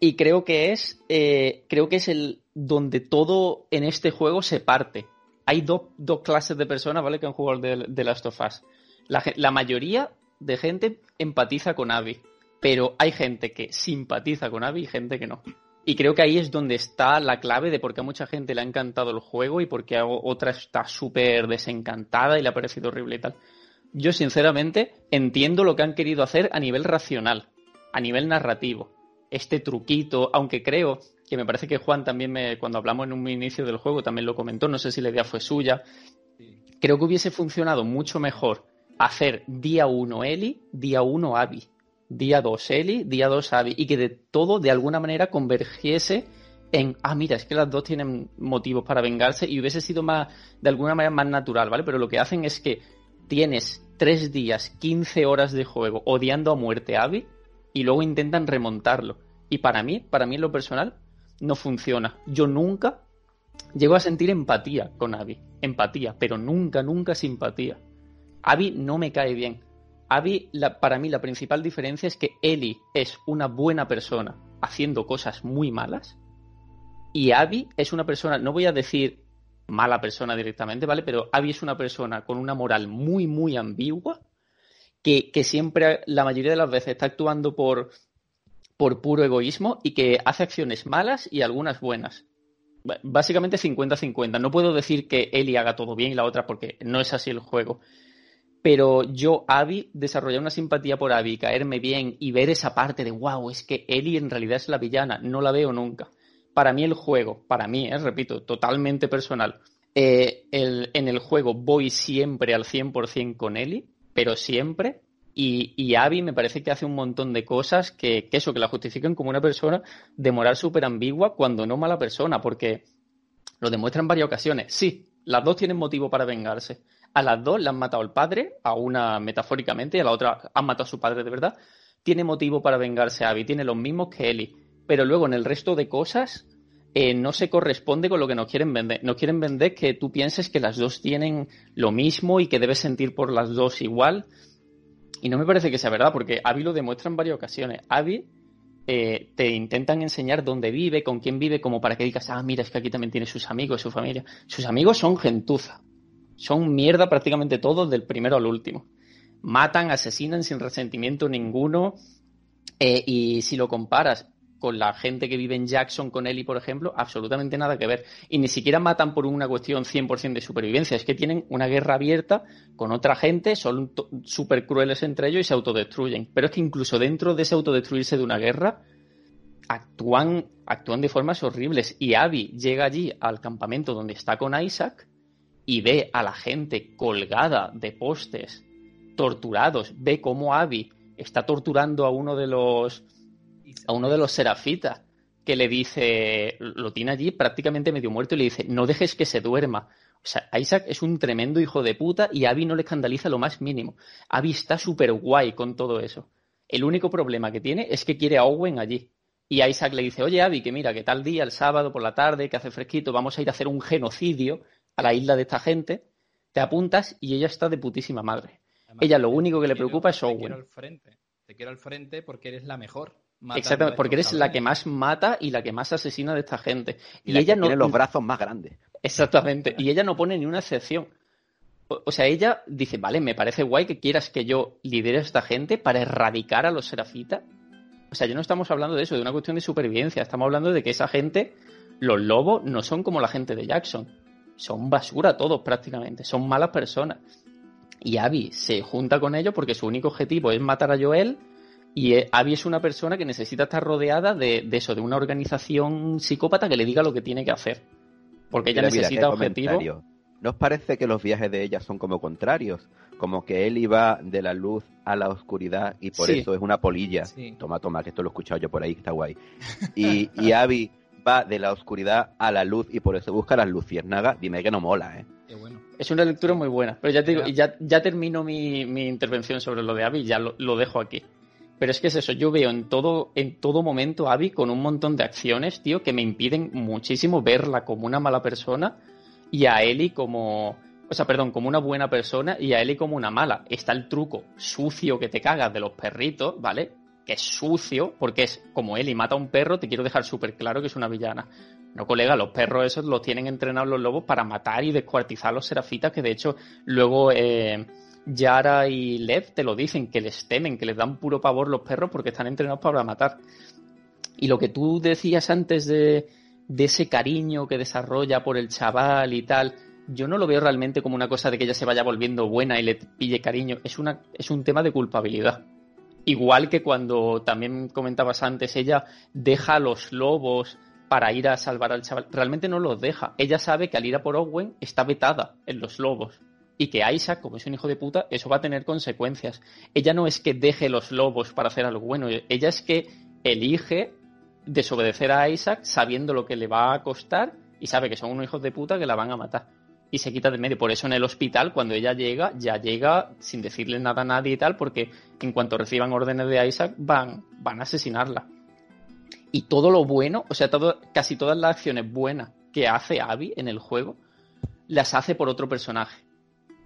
Y creo que es, eh, creo que es el donde todo en este juego se parte. Hay dos, clases de personas, ¿vale? Que han jugado de, de Last of Us. La, la mayoría de gente empatiza con Abby, pero hay gente que simpatiza con Abby y gente que no. Y creo que ahí es donde está la clave de por qué a mucha gente le ha encantado el juego y por qué a otra está súper desencantada y le ha parecido horrible y tal. Yo sinceramente entiendo lo que han querido hacer a nivel racional, a nivel narrativo. Este truquito, aunque creo que me parece que Juan también me, cuando hablamos en un inicio del juego también lo comentó, no sé si la idea fue suya. Creo que hubiese funcionado mucho mejor hacer día 1 Eli, día 1 Abby día 2 Eli, día 2 Abby, y que de todo de alguna manera convergiese en, ah, mira, es que las dos tienen motivos para vengarse y hubiese sido más, de alguna manera más natural, ¿vale? Pero lo que hacen es que tienes 3 días, 15 horas de juego odiando a muerte a Abby y luego intentan remontarlo. Y para mí, para mí en lo personal, no funciona. Yo nunca llego a sentir empatía con Abby. Empatía, pero nunca, nunca simpatía. Abby no me cae bien. Abby, para mí la principal diferencia es que Ellie es una buena persona haciendo cosas muy malas y Abby es una persona, no voy a decir mala persona directamente, ¿vale? Pero Abby es una persona con una moral muy, muy ambigua que, siempre, la mayoría de las veces, está actuando por, por puro egoísmo y que hace acciones malas y algunas buenas. Básicamente 50-50. No puedo decir que Ellie haga todo bien y la otra porque no es así el juego pero yo, Abby, desarrollar una simpatía por Abby, caerme bien y ver esa parte de, wow, es que Ellie en realidad es la villana, no la veo nunca. Para mí el juego, para mí, eh, repito, totalmente personal, eh, en el juego voy siempre al 100% con Ellie, pero siempre, y, y, Abby me parece que hace un montón de cosas que, eso, que la justifican como una persona de moral súper ambigua cuando no mala persona, porque lo demuestra en varias ocasiones. Sí, las dos tienen motivo para vengarse, a las dos le han matado al padre, a una metafóricamente y a la otra han matado a su padre de verdad. Tiene motivo para vengarse a Abby, tiene los mismos que Ellie. Pero luego en el resto de cosas eh, no se corresponde con lo que nos quieren vender. Nos quieren vender que tú pienses que las dos tienen lo mismo y que debes sentir por las dos igual. Y no me parece que sea verdad, porque Abby lo demuestra en varias ocasiones. Abby eh, te intentan enseñar dónde vive, con quién vive, como para que digas, ah, mira, es que aquí también tiene sus amigos, su familia. Sus amigos son gentuza. Son mierda prácticamente todos, del primero al último. Matan, asesinan sin resentimiento ninguno. Eh, y si lo comparas con la gente que vive en Jackson, con Ellie, por ejemplo, absolutamente nada que ver. Y ni siquiera matan por una cuestión 100% de supervivencia. Es que tienen una guerra abierta con otra gente, son súper crueles entre ellos y se autodestruyen. Pero es que incluso dentro de ese autodestruirse de una guerra, actúan, actúan de formas horribles. Y Abby llega allí al campamento donde está con Isaac y ve a la gente colgada de postes torturados, ve cómo Abby está torturando a uno de los a uno de los serafitas que le dice, lo tiene allí prácticamente medio muerto y le dice, no dejes que se duerma. O sea, Isaac es un tremendo hijo de puta y Abby no le escandaliza lo más mínimo. Abby está súper guay con todo eso. El único problema que tiene es que quiere a Owen allí. Y Isaac le dice, oye Abby, que mira, que tal día, el sábado por la tarde, que hace fresquito, vamos a ir a hacer un genocidio a la isla de esta gente. Te apuntas y ella está de putísima madre. ella lo único que le preocupa es Owen. Te quiero al frente. Te quiero al frente porque eres la mejor. Exactamente, porque eres la que más mata y la que más asesina de esta gente. Y, ella no tiene los brazos más grandes. Exactamente, y ella no pone ni una excepción. O, sea, ella dice, vale, me parece guay que quieras que yo lidere a esta gente para erradicar a los serafitas. O sea, ya no estamos hablando de eso, de una cuestión de supervivencia. Estamos hablando de que esa gente, los lobos, no son como la gente de Jackson. Son basura todos prácticamente. Son malas personas. Y Abby se junta con ellos porque su único objetivo es matar a Joel y eh, Abby es una persona que necesita estar rodeada de, eso, de una organización psicópata que le diga lo que tiene que hacer. Porque ella necesita objetivo. ¿No os parece que los viajes de ella son como contrarios? Como que él iba de la luz a la oscuridad y por eso es una polilla. Toma, toma, que esto lo he escuchado yo por ahí, que está guay. [LAUGHS] Y, y Abby va de la oscuridad a la luz y por eso busca las luciérnagas. Dime que no mola, ¿eh? Es una lectura muy buena. Pero ya te digo, ya, ya termino mi, intervención sobre lo de Abby, ya lo dejo aquí. Pero es que es eso, yo veo en todo, en todo momento a Abby con un montón de acciones, tío, que me impiden muchísimo verla como una mala persona y a Ellie como. O sea, perdón, como una buena persona y a Ellie como una mala. Está el truco sucio que te cagas de los perritos, ¿vale? Que es sucio, porque es como Ellie mata a un perro, te quiero dejar súper claro que es una villana. No, colega, los perros esos los tienen entrenados los lobos para matar y descuartizar a los serafitas, que de hecho luego. Eh, Yara y Lev te lo dicen, que les temen, que les dan puro pavor los perros porque están entrenados para matar. Y lo que tú decías antes de, de ese cariño que desarrolla por el chaval y tal, yo no lo veo realmente como una cosa de que ella se vaya volviendo buena y le pille cariño. Es, una, es un tema de culpabilidad. Igual que cuando también comentabas antes, ella deja a los lobos para ir a salvar al chaval. Realmente no los deja. Ella sabe que al ir a por Owen está vetada en los lobos y que Isaac, como es un hijo de puta, eso va a tener consecuencias. Ella no es que deje los lobos para hacer algo bueno, ella es que elige desobedecer a Isaac sabiendo lo que le va a costar y sabe que son unos hijos de puta que la van a matar. Y se quita de medio. Por eso en el hospital, cuando ella llega, ya llega sin decirle nada a nadie y tal, porque en cuanto reciban órdenes de Isaac, van, van a asesinarla. Y todo lo bueno, o sea, todo, casi todas las acciones buenas que hace Abby en el juego, las hace por otro personaje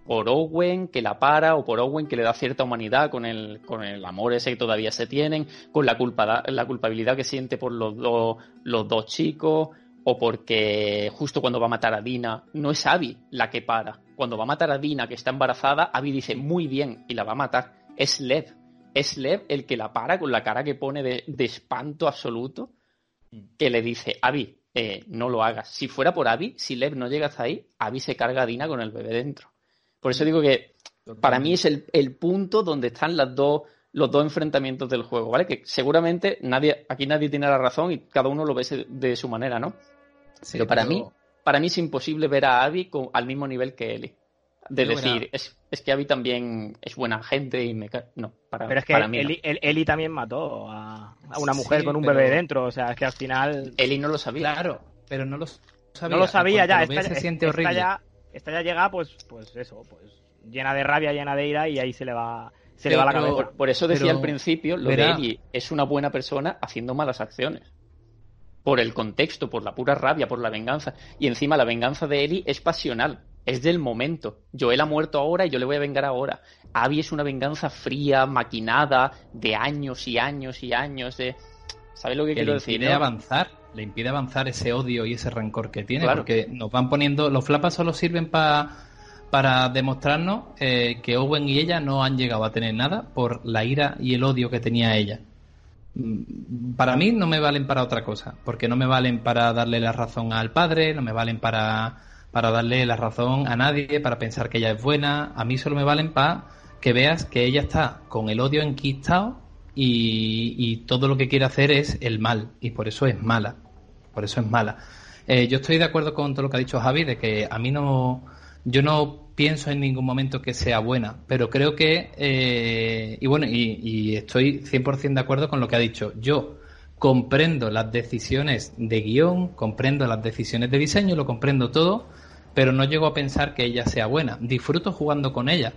por Owen que la para o por Owen que le da cierta humanidad con el, con el amor ese que todavía se tienen, con la, culpa, la culpabilidad que siente por los, dos, los dos chicos o porque justo cuando va a matar a Dina, no es Abby la que para. Cuando va a matar a Dina que está embarazada, Abby dice muy bien y la va a matar. Es Lev. Es Lev el que la para con la cara que pone de, espanto absoluto que le dice, Abby, eh, no lo hagas. Si fuera por Abby, si Lev no llega hasta ahí, Abby se carga a Dina con el bebé dentro. Por eso digo que para mí es el, punto donde están las dos, los dos enfrentamientos del juego, ¿vale? Que seguramente nadie, aquí nadie tiene la razón y cada uno lo ve de su manera, ¿no? Pero para mí, para mí es imposible ver a Abby al mismo nivel que Ellie. De decir, es, que Abby también es buena gente y me no, para, Pero es que Ellie, también mató a, una mujer con un bebé dentro, o sea, es que al final. Ellie no lo sabía. Claro, pero no lo sabía. No lo sabía ya, se siente horrible esta ya llega, pues, pues eso, pues llena de rabia, llena de ira y ahí se le va, se le va la cabeza. Por, eso decía al principio, lo de Ellie es una buena persona haciendo malas acciones. Por el contexto, por la pura rabia, por la venganza. Y encima la venganza de Ellie es pasional, es del momento. Joel ha muerto ahora y yo le voy a vengar ahora. Abby es una venganza fría, maquinada, de años y años y años de... ¿Sabes lo que, quiero decir? ¿no? avanzar le impide avanzar ese odio y ese rencor que tiene, porque nos van poniendo, los flapas solo sirven para demostrarnos eh, que Owen y ella no han llegado a tener nada por la ira y el odio que tenía ella. Mm, para mí no me valen para otra cosa, porque no me valen para darle la razón al padre, no me valen para, para darle la razón a nadie, para pensar que ella es buena, a mí solo me valen para que veas que ella está con el odio enquistado y, y todo lo que quiere hacer es el mal, y por eso es mala por eso es mala. Eh, yo estoy de acuerdo con todo lo que ha dicho Javi, de que a mí no, yo no pienso en ningún momento que sea buena, pero creo que, eh, y bueno, y, y estoy 100% de acuerdo con lo que ha dicho. Yo comprendo las decisiones de guion, comprendo las decisiones de diseño, lo comprendo todo, pero no llego a pensar que ella sea buena. Disfruto jugando con ella,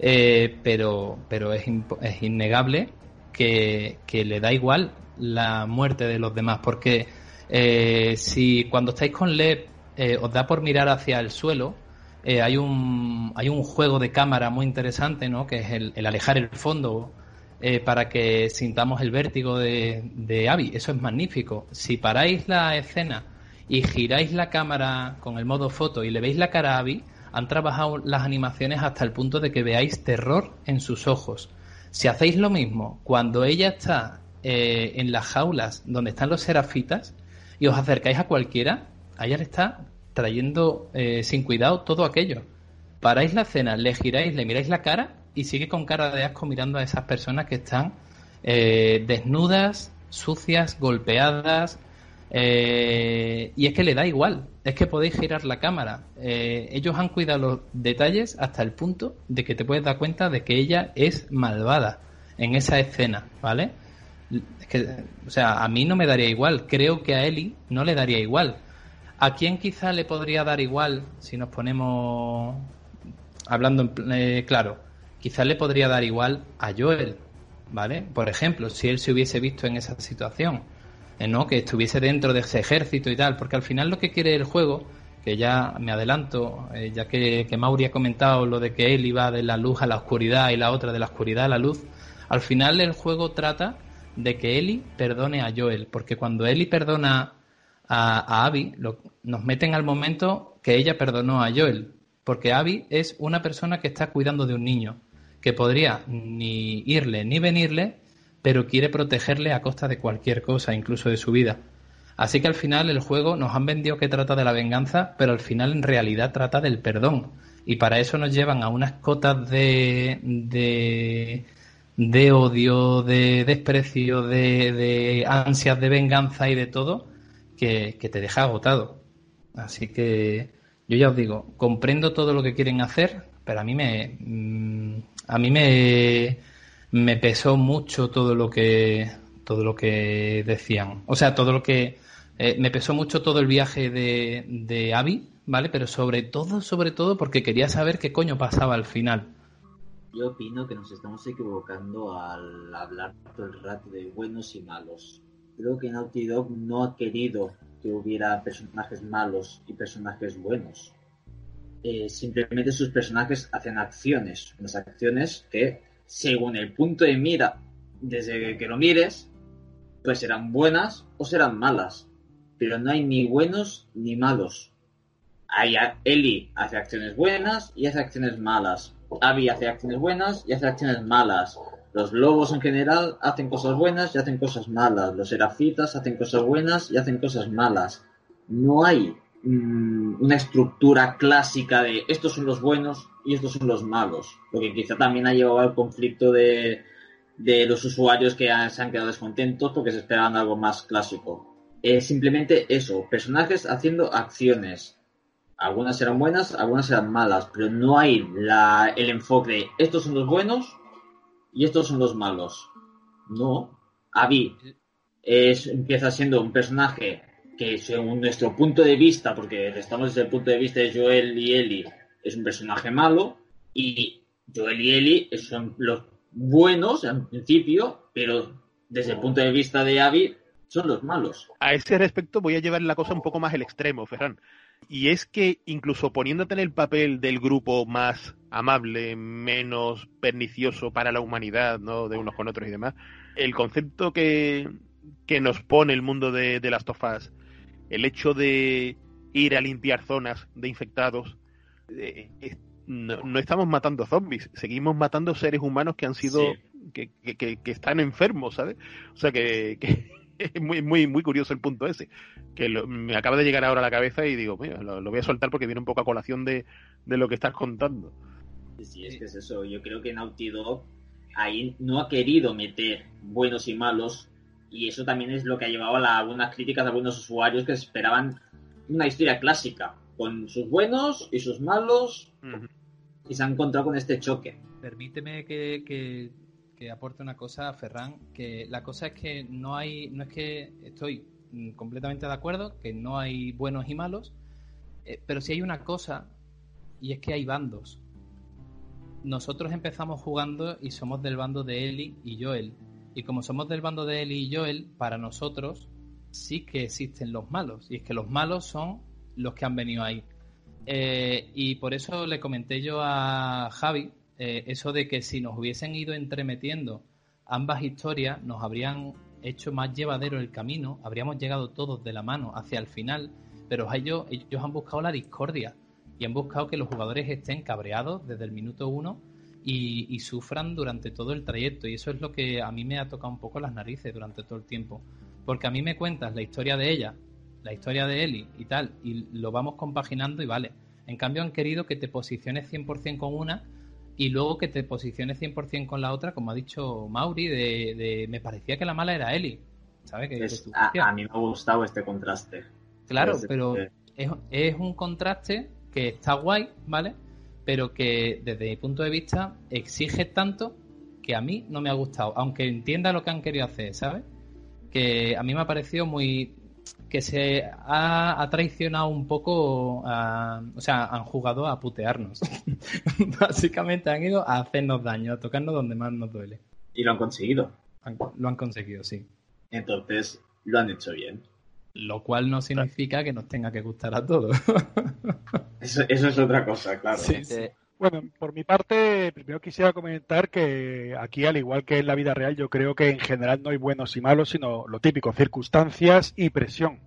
eh, pero, pero es, es innegable que, que, le da igual la muerte de los demás, porque eh, si cuando estáis con Lev eh, os da por mirar hacia el suelo, eh, hay, un, hay un juego de cámara muy interesante, ¿no? que es el, el alejar el fondo eh, para que sintamos el vértigo de, de Abby. Eso es magnífico. Si paráis la escena y giráis la cámara con el modo foto y le veis la cara a Abby, han trabajado las animaciones hasta el punto de que veáis terror en sus ojos. Si hacéis lo mismo cuando ella está eh, en las jaulas donde están los serafitas y os acercáis a cualquiera, a ella le está trayendo eh, sin cuidado todo aquello. Paráis la escena, le giráis, le miráis la cara y sigue con cara de asco mirando a esas personas que están eh, desnudas, sucias, golpeadas. Eh, y es que le da igual, es que podéis girar la cámara. Eh, ellos han cuidado los detalles hasta el punto de que te puedes dar cuenta de que ella es malvada en esa escena, ¿vale? Es que, o sea, a mí no me daría igual, creo que a Eli no le daría igual. ¿A quién quizá le podría dar igual si nos ponemos hablando eh, claro? Quizá le podría dar igual a Joel, ¿vale? Por ejemplo, si él se hubiese visto en esa situación, eh, ¿no? Que estuviese dentro de ese ejército y tal, porque al final lo que quiere el juego, que ya me adelanto, eh, ya que, que Mauri ha comentado lo de que él iba de la luz a la oscuridad y la otra de la oscuridad a la luz, al final el juego trata de que Eli perdone a Joel, porque cuando Eli perdona a, a lo, nos meten al momento que ella perdonó a Joel, porque Abby es una persona que está cuidando de un niño, que podría ni irle ni venirle, pero quiere protegerle a costa de cualquier cosa, incluso de su vida. Así que al final el juego nos han vendido que trata de la venganza, pero al final en realidad trata del perdón. Y para eso nos llevan a unas cotas de, de, de odio, de desprecio, de, de ansias de venganza y de todo, que, que te deja agotado. Así que yo ya os digo, comprendo todo lo que quieren hacer, pero a mí me mm, a mí me, me pesó mucho todo lo que todo lo que decían. O sea, todo lo que eh, me pesó mucho todo el viaje de, de Abby, ¿vale? Pero sobre todo, sobre todo porque quería saber qué coño pasaba al final. Yo opino que nos estamos equivocando al hablar todo el rato de buenos y malos. Creo que Naughty Dog no ha querido que hubiera personajes malos y personajes buenos. Eh, simplemente sus personajes hacen acciones, unas acciones que, según el punto de mira, desde que lo mires, pues serán buenas o serán malas. Pero no hay ni buenos ni malos. Hay Eli hace acciones buenas y hace acciones malas. Abby hace acciones buenas y hace acciones malas. Los lobos en general hacen cosas buenas y hacen cosas malas. Los serafitas hacen cosas buenas y hacen cosas malas. No hay mmm, una estructura clásica de estos son los buenos y estos son los malos. Lo que quizá también ha llevado al conflicto de, de los usuarios que se han quedado descontentos porque se esperaban algo más clásico. Es simplemente eso, personajes haciendo acciones. Algunas serán buenas, algunas serán malas, pero no hay la, el enfoque de estos son los buenos y estos son los malos. No. Abby es, empieza siendo un personaje que según nuestro punto de vista, porque estamos desde el punto de vista de Joel y Ellie, es un personaje malo, y Joel y Ellie son los buenos en principio, pero desde el punto de vista de Abby son los malos. A ese respecto voy a llevar la cosa un poco más al extremo, Ferran. Y es que incluso poniéndote en el papel del grupo más amable, menos pernicioso para la humanidad, ¿no? De unos con otros y demás, el concepto que, que nos pone el mundo de, de las tofas, el hecho de ir a limpiar zonas de infectados, eh, eh, no, no, estamos matando zombies, seguimos matando seres humanos que han sido, sí. que, que, que, están enfermos, ¿sabes? O sea que, que es [LAUGHS] muy, muy, muy curioso el punto ese, que lo, me acaba de llegar ahora a la cabeza y digo, mira, lo, lo, voy a soltar porque viene un poco a colación de, de lo que estás contando. Sí, es que es eso. Yo creo que Naughty Dog ahí no ha querido meter buenos y malos y eso también es lo que ha llevado a algunas críticas de algunos usuarios que esperaban una historia clásica con sus buenos y sus malos. Uh -huh. y se han encontrado con este choque. Permíteme que, que, aporte una cosa, Ferran, que la cosa es que no hay, no es que estoy completamente de acuerdo, que no hay buenos y malos, eh, pero sí hay una cosa, y es que hay bandos. Nosotros empezamos jugando y somos del bando de Eli y Joel. Y como somos del bando de Eli y Joel, para nosotros sí que existen los malos. Y es que los malos son los que han venido ahí. Eh, y por eso le comenté yo a Javi eh, eso de que si nos hubiesen ido entremetiendo ambas historias, nos habrían hecho más llevadero el camino, habríamos llegado todos de la mano hacia el final, pero ellos, ellos han buscado la discordia y han buscado que los jugadores estén cabreados desde el minuto uno y, y, sufran durante todo el trayecto. Y eso es lo que a mí me ha tocado un poco las narices durante todo el tiempo. Porque a mí me cuentas la historia de ella la historia de Eli y tal, y lo vamos compaginando y vale. En cambio han querido que te posiciones 100% con una y luego que te posiciones 100% con la otra, como ha dicho Mauri, de, me parecía que la mala era Eli. ¿Sabes? Que, a, mí me ha gustado este contraste. Claro, pero es, es un contraste que está guay, ¿vale? Pero que desde mi punto de vista exige tanto que a mí no me ha gustado, aunque entienda lo que han querido hacer, ¿sabes? Que a mí me ha parecido muy que se ha, traicionado un poco, o sea, han jugado a putearnos. [LAUGHS] Básicamente han ido a hacernos daño, a tocarnos donde más nos duele. Y lo han conseguido. lo han conseguido, sí. Entonces, lo han hecho bien. Lo cual no significa que nos tenga que gustar a todos. [LAUGHS] eso, es otra cosa, claro. Bueno, por mi parte, primero quisiera comentar que aquí, al igual que en la vida real, yo creo que en general no hay buenos y malos, sino lo típico, circunstancias y presión.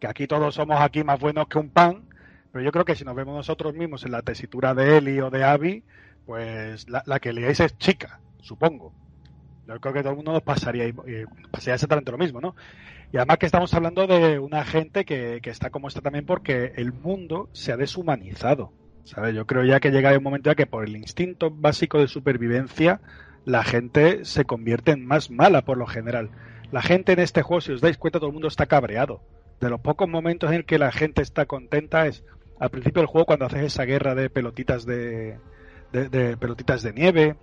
Que aquí todos somos aquí más buenos que un pan, pero yo creo que si nos vemos nosotros mismos en la tesitura de Eli o de Abby, pues la, que leáis es chica, supongo. Yo creo que todo el mundo nos pasaría, eh, pasaría exactamente lo mismo, ¿no? Y además que estamos hablando de una gente que, que está como está también porque el mundo se ha deshumanizado yo creo ya que llega un momento ya que por el instinto básico de supervivencia la gente se convierte en más mala por lo general. La gente en este juego, si os dais cuenta, todo el mundo está cabreado. De los pocos momentos en que la gente está contenta es al principio del juego cuando haces esa guerra de pelotitas de, de pelotitas de nieve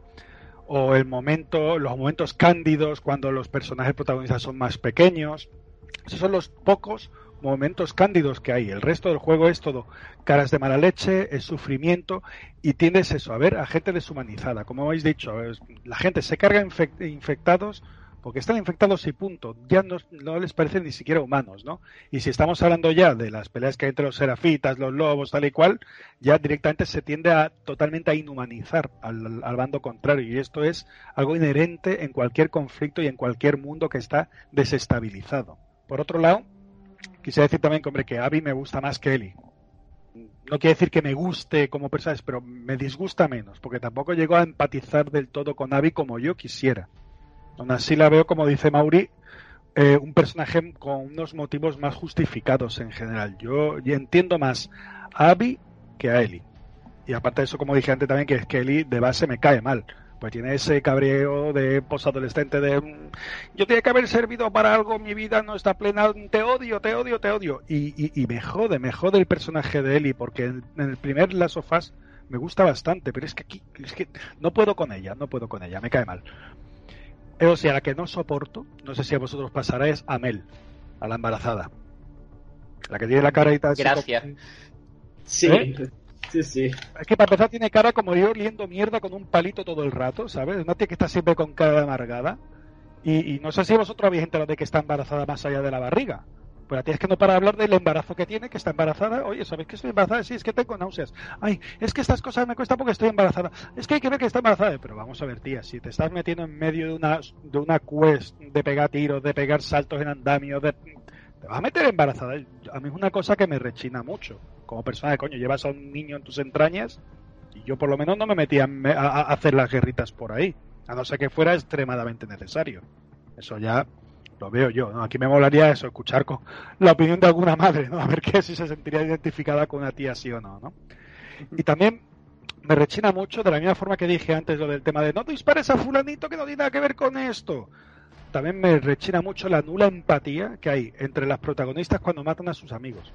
o el momento, los momentos cándidos cuando los personajes protagonistas son más pequeños. Esos son los pocos momentos cándidos que hay. El resto del juego es todo caras de mala leche, es sufrimiento y tienes eso, a ver, a gente deshumanizada. Como habéis dicho, la gente se carga infectados porque están infectados y punto. Ya no, les parecen ni siquiera humanos, ¿no? Y si estamos hablando ya de las peleas que hay entre los serafitas, los lobos, tal y cual, ya directamente se tiende a totalmente a inhumanizar al, al bando contrario. Y esto es algo inherente en cualquier conflicto y en cualquier mundo que está desestabilizado. Por otro lado, Quisiera decir también que, hombre, que Abby me gusta más que Eli. No quiere decir que me guste como persona, pero me disgusta menos, porque tampoco llego a empatizar del todo con Abby como yo quisiera. Aún así la veo, como dice Mauri, eh, un personaje con unos motivos más justificados en general. Yo, entiendo más a Abby que a Eli. Y aparte de eso, como dije antes también, que es que Eli de base me cae mal pues tiene ese cabreo de posadolescente de mm, yo tenía que haber servido para algo, mi vida no está plena, te odio, te odio, te odio. Y, me jode, me jode el personaje de Eli, porque en, el primer Last of Us me gusta bastante, pero es que aquí, es que no puedo con ella, no puedo con ella, me cae mal. O sea, la que no soporto, no sé si a vosotros pasará, es a Mel, a la embarazada. La que tiene la cara y tal. Gracias. Sí. ¿Eh? Sí, sí. Es que para empezar tiene cara como yo oliendo mierda con un palito todo el rato, ¿sabes? Una tía que está siempre con cara amargada. Y, no sé si vosotros habéis enterado de que está embarazada más allá de la barriga. Pues la tía es que no para hablar del embarazo que tiene, que está embarazada. Oye, ¿sabéis que estoy embarazada? Sí, es que tengo náuseas. Ay, es que estas cosas me cuestan porque estoy embarazada. Es que hay que ver que está embarazada. Pero vamos a ver, tía, si te estás metiendo en medio de una, de una quest de pegar tiros, de pegar saltos en andamio, de, te vas a meter embarazada. A mí es una cosa que me rechina mucho como persona de coño, llevas a un niño en tus entrañas y yo por lo menos no me metía a, hacer las guerritas por ahí, a no ser que fuera extremadamente necesario. Eso ya lo veo yo, Aquí me molaría eso, escuchar con la opinión de alguna madre, ¿no? A ver qué si se sentiría identificada con una tía sí o no, ¿no? Y también me rechina mucho, de la misma forma que dije antes lo del tema de no dispares a fulanito que no tiene nada que ver con esto. También me rechina mucho la nula empatía que hay entre las protagonistas cuando matan a sus amigos.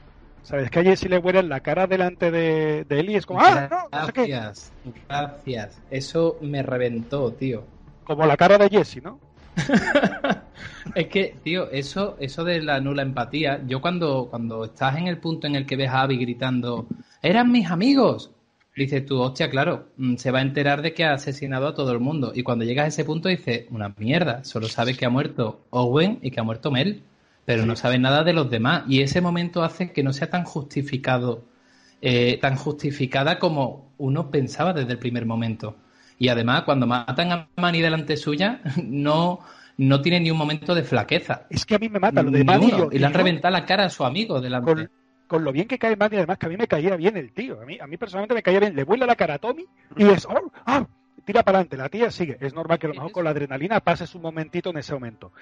¿Sabes? Que a Jesse le huele la cara delante de, de Eli es como, ¡ah! No, gracias, gracias. Eso me reventó, tío. Como la cara de Jesse, ¿no? [LAUGHS] es que, tío, eso, eso de la nula empatía, yo cuando, cuando estás en el punto en el que ves a Abby gritando, eran mis amigos, dices tú, hostia, claro, mm, se va a enterar de que ha asesinado a todo el mundo. Y cuando llegas a ese punto dices, una mierda, solo sabe que ha muerto Owen y que ha muerto Mel, pero no sabe nada de los demás. Y ese momento hace que no sea tan justificado, eh, tan justificada como uno pensaba desde el primer momento. Y además, cuando matan a Manny delante suya, [LAUGHS] no, no tiene ni un momento de flaqueza. Es que a mí me mata lo de Manny. Y, le han reventado la cara a su amigo delante. Con, lo bien que cae Manny, además que a mí me caía bien el tío. A mí, a mí personalmente me caía bien. Le vuela la cara a Tommy y es, oh, ah, tira para adelante. La tía sigue. Es normal que a lo mejor con la adrenalina pases un momentito en ese momento.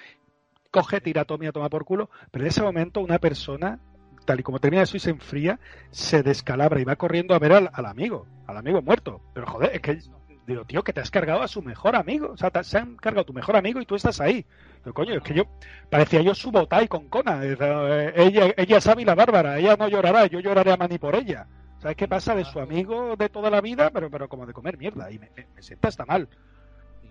Coge, tira a Tommy a tomar por culo. Pero en ese momento una persona tal y como termina eso y se enfría, se descalabra y va corriendo a ver al, al, amigo, al amigo muerto. Pero joder, es que Digo, tío, que te has cargado a su mejor amigo. O sea, te, se han cargado a tu mejor amigo y tú estás ahí. Pero, coño, es que yo parecía yo su botai con Kona. Eh, ella, ella sabe la bárbara, ella no llorará, yo lloraré a Mani por ella. ¿Sabes qué pasa? De su amigo de toda la vida, pero, pero como de comer mierda. Y me, me, sienta hasta mal.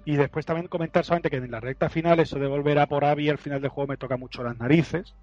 Y después también comentar solamente que en la recta final, eso de volver a por Abby al final del juego me toca mucho las narices.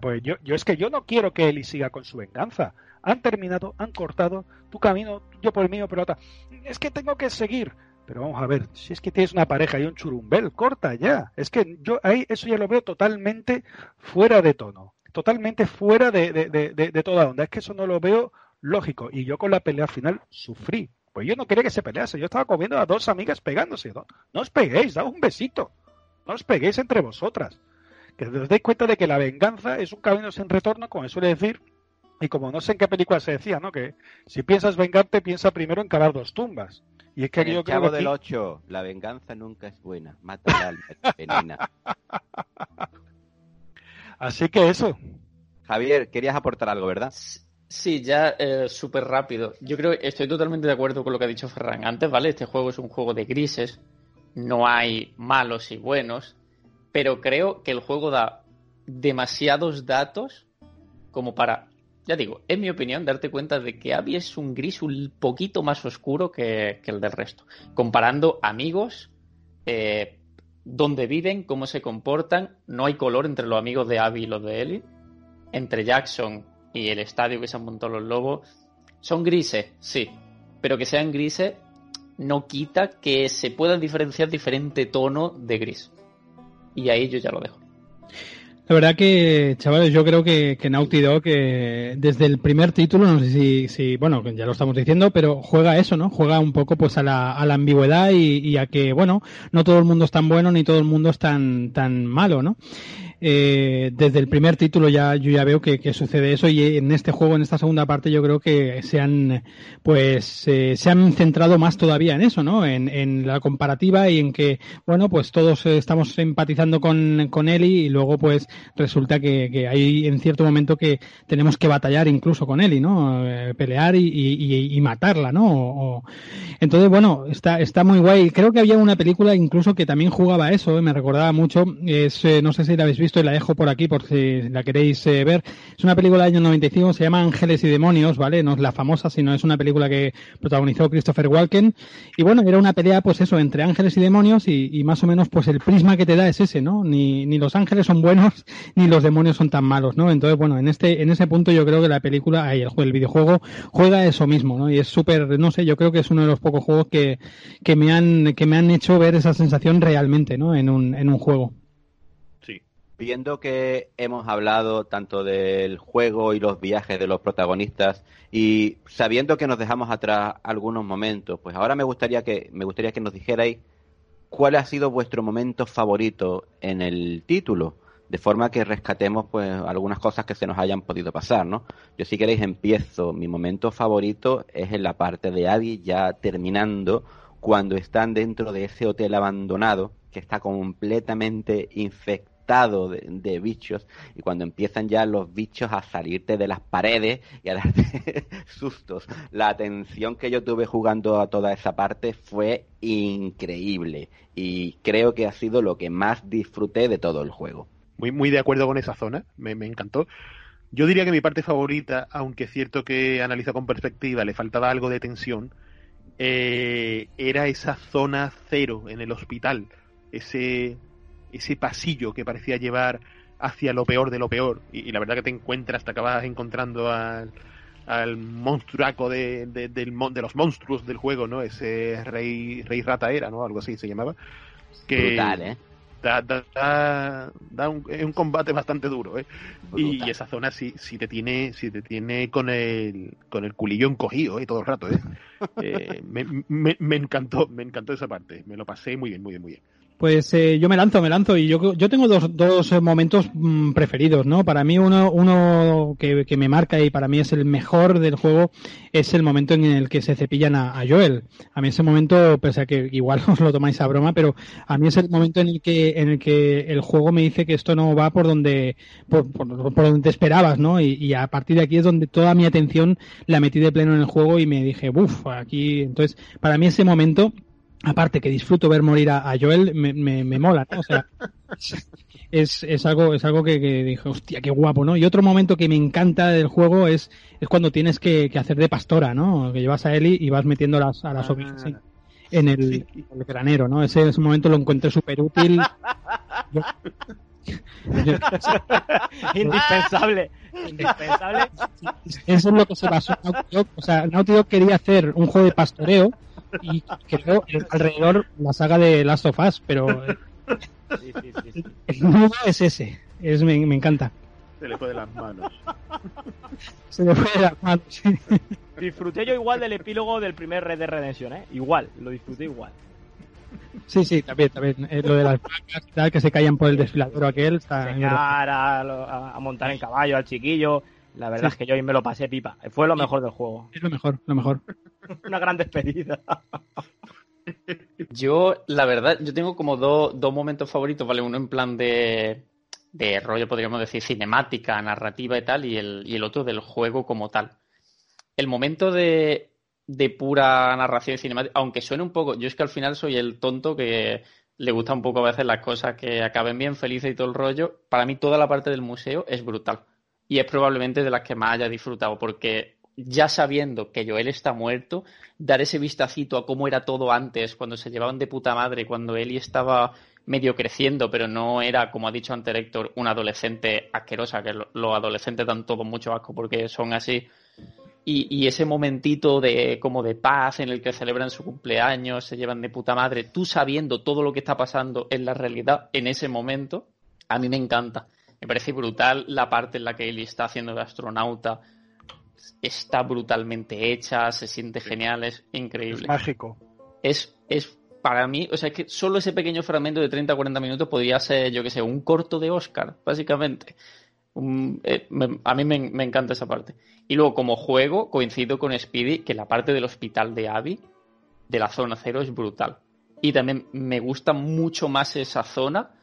Pues yo, yo es que yo no quiero que Eli siga con su venganza. Han terminado, han cortado tu camino, yo por el mío, pero otra. Es que tengo que seguir. Pero vamos a ver, si es que tienes una pareja y un churumbel, corta ya. Es que yo ahí eso ya lo veo totalmente fuera de tono, totalmente fuera de, de, de, de, toda onda. Es que eso no lo veo lógico. Y yo con la pelea final sufrí. Pues yo no quería que se pelease. Yo estaba comiendo a dos amigas pegándose. No, no os peguéis, dad un besito. No os peguéis entre vosotras que os deis cuenta de que la venganza es un camino sin retorno, como se suele decir, y como no sé en qué película se decía, ¿no? Que si piensas vengarte, piensa primero en cavar dos tumbas. Y es que en yo el creo del 8, la venganza nunca es buena, mata al alma, [LAUGHS] Así que eso. Javier, querías aportar algo, ¿verdad? Sí, ya eh, súper rápido. Yo creo que estoy totalmente de acuerdo con lo que ha dicho Ferran antes, ¿vale? Este juego es un juego de grises, no hay malos y buenos, pero creo que el juego da demasiados datos como para, ya digo, en mi opinión, darte cuenta de que Abby es un gris un poquito más oscuro que, el del resto. Comparando amigos, eh, dónde viven, cómo se comportan, no hay color entre los amigos de Abby y los de Ellie. Entre Jackson y el estadio que se han montado los lobos, son grises, sí, pero que sean grises no quita que se puedan diferenciar diferente tono de gris y ahí yo ya lo dejo. La verdad que, chavales, yo creo que, que Naughty que desde el primer título, no sé si, si, bueno, ya lo estamos diciendo, pero juega eso, ¿no? Juega un poco pues a la, a la ambigüedad y, y, a que, bueno, no todo el mundo es tan bueno ni todo el mundo es tan, tan malo, ¿no? Eh, desde el primer título ya yo ya veo que, sucede eso y en este juego, en esta segunda parte, yo creo que se han pues eh, se han centrado más todavía en eso, ¿no? En, en, la comparativa y en que, bueno, pues todos estamos empatizando con, con Eli y luego pues resulta que, que, hay en cierto momento que tenemos que batallar incluso con Eli, ¿no? Eh, pelear y, y, matarla, ¿no? O, entonces, bueno, está, está muy guay. Creo que había una película incluso que también jugaba eso, ¿eh? me recordaba mucho. Es, no sé si la habéis visto y la dejo por aquí por si la queréis eh, ver. Es una película del año 95, se llama Ángeles y Demonios, ¿vale? No es la famosa, sino es una película que protagonizó Christopher Walken. Y bueno, era una pelea, pues eso, entre ángeles y demonios y, más o menos, pues el prisma que te da es ese, ¿no? Ni, ni los ángeles son buenos, [LAUGHS] ni los demonios son tan malos, ¿no? Entonces, bueno, en este, en ese punto yo creo que la película, el, el videojuego juega eso mismo, ¿no? Y es súper, no sé, yo creo que es uno de los pocos juegos que, que me han, que me han hecho ver esa sensación realmente, ¿no? En un, en un juego viendo que hemos hablado tanto del juego y los viajes de los protagonistas y sabiendo que nos dejamos atrás algunos momentos, pues ahora me gustaría que me gustaría que nos dijerais cuál ha sido vuestro momento favorito en el título, de forma que rescatemos pues algunas cosas que se nos hayan podido pasar, ¿no? Yo si queréis empiezo, mi momento favorito es en la parte de Abby ya terminando cuando están dentro de ese hotel abandonado que está completamente infectado de, bichos y cuando empiezan ya los bichos a salirte de las paredes y a darte [LAUGHS] sustos. La atención que yo tuve jugando a toda esa parte fue increíble y creo que ha sido lo que más disfruté de todo el juego. Muy, muy de acuerdo con esa zona, me, me encantó. Yo diría que mi parte favorita, aunque es cierto que analiza con perspectiva, le faltaba algo de tensión, eh, era esa zona cero en el hospital, ese, ese pasillo que parecía llevar hacia lo peor de lo peor. Y, la verdad que te encuentras, te acabas encontrando al, al monstruaco de, de, del, de los monstruos del juego, ¿no? Ese rey, rey rata era, ¿no? Algo así se llamaba. Que, Brutal, ¿eh? da, da, da, un, es un combate bastante duro, ¿eh? Y, esa zona sí, sí te tiene, sí te tiene con el, con el culillo encogido, ¿eh? Todo el rato, ¿eh? [LAUGHS] eh me, me, me, encantó, me encantó esa parte. Me lo pasé muy bien, muy bien, muy bien. Pues eh, yo me lanzo, me lanzo y yo, yo tengo dos, dos momentos mm, preferidos, ¿no? Para mí uno, uno que, que, me marca y para mí es el mejor del juego es el momento en el que se cepillan a, Joel. A mí ese momento, pese a que igual [LAUGHS] os lo tomáis a broma, pero a mí es el momento en el que, en el que el juego me dice que esto no va por donde, por, por, por donde te esperabas, ¿no? Y, y, a partir de aquí es donde toda mi atención la metí de pleno en el juego y me dije, uff, aquí, entonces, para mí ese momento aparte que disfruto ver morir a, Joel, me, me, me, mola, ¿no? O sea, [LAUGHS] es, es algo, es algo que, que, dije, hostia, qué guapo, ¿no? Y otro momento que me encanta del juego es, es cuando tienes que, que hacer de pastora, ¿no? Que llevas a Eli y vas metiendo las, a las ah. ovejas en, en, el, sí. en, el, granero, ¿no? Ese, ese momento lo encontré súper útil. [LAUGHS] Indispensable indispensable eso es lo que se pasó Naughty Dog. o sea Naughty Dog quería hacer un juego de pastoreo y creo alrededor la saga de Last of Us, pero sí, sí, sí, el nudo es ese, es, me, me, encanta. Se le fue de las manos. Se le fue de las manos. Disfruté yo igual del epílogo del primer Red de Redemption, ¿eh? Igual, lo disfruté igual. Sí, sí, también, también. Eh, lo de las vacas y tal, que se caían por el desfiladero aquel. Está a, a, a montar en caballo al chiquillo. La verdad sí. es que yo hoy me lo pasé pipa. Fue lo mejor del juego. Es lo mejor, lo mejor. [LAUGHS] Una gran despedida. yo, la verdad, yo tengo como dos, dos momentos favoritos, ¿vale? Uno en plan de, de rollo, podríamos decir, cinemática, narrativa y tal, y el, y el otro del juego como tal. El momento de, de pura narración cinemática, aunque suene un poco, yo es que al final soy el tonto que le gusta un poco a veces las cosas que acaben bien, felices y todo el rollo. Para mí toda la parte del museo es brutal y es probablemente de las que más haya disfrutado, porque ya sabiendo que Joel está muerto, dar ese vistacito a cómo era todo antes, cuando se llevaban de puta madre, cuando Eli estaba medio creciendo, pero no era, como ha dicho antes Héctor, una adolescente asquerosa, que los adolescentes dan todo mucho asco porque son así. Y, y, ese momentito de como de paz en el que celebran su cumpleaños, se llevan de puta madre, tú sabiendo todo lo que está pasando en la realidad en ese momento, a mí me encanta. Me parece brutal la parte en la que Ellie está haciendo de astronauta. Está brutalmente hecha, se siente genial, es increíble. Es mágico. Es, es para mí, o sea, es que solo ese pequeño fragmento de 30 o 40 minutos podría ser, yo que sé, un corto de Oscar, básicamente. Un, eh, me, a mí me, me, encanta esa parte. Y luego, como juego, coincido con Speedy que la parte del hospital de Abby, de la zona cero, es brutal. Y también me gusta mucho más esa zona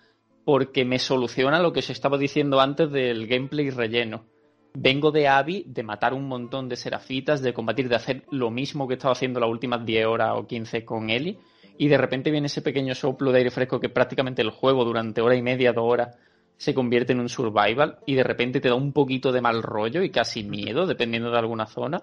porque me soluciona lo que se estaba diciendo antes del gameplay relleno. Vengo de Abby, de matar un montón de serafitas, de combatir, de hacer lo mismo que estaba haciendo las últimas 10 horas o 15 con Ellie, y de repente viene ese pequeño soplo de aire fresco que prácticamente el juego durante hora y media, dos horas, se convierte en un survival, y de repente te da un poquito de mal rollo y casi miedo, dependiendo de alguna zona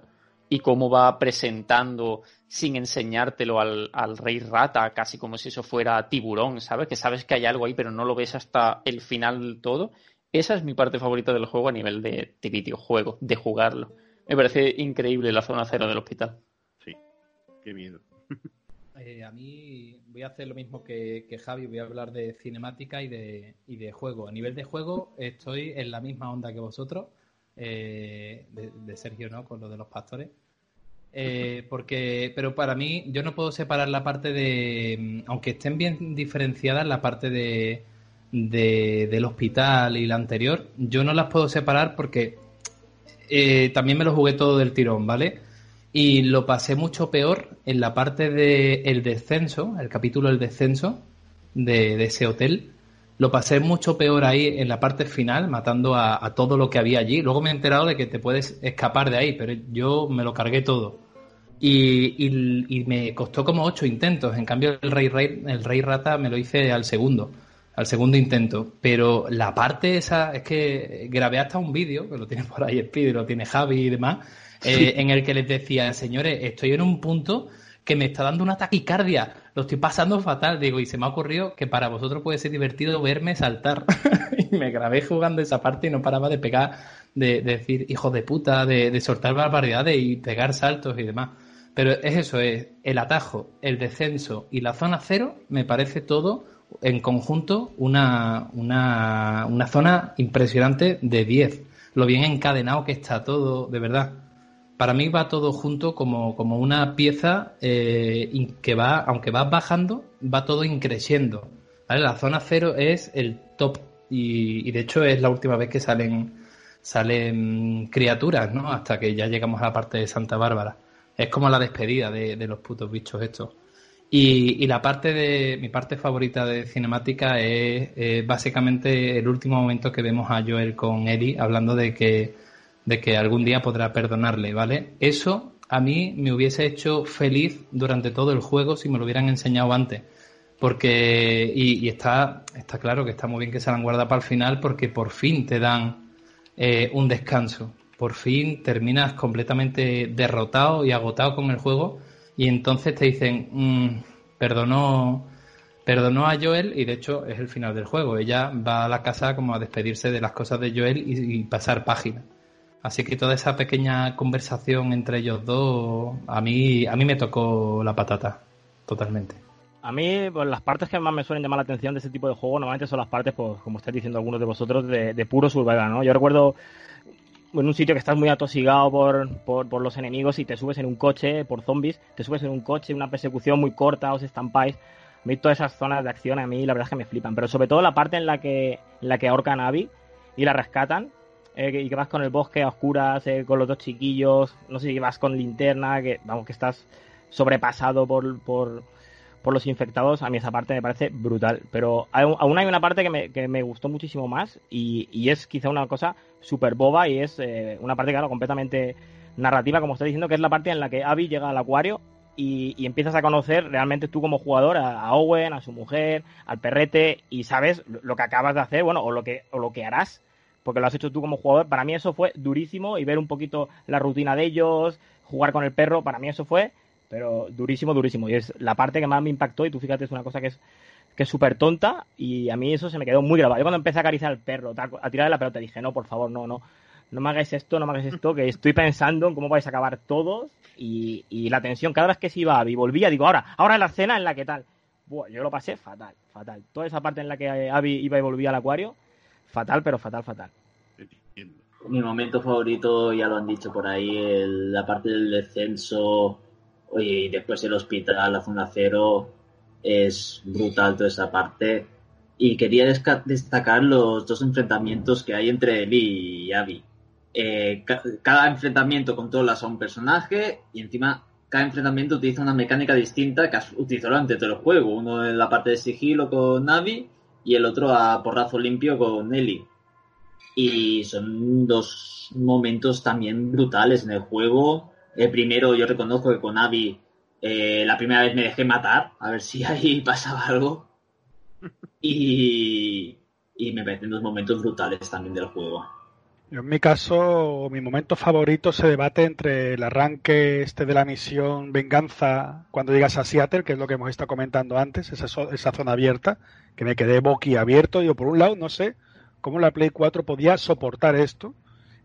y cómo va presentando sin enseñártelo al, al, rey rata, casi como si eso fuera tiburón, ¿sabes? Que sabes que hay algo ahí, pero no lo ves hasta el final del todo. Esa es mi parte favorita del juego a nivel de, de videojuego, de jugarlo. Me parece increíble la zona cero del hospital. Sí, qué miedo. [LAUGHS] Eh, a mí voy a hacer lo mismo que, que, Javi, voy a hablar de cinemática y de, y de juego. A nivel de juego estoy en la misma onda que vosotros eh, de, Sergio, ¿no? Con lo de los pastores. Eh, porque, pero para mí, yo no puedo separar la parte de, aunque estén bien diferenciadas, la parte de, de del hospital y la anterior, yo no las puedo separar porque eh, también me lo jugué todo del tirón, ¿vale? Y lo pasé mucho peor en la parte del el descenso, el capítulo del descenso de, de ese hotel, lo pasé mucho peor ahí en la parte final, matando a, a, todo lo que había allí. Luego me he enterado de que te puedes escapar de ahí, pero yo me lo cargué todo. Y, y, y me costó como ocho intentos. En cambio, el rey, rey, el rey rata me lo hice al segundo. al segundo intento. Pero la parte esa, es que grabé hasta un vídeo, que lo tiene por ahí Speed, lo tiene Javi y demás, eh, en el que les decía, señores, estoy en un punto que me está dando una taquicardia, lo estoy pasando fatal, digo, y se me ha ocurrido que para vosotros puede ser divertido verme saltar. [LAUGHS] y me grabé jugando esa parte y no paraba de pegar, de, decir, hijo de puta, de, de soltar barbaridades y pegar saltos y demás. Pero es eso, es el atajo, el descenso y la zona cero, me parece todo en conjunto una, una, una zona impresionante de 10. Lo bien encadenado que está todo, de verdad para mí va todo junto como, una pieza eh, que va, aunque va bajando, va todo increciendo. La zona cero es el top y, de hecho es la última vez que salen, salen criaturas, ¿no? Hasta que ya llegamos a la parte de Santa Bárbara. Es como la despedida de, los putos bichos estos. Y, y, la parte de mi parte favorita de cinemática es básicamente el último momento que vemos a Joel con Eddie hablando de que de que algún día podrá perdonarle, ¿vale? Eso a mí me hubiese hecho feliz durante todo el juego si me lo hubieran enseñado antes. Porque, y, está, está claro que está muy bien que se la guarda para el final porque por fin te dan eh, un descanso. Por fin terminas completamente derrotado y agotado con el juego y entonces te dicen, mm, perdonó, perdonó a Joel y de hecho es el final del juego. Ella va a la casa como a despedirse de las cosas de Joel y pasar página. Así que toda esa pequeña conversación entre ellos dos, a mí, a mí me tocó la patata, totalmente. A mí, pues las partes que más me suelen llamar la atención de ese tipo de juego normalmente son las partes, pues, como estáis diciendo algunos de vosotros, de, puro survival, ¿no? Yo recuerdo en un sitio que estás muy atosigado por, por, los enemigos y te subes en un coche, por zombies, te subes en un coche, una persecución muy corta, os estampáis. A mí todas esas zonas de acción a mí la verdad es que me flipan, pero sobre todo la parte en la que, en la que ahorcan a Abby y la rescatan, eh, y que vas con el bosque a oscuras, eh, con los dos chiquillos, no sé si vas con linterna, que vamos, que estás sobrepasado por, por, los infectados, a mí esa parte me parece brutal. Pero aún hay una parte que me, que me gustó muchísimo más y, y, es quizá una cosa súper boba y es eh, una parte, claro, completamente narrativa, como estoy diciendo, que es la parte en la que Abby llega al acuario y, y, empiezas a conocer realmente tú como jugador a, Owen, a su mujer, al perrete y sabes lo que acabas de hacer, bueno, o lo que, o lo que harás porque lo has hecho tú como jugador. Para mí eso fue durísimo y ver un poquito la rutina de ellos, jugar con el perro, para mí eso fue, pero durísimo, durísimo. Y es la parte que más me impactó y tú fíjate, es una cosa que es que es súper tonta y a mí eso se me quedó muy grabado. Yo cuando empecé a acariciar al perro, a tirar la pelota, dije, no, por favor, no, no, no me hagáis esto, no me hagáis esto, que estoy pensando en cómo vais a acabar todos y, la tensión, cada vez que se iba y volvía, digo, ahora, ahora la escena en la que tal. Buah, yo lo pasé fatal, fatal. Toda esa parte en la que Abby iba y volvía al acuario, fatal, pero fatal, fatal. Mi momento favorito, ya lo han dicho por ahí, la parte del descenso y después el hospital, la zona cero, es brutal toda esa parte. Y quería destacar los dos enfrentamientos que hay entre él y Abby. Eh, cada enfrentamiento controlas a un personaje y encima cada enfrentamiento utiliza una mecánica distinta que has utilizado durante todo el juego. Uno en la parte de sigilo con Abby y el otro a porrazo limpio con Ellie. Y son dos momentos también brutales en el juego. El primero, yo reconozco que con Abby eh, la primera vez me dejé matar, a ver si [LAUGHS] ahí pasaba algo. Y, y me parecen dos momentos brutales también del juego. En mi caso, mi momento favorito se debate entre el arranque este de la misión Venganza cuando llegas a Seattle, que es lo que hemos estado comentando antes, esa, esa zona abierta, que me quedé boquiabierto. Yo, por un lado, no sé, cómo la Play 4 podía soportar esto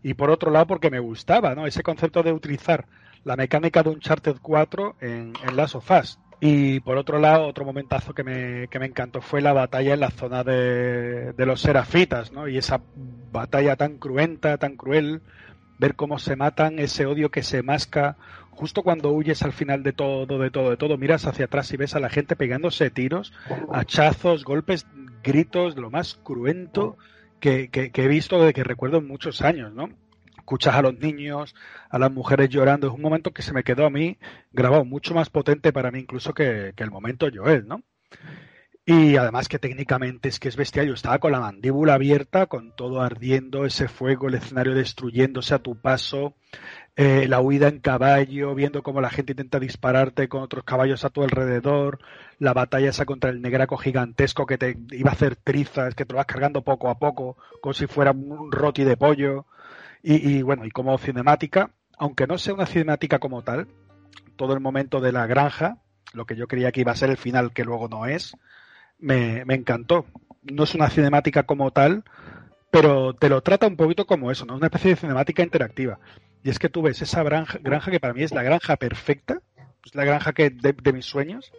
y por otro lado porque me gustaba, ¿no? Ese concepto de utilizar la mecánica de un Uncharted 4 en, en Last of Us. Y por otro lado, otro momentazo que me, que me encantó fue la batalla en la zona de, de los Serafitas, ¿no? Y esa batalla tan cruenta, tan cruel, ver cómo se matan, ese odio que se masca justo cuando huyes al final de todo, de todo, de todo, miras hacia atrás y ves a la gente pegándose tiros, hachazos, golpes, gritos, de lo más cruento que, he visto desde que recuerdo en muchos años, ¿no? Escuchas a los niños, a las mujeres llorando. Es un momento que se me quedó a mí grabado, mucho más potente para mí incluso que, el momento Joel, ¿no? Y además que técnicamente es que es bestial. Yo estaba con la mandíbula abierta, con todo ardiendo, ese fuego, el escenario destruyéndose a tu paso, eh, la huida en caballo, viendo cómo la gente intenta dispararte con otros caballos a tu alrededor, la batalla esa contra el negraco gigantesco que te iba a hacer trizas, que te lo vas cargando poco a poco, como si fuera un roti de pollo. Y, bueno, y como cinemática, aunque no sea una cinemática como tal, todo el momento de la granja, lo que yo creía que iba a ser el final, que luego no es, me, encantó. No es una cinemática como tal, pero te lo trata un poquito como eso, ¿no? Una especie de cinemática interactiva. Y es que tú ves esa granja, granja que para mí es la granja perfecta, es la granja que de, mis sueños,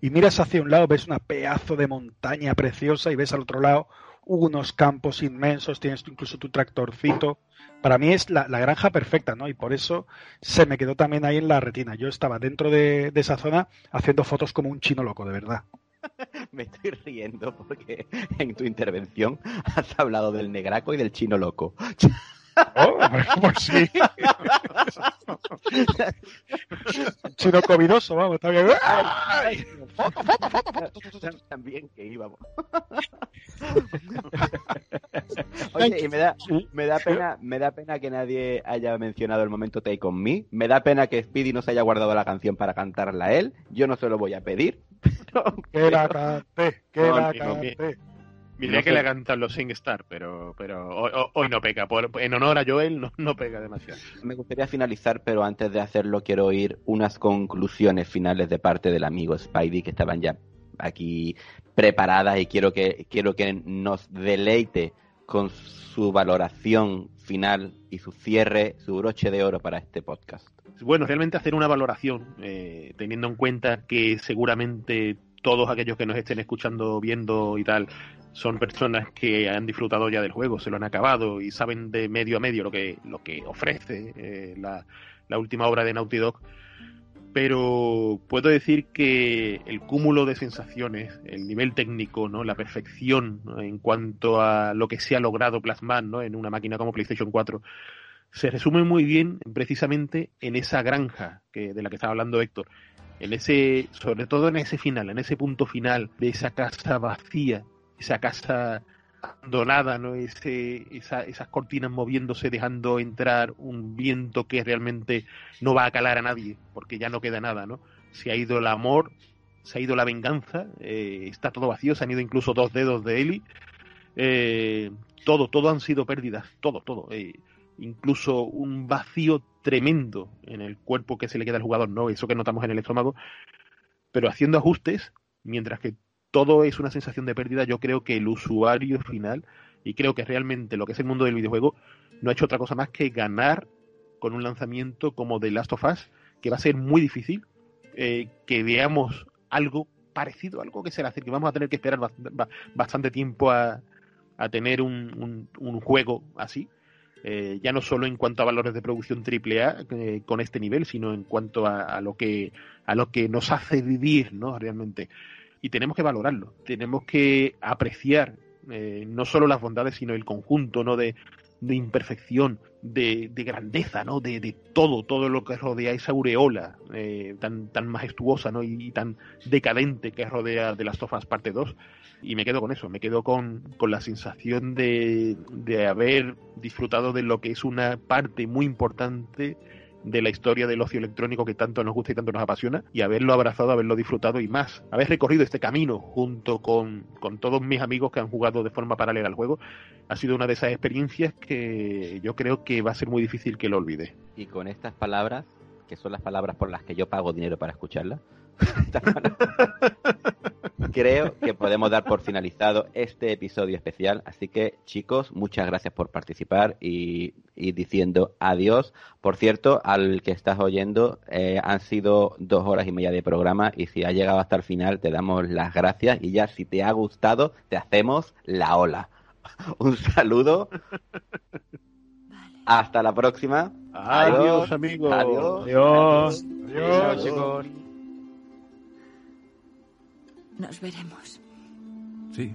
y miras hacia un lado, ves una pedazo de montaña preciosa y ves al otro lado unos campos inmensos, tienes incluso tu tractorcito. Para mí es la, granja perfecta, ¿no? Y por eso se me quedó también ahí en la retina. Yo estaba dentro de esa zona haciendo fotos como un chino loco, de verdad. [LAUGHS] Me estoy riendo porque en tu intervención has hablado del negraco y del chino loco. [LAUGHS] Oh, pues sí. Chino covidoso, vamos, está bien. Foto, foto, foto, foto. También que íbamos. [LAUGHS] Oye, y me da, me da pena, me da pena que nadie haya mencionado el momento Take on Me. Me da pena que Speedy no se haya guardado la canción para cantarla él. Yo no se lo voy a pedir. que la cante, que la cante. Mira que le cantan los SingStar, pero, pero hoy, no peca. en honor a Joel no, no pega demasiado. Me gustaría finalizar, pero antes de hacerlo quiero oír unas conclusiones finales de parte del amigo Spidey que estaban ya aquí preparadas y quiero que, quiero que nos deleite con su valoración final y su cierre, su broche de oro para este podcast. Bueno, realmente hacer una valoración, eh, teniendo en cuenta que seguramente todos aquellos que nos estén escuchando, viendo y tal, son personas que han disfrutado ya del juego, se lo han acabado y saben de medio a medio lo que, lo que ofrece eh, la, última obra de Naughty Dog. Pero puedo decir que el cúmulo de sensaciones, el nivel técnico, ¿no? la perfección en cuanto a lo que se ha logrado plasmar ¿no? en una máquina como PlayStation 4, se resume muy bien precisamente en esa granja que, de la que estaba hablando Héctor. En ese, sobre todo en ese final, en ese punto final de esa casa vacía esa casa abandonada, ¿no? Ese, esas cortinas moviéndose, dejando entrar un viento que realmente no va a calar a nadie, porque ya no queda nada, ¿no? Se ha ido el amor, se ha ido la venganza, eh, está todo vacío, se han ido incluso dos dedos de Eli. Eh, todo, todo han sido pérdidas, todo, todo. Eh, incluso un vacío tremendo en el cuerpo que se le queda al jugador, ¿no? Eso que notamos en el estómago. Pero haciendo ajustes, mientras que todo es una sensación de pérdida, yo creo que el usuario final, y creo que realmente lo que es el mundo del videojuego, no ha hecho otra cosa más que ganar con un lanzamiento como The Last of Us, que va a ser muy difícil eh, que veamos algo parecido, algo que será, que vamos a tener que esperar bastante tiempo a, tener un, juego así. Eh, ya no solo en cuanto a valores de producción AAA eh, con este nivel, sino en cuanto a, a, lo que a lo que nos hace vivir, ¿no? Realmente y tenemos que valorarlo, tenemos que apreciar eh, no solo las bondades, sino el conjunto ¿no? de, imperfección, de, grandeza, ¿no? De, todo, todo lo que rodea esa aureola tan, tan majestuosa ¿no? Y, tan decadente que rodea de las Tofas parte 2. Y me quedo con eso, me quedo con, con la sensación de, de haber disfrutado de lo que es una parte muy importante de la historia del ocio electrónico que tanto nos gusta y tanto nos apasiona y haberlo abrazado, haberlo disfrutado y más. Haber recorrido este camino junto con, con todos mis amigos que han jugado de forma paralela al juego ha sido una de esas experiencias que yo creo que va a ser muy difícil que lo olvide. Y con estas palabras, que son las palabras por las que yo pago dinero para escucharlas, [LAUGHS] [LAUGHS] creo que podemos dar por finalizado este episodio especial. Así que, chicos, muchas gracias por participar y, diciendo adiós. Por cierto, al que estás oyendo, eh, han sido dos horas y media de programa y si ha llegado hasta el final, te damos las gracias y ya si te ha gustado, te hacemos la ola. [LAUGHS] Un saludo. Hasta la próxima. Adiós, amigos. Adiós. Adiós, Adiós chicos. Nos veremos. Sí.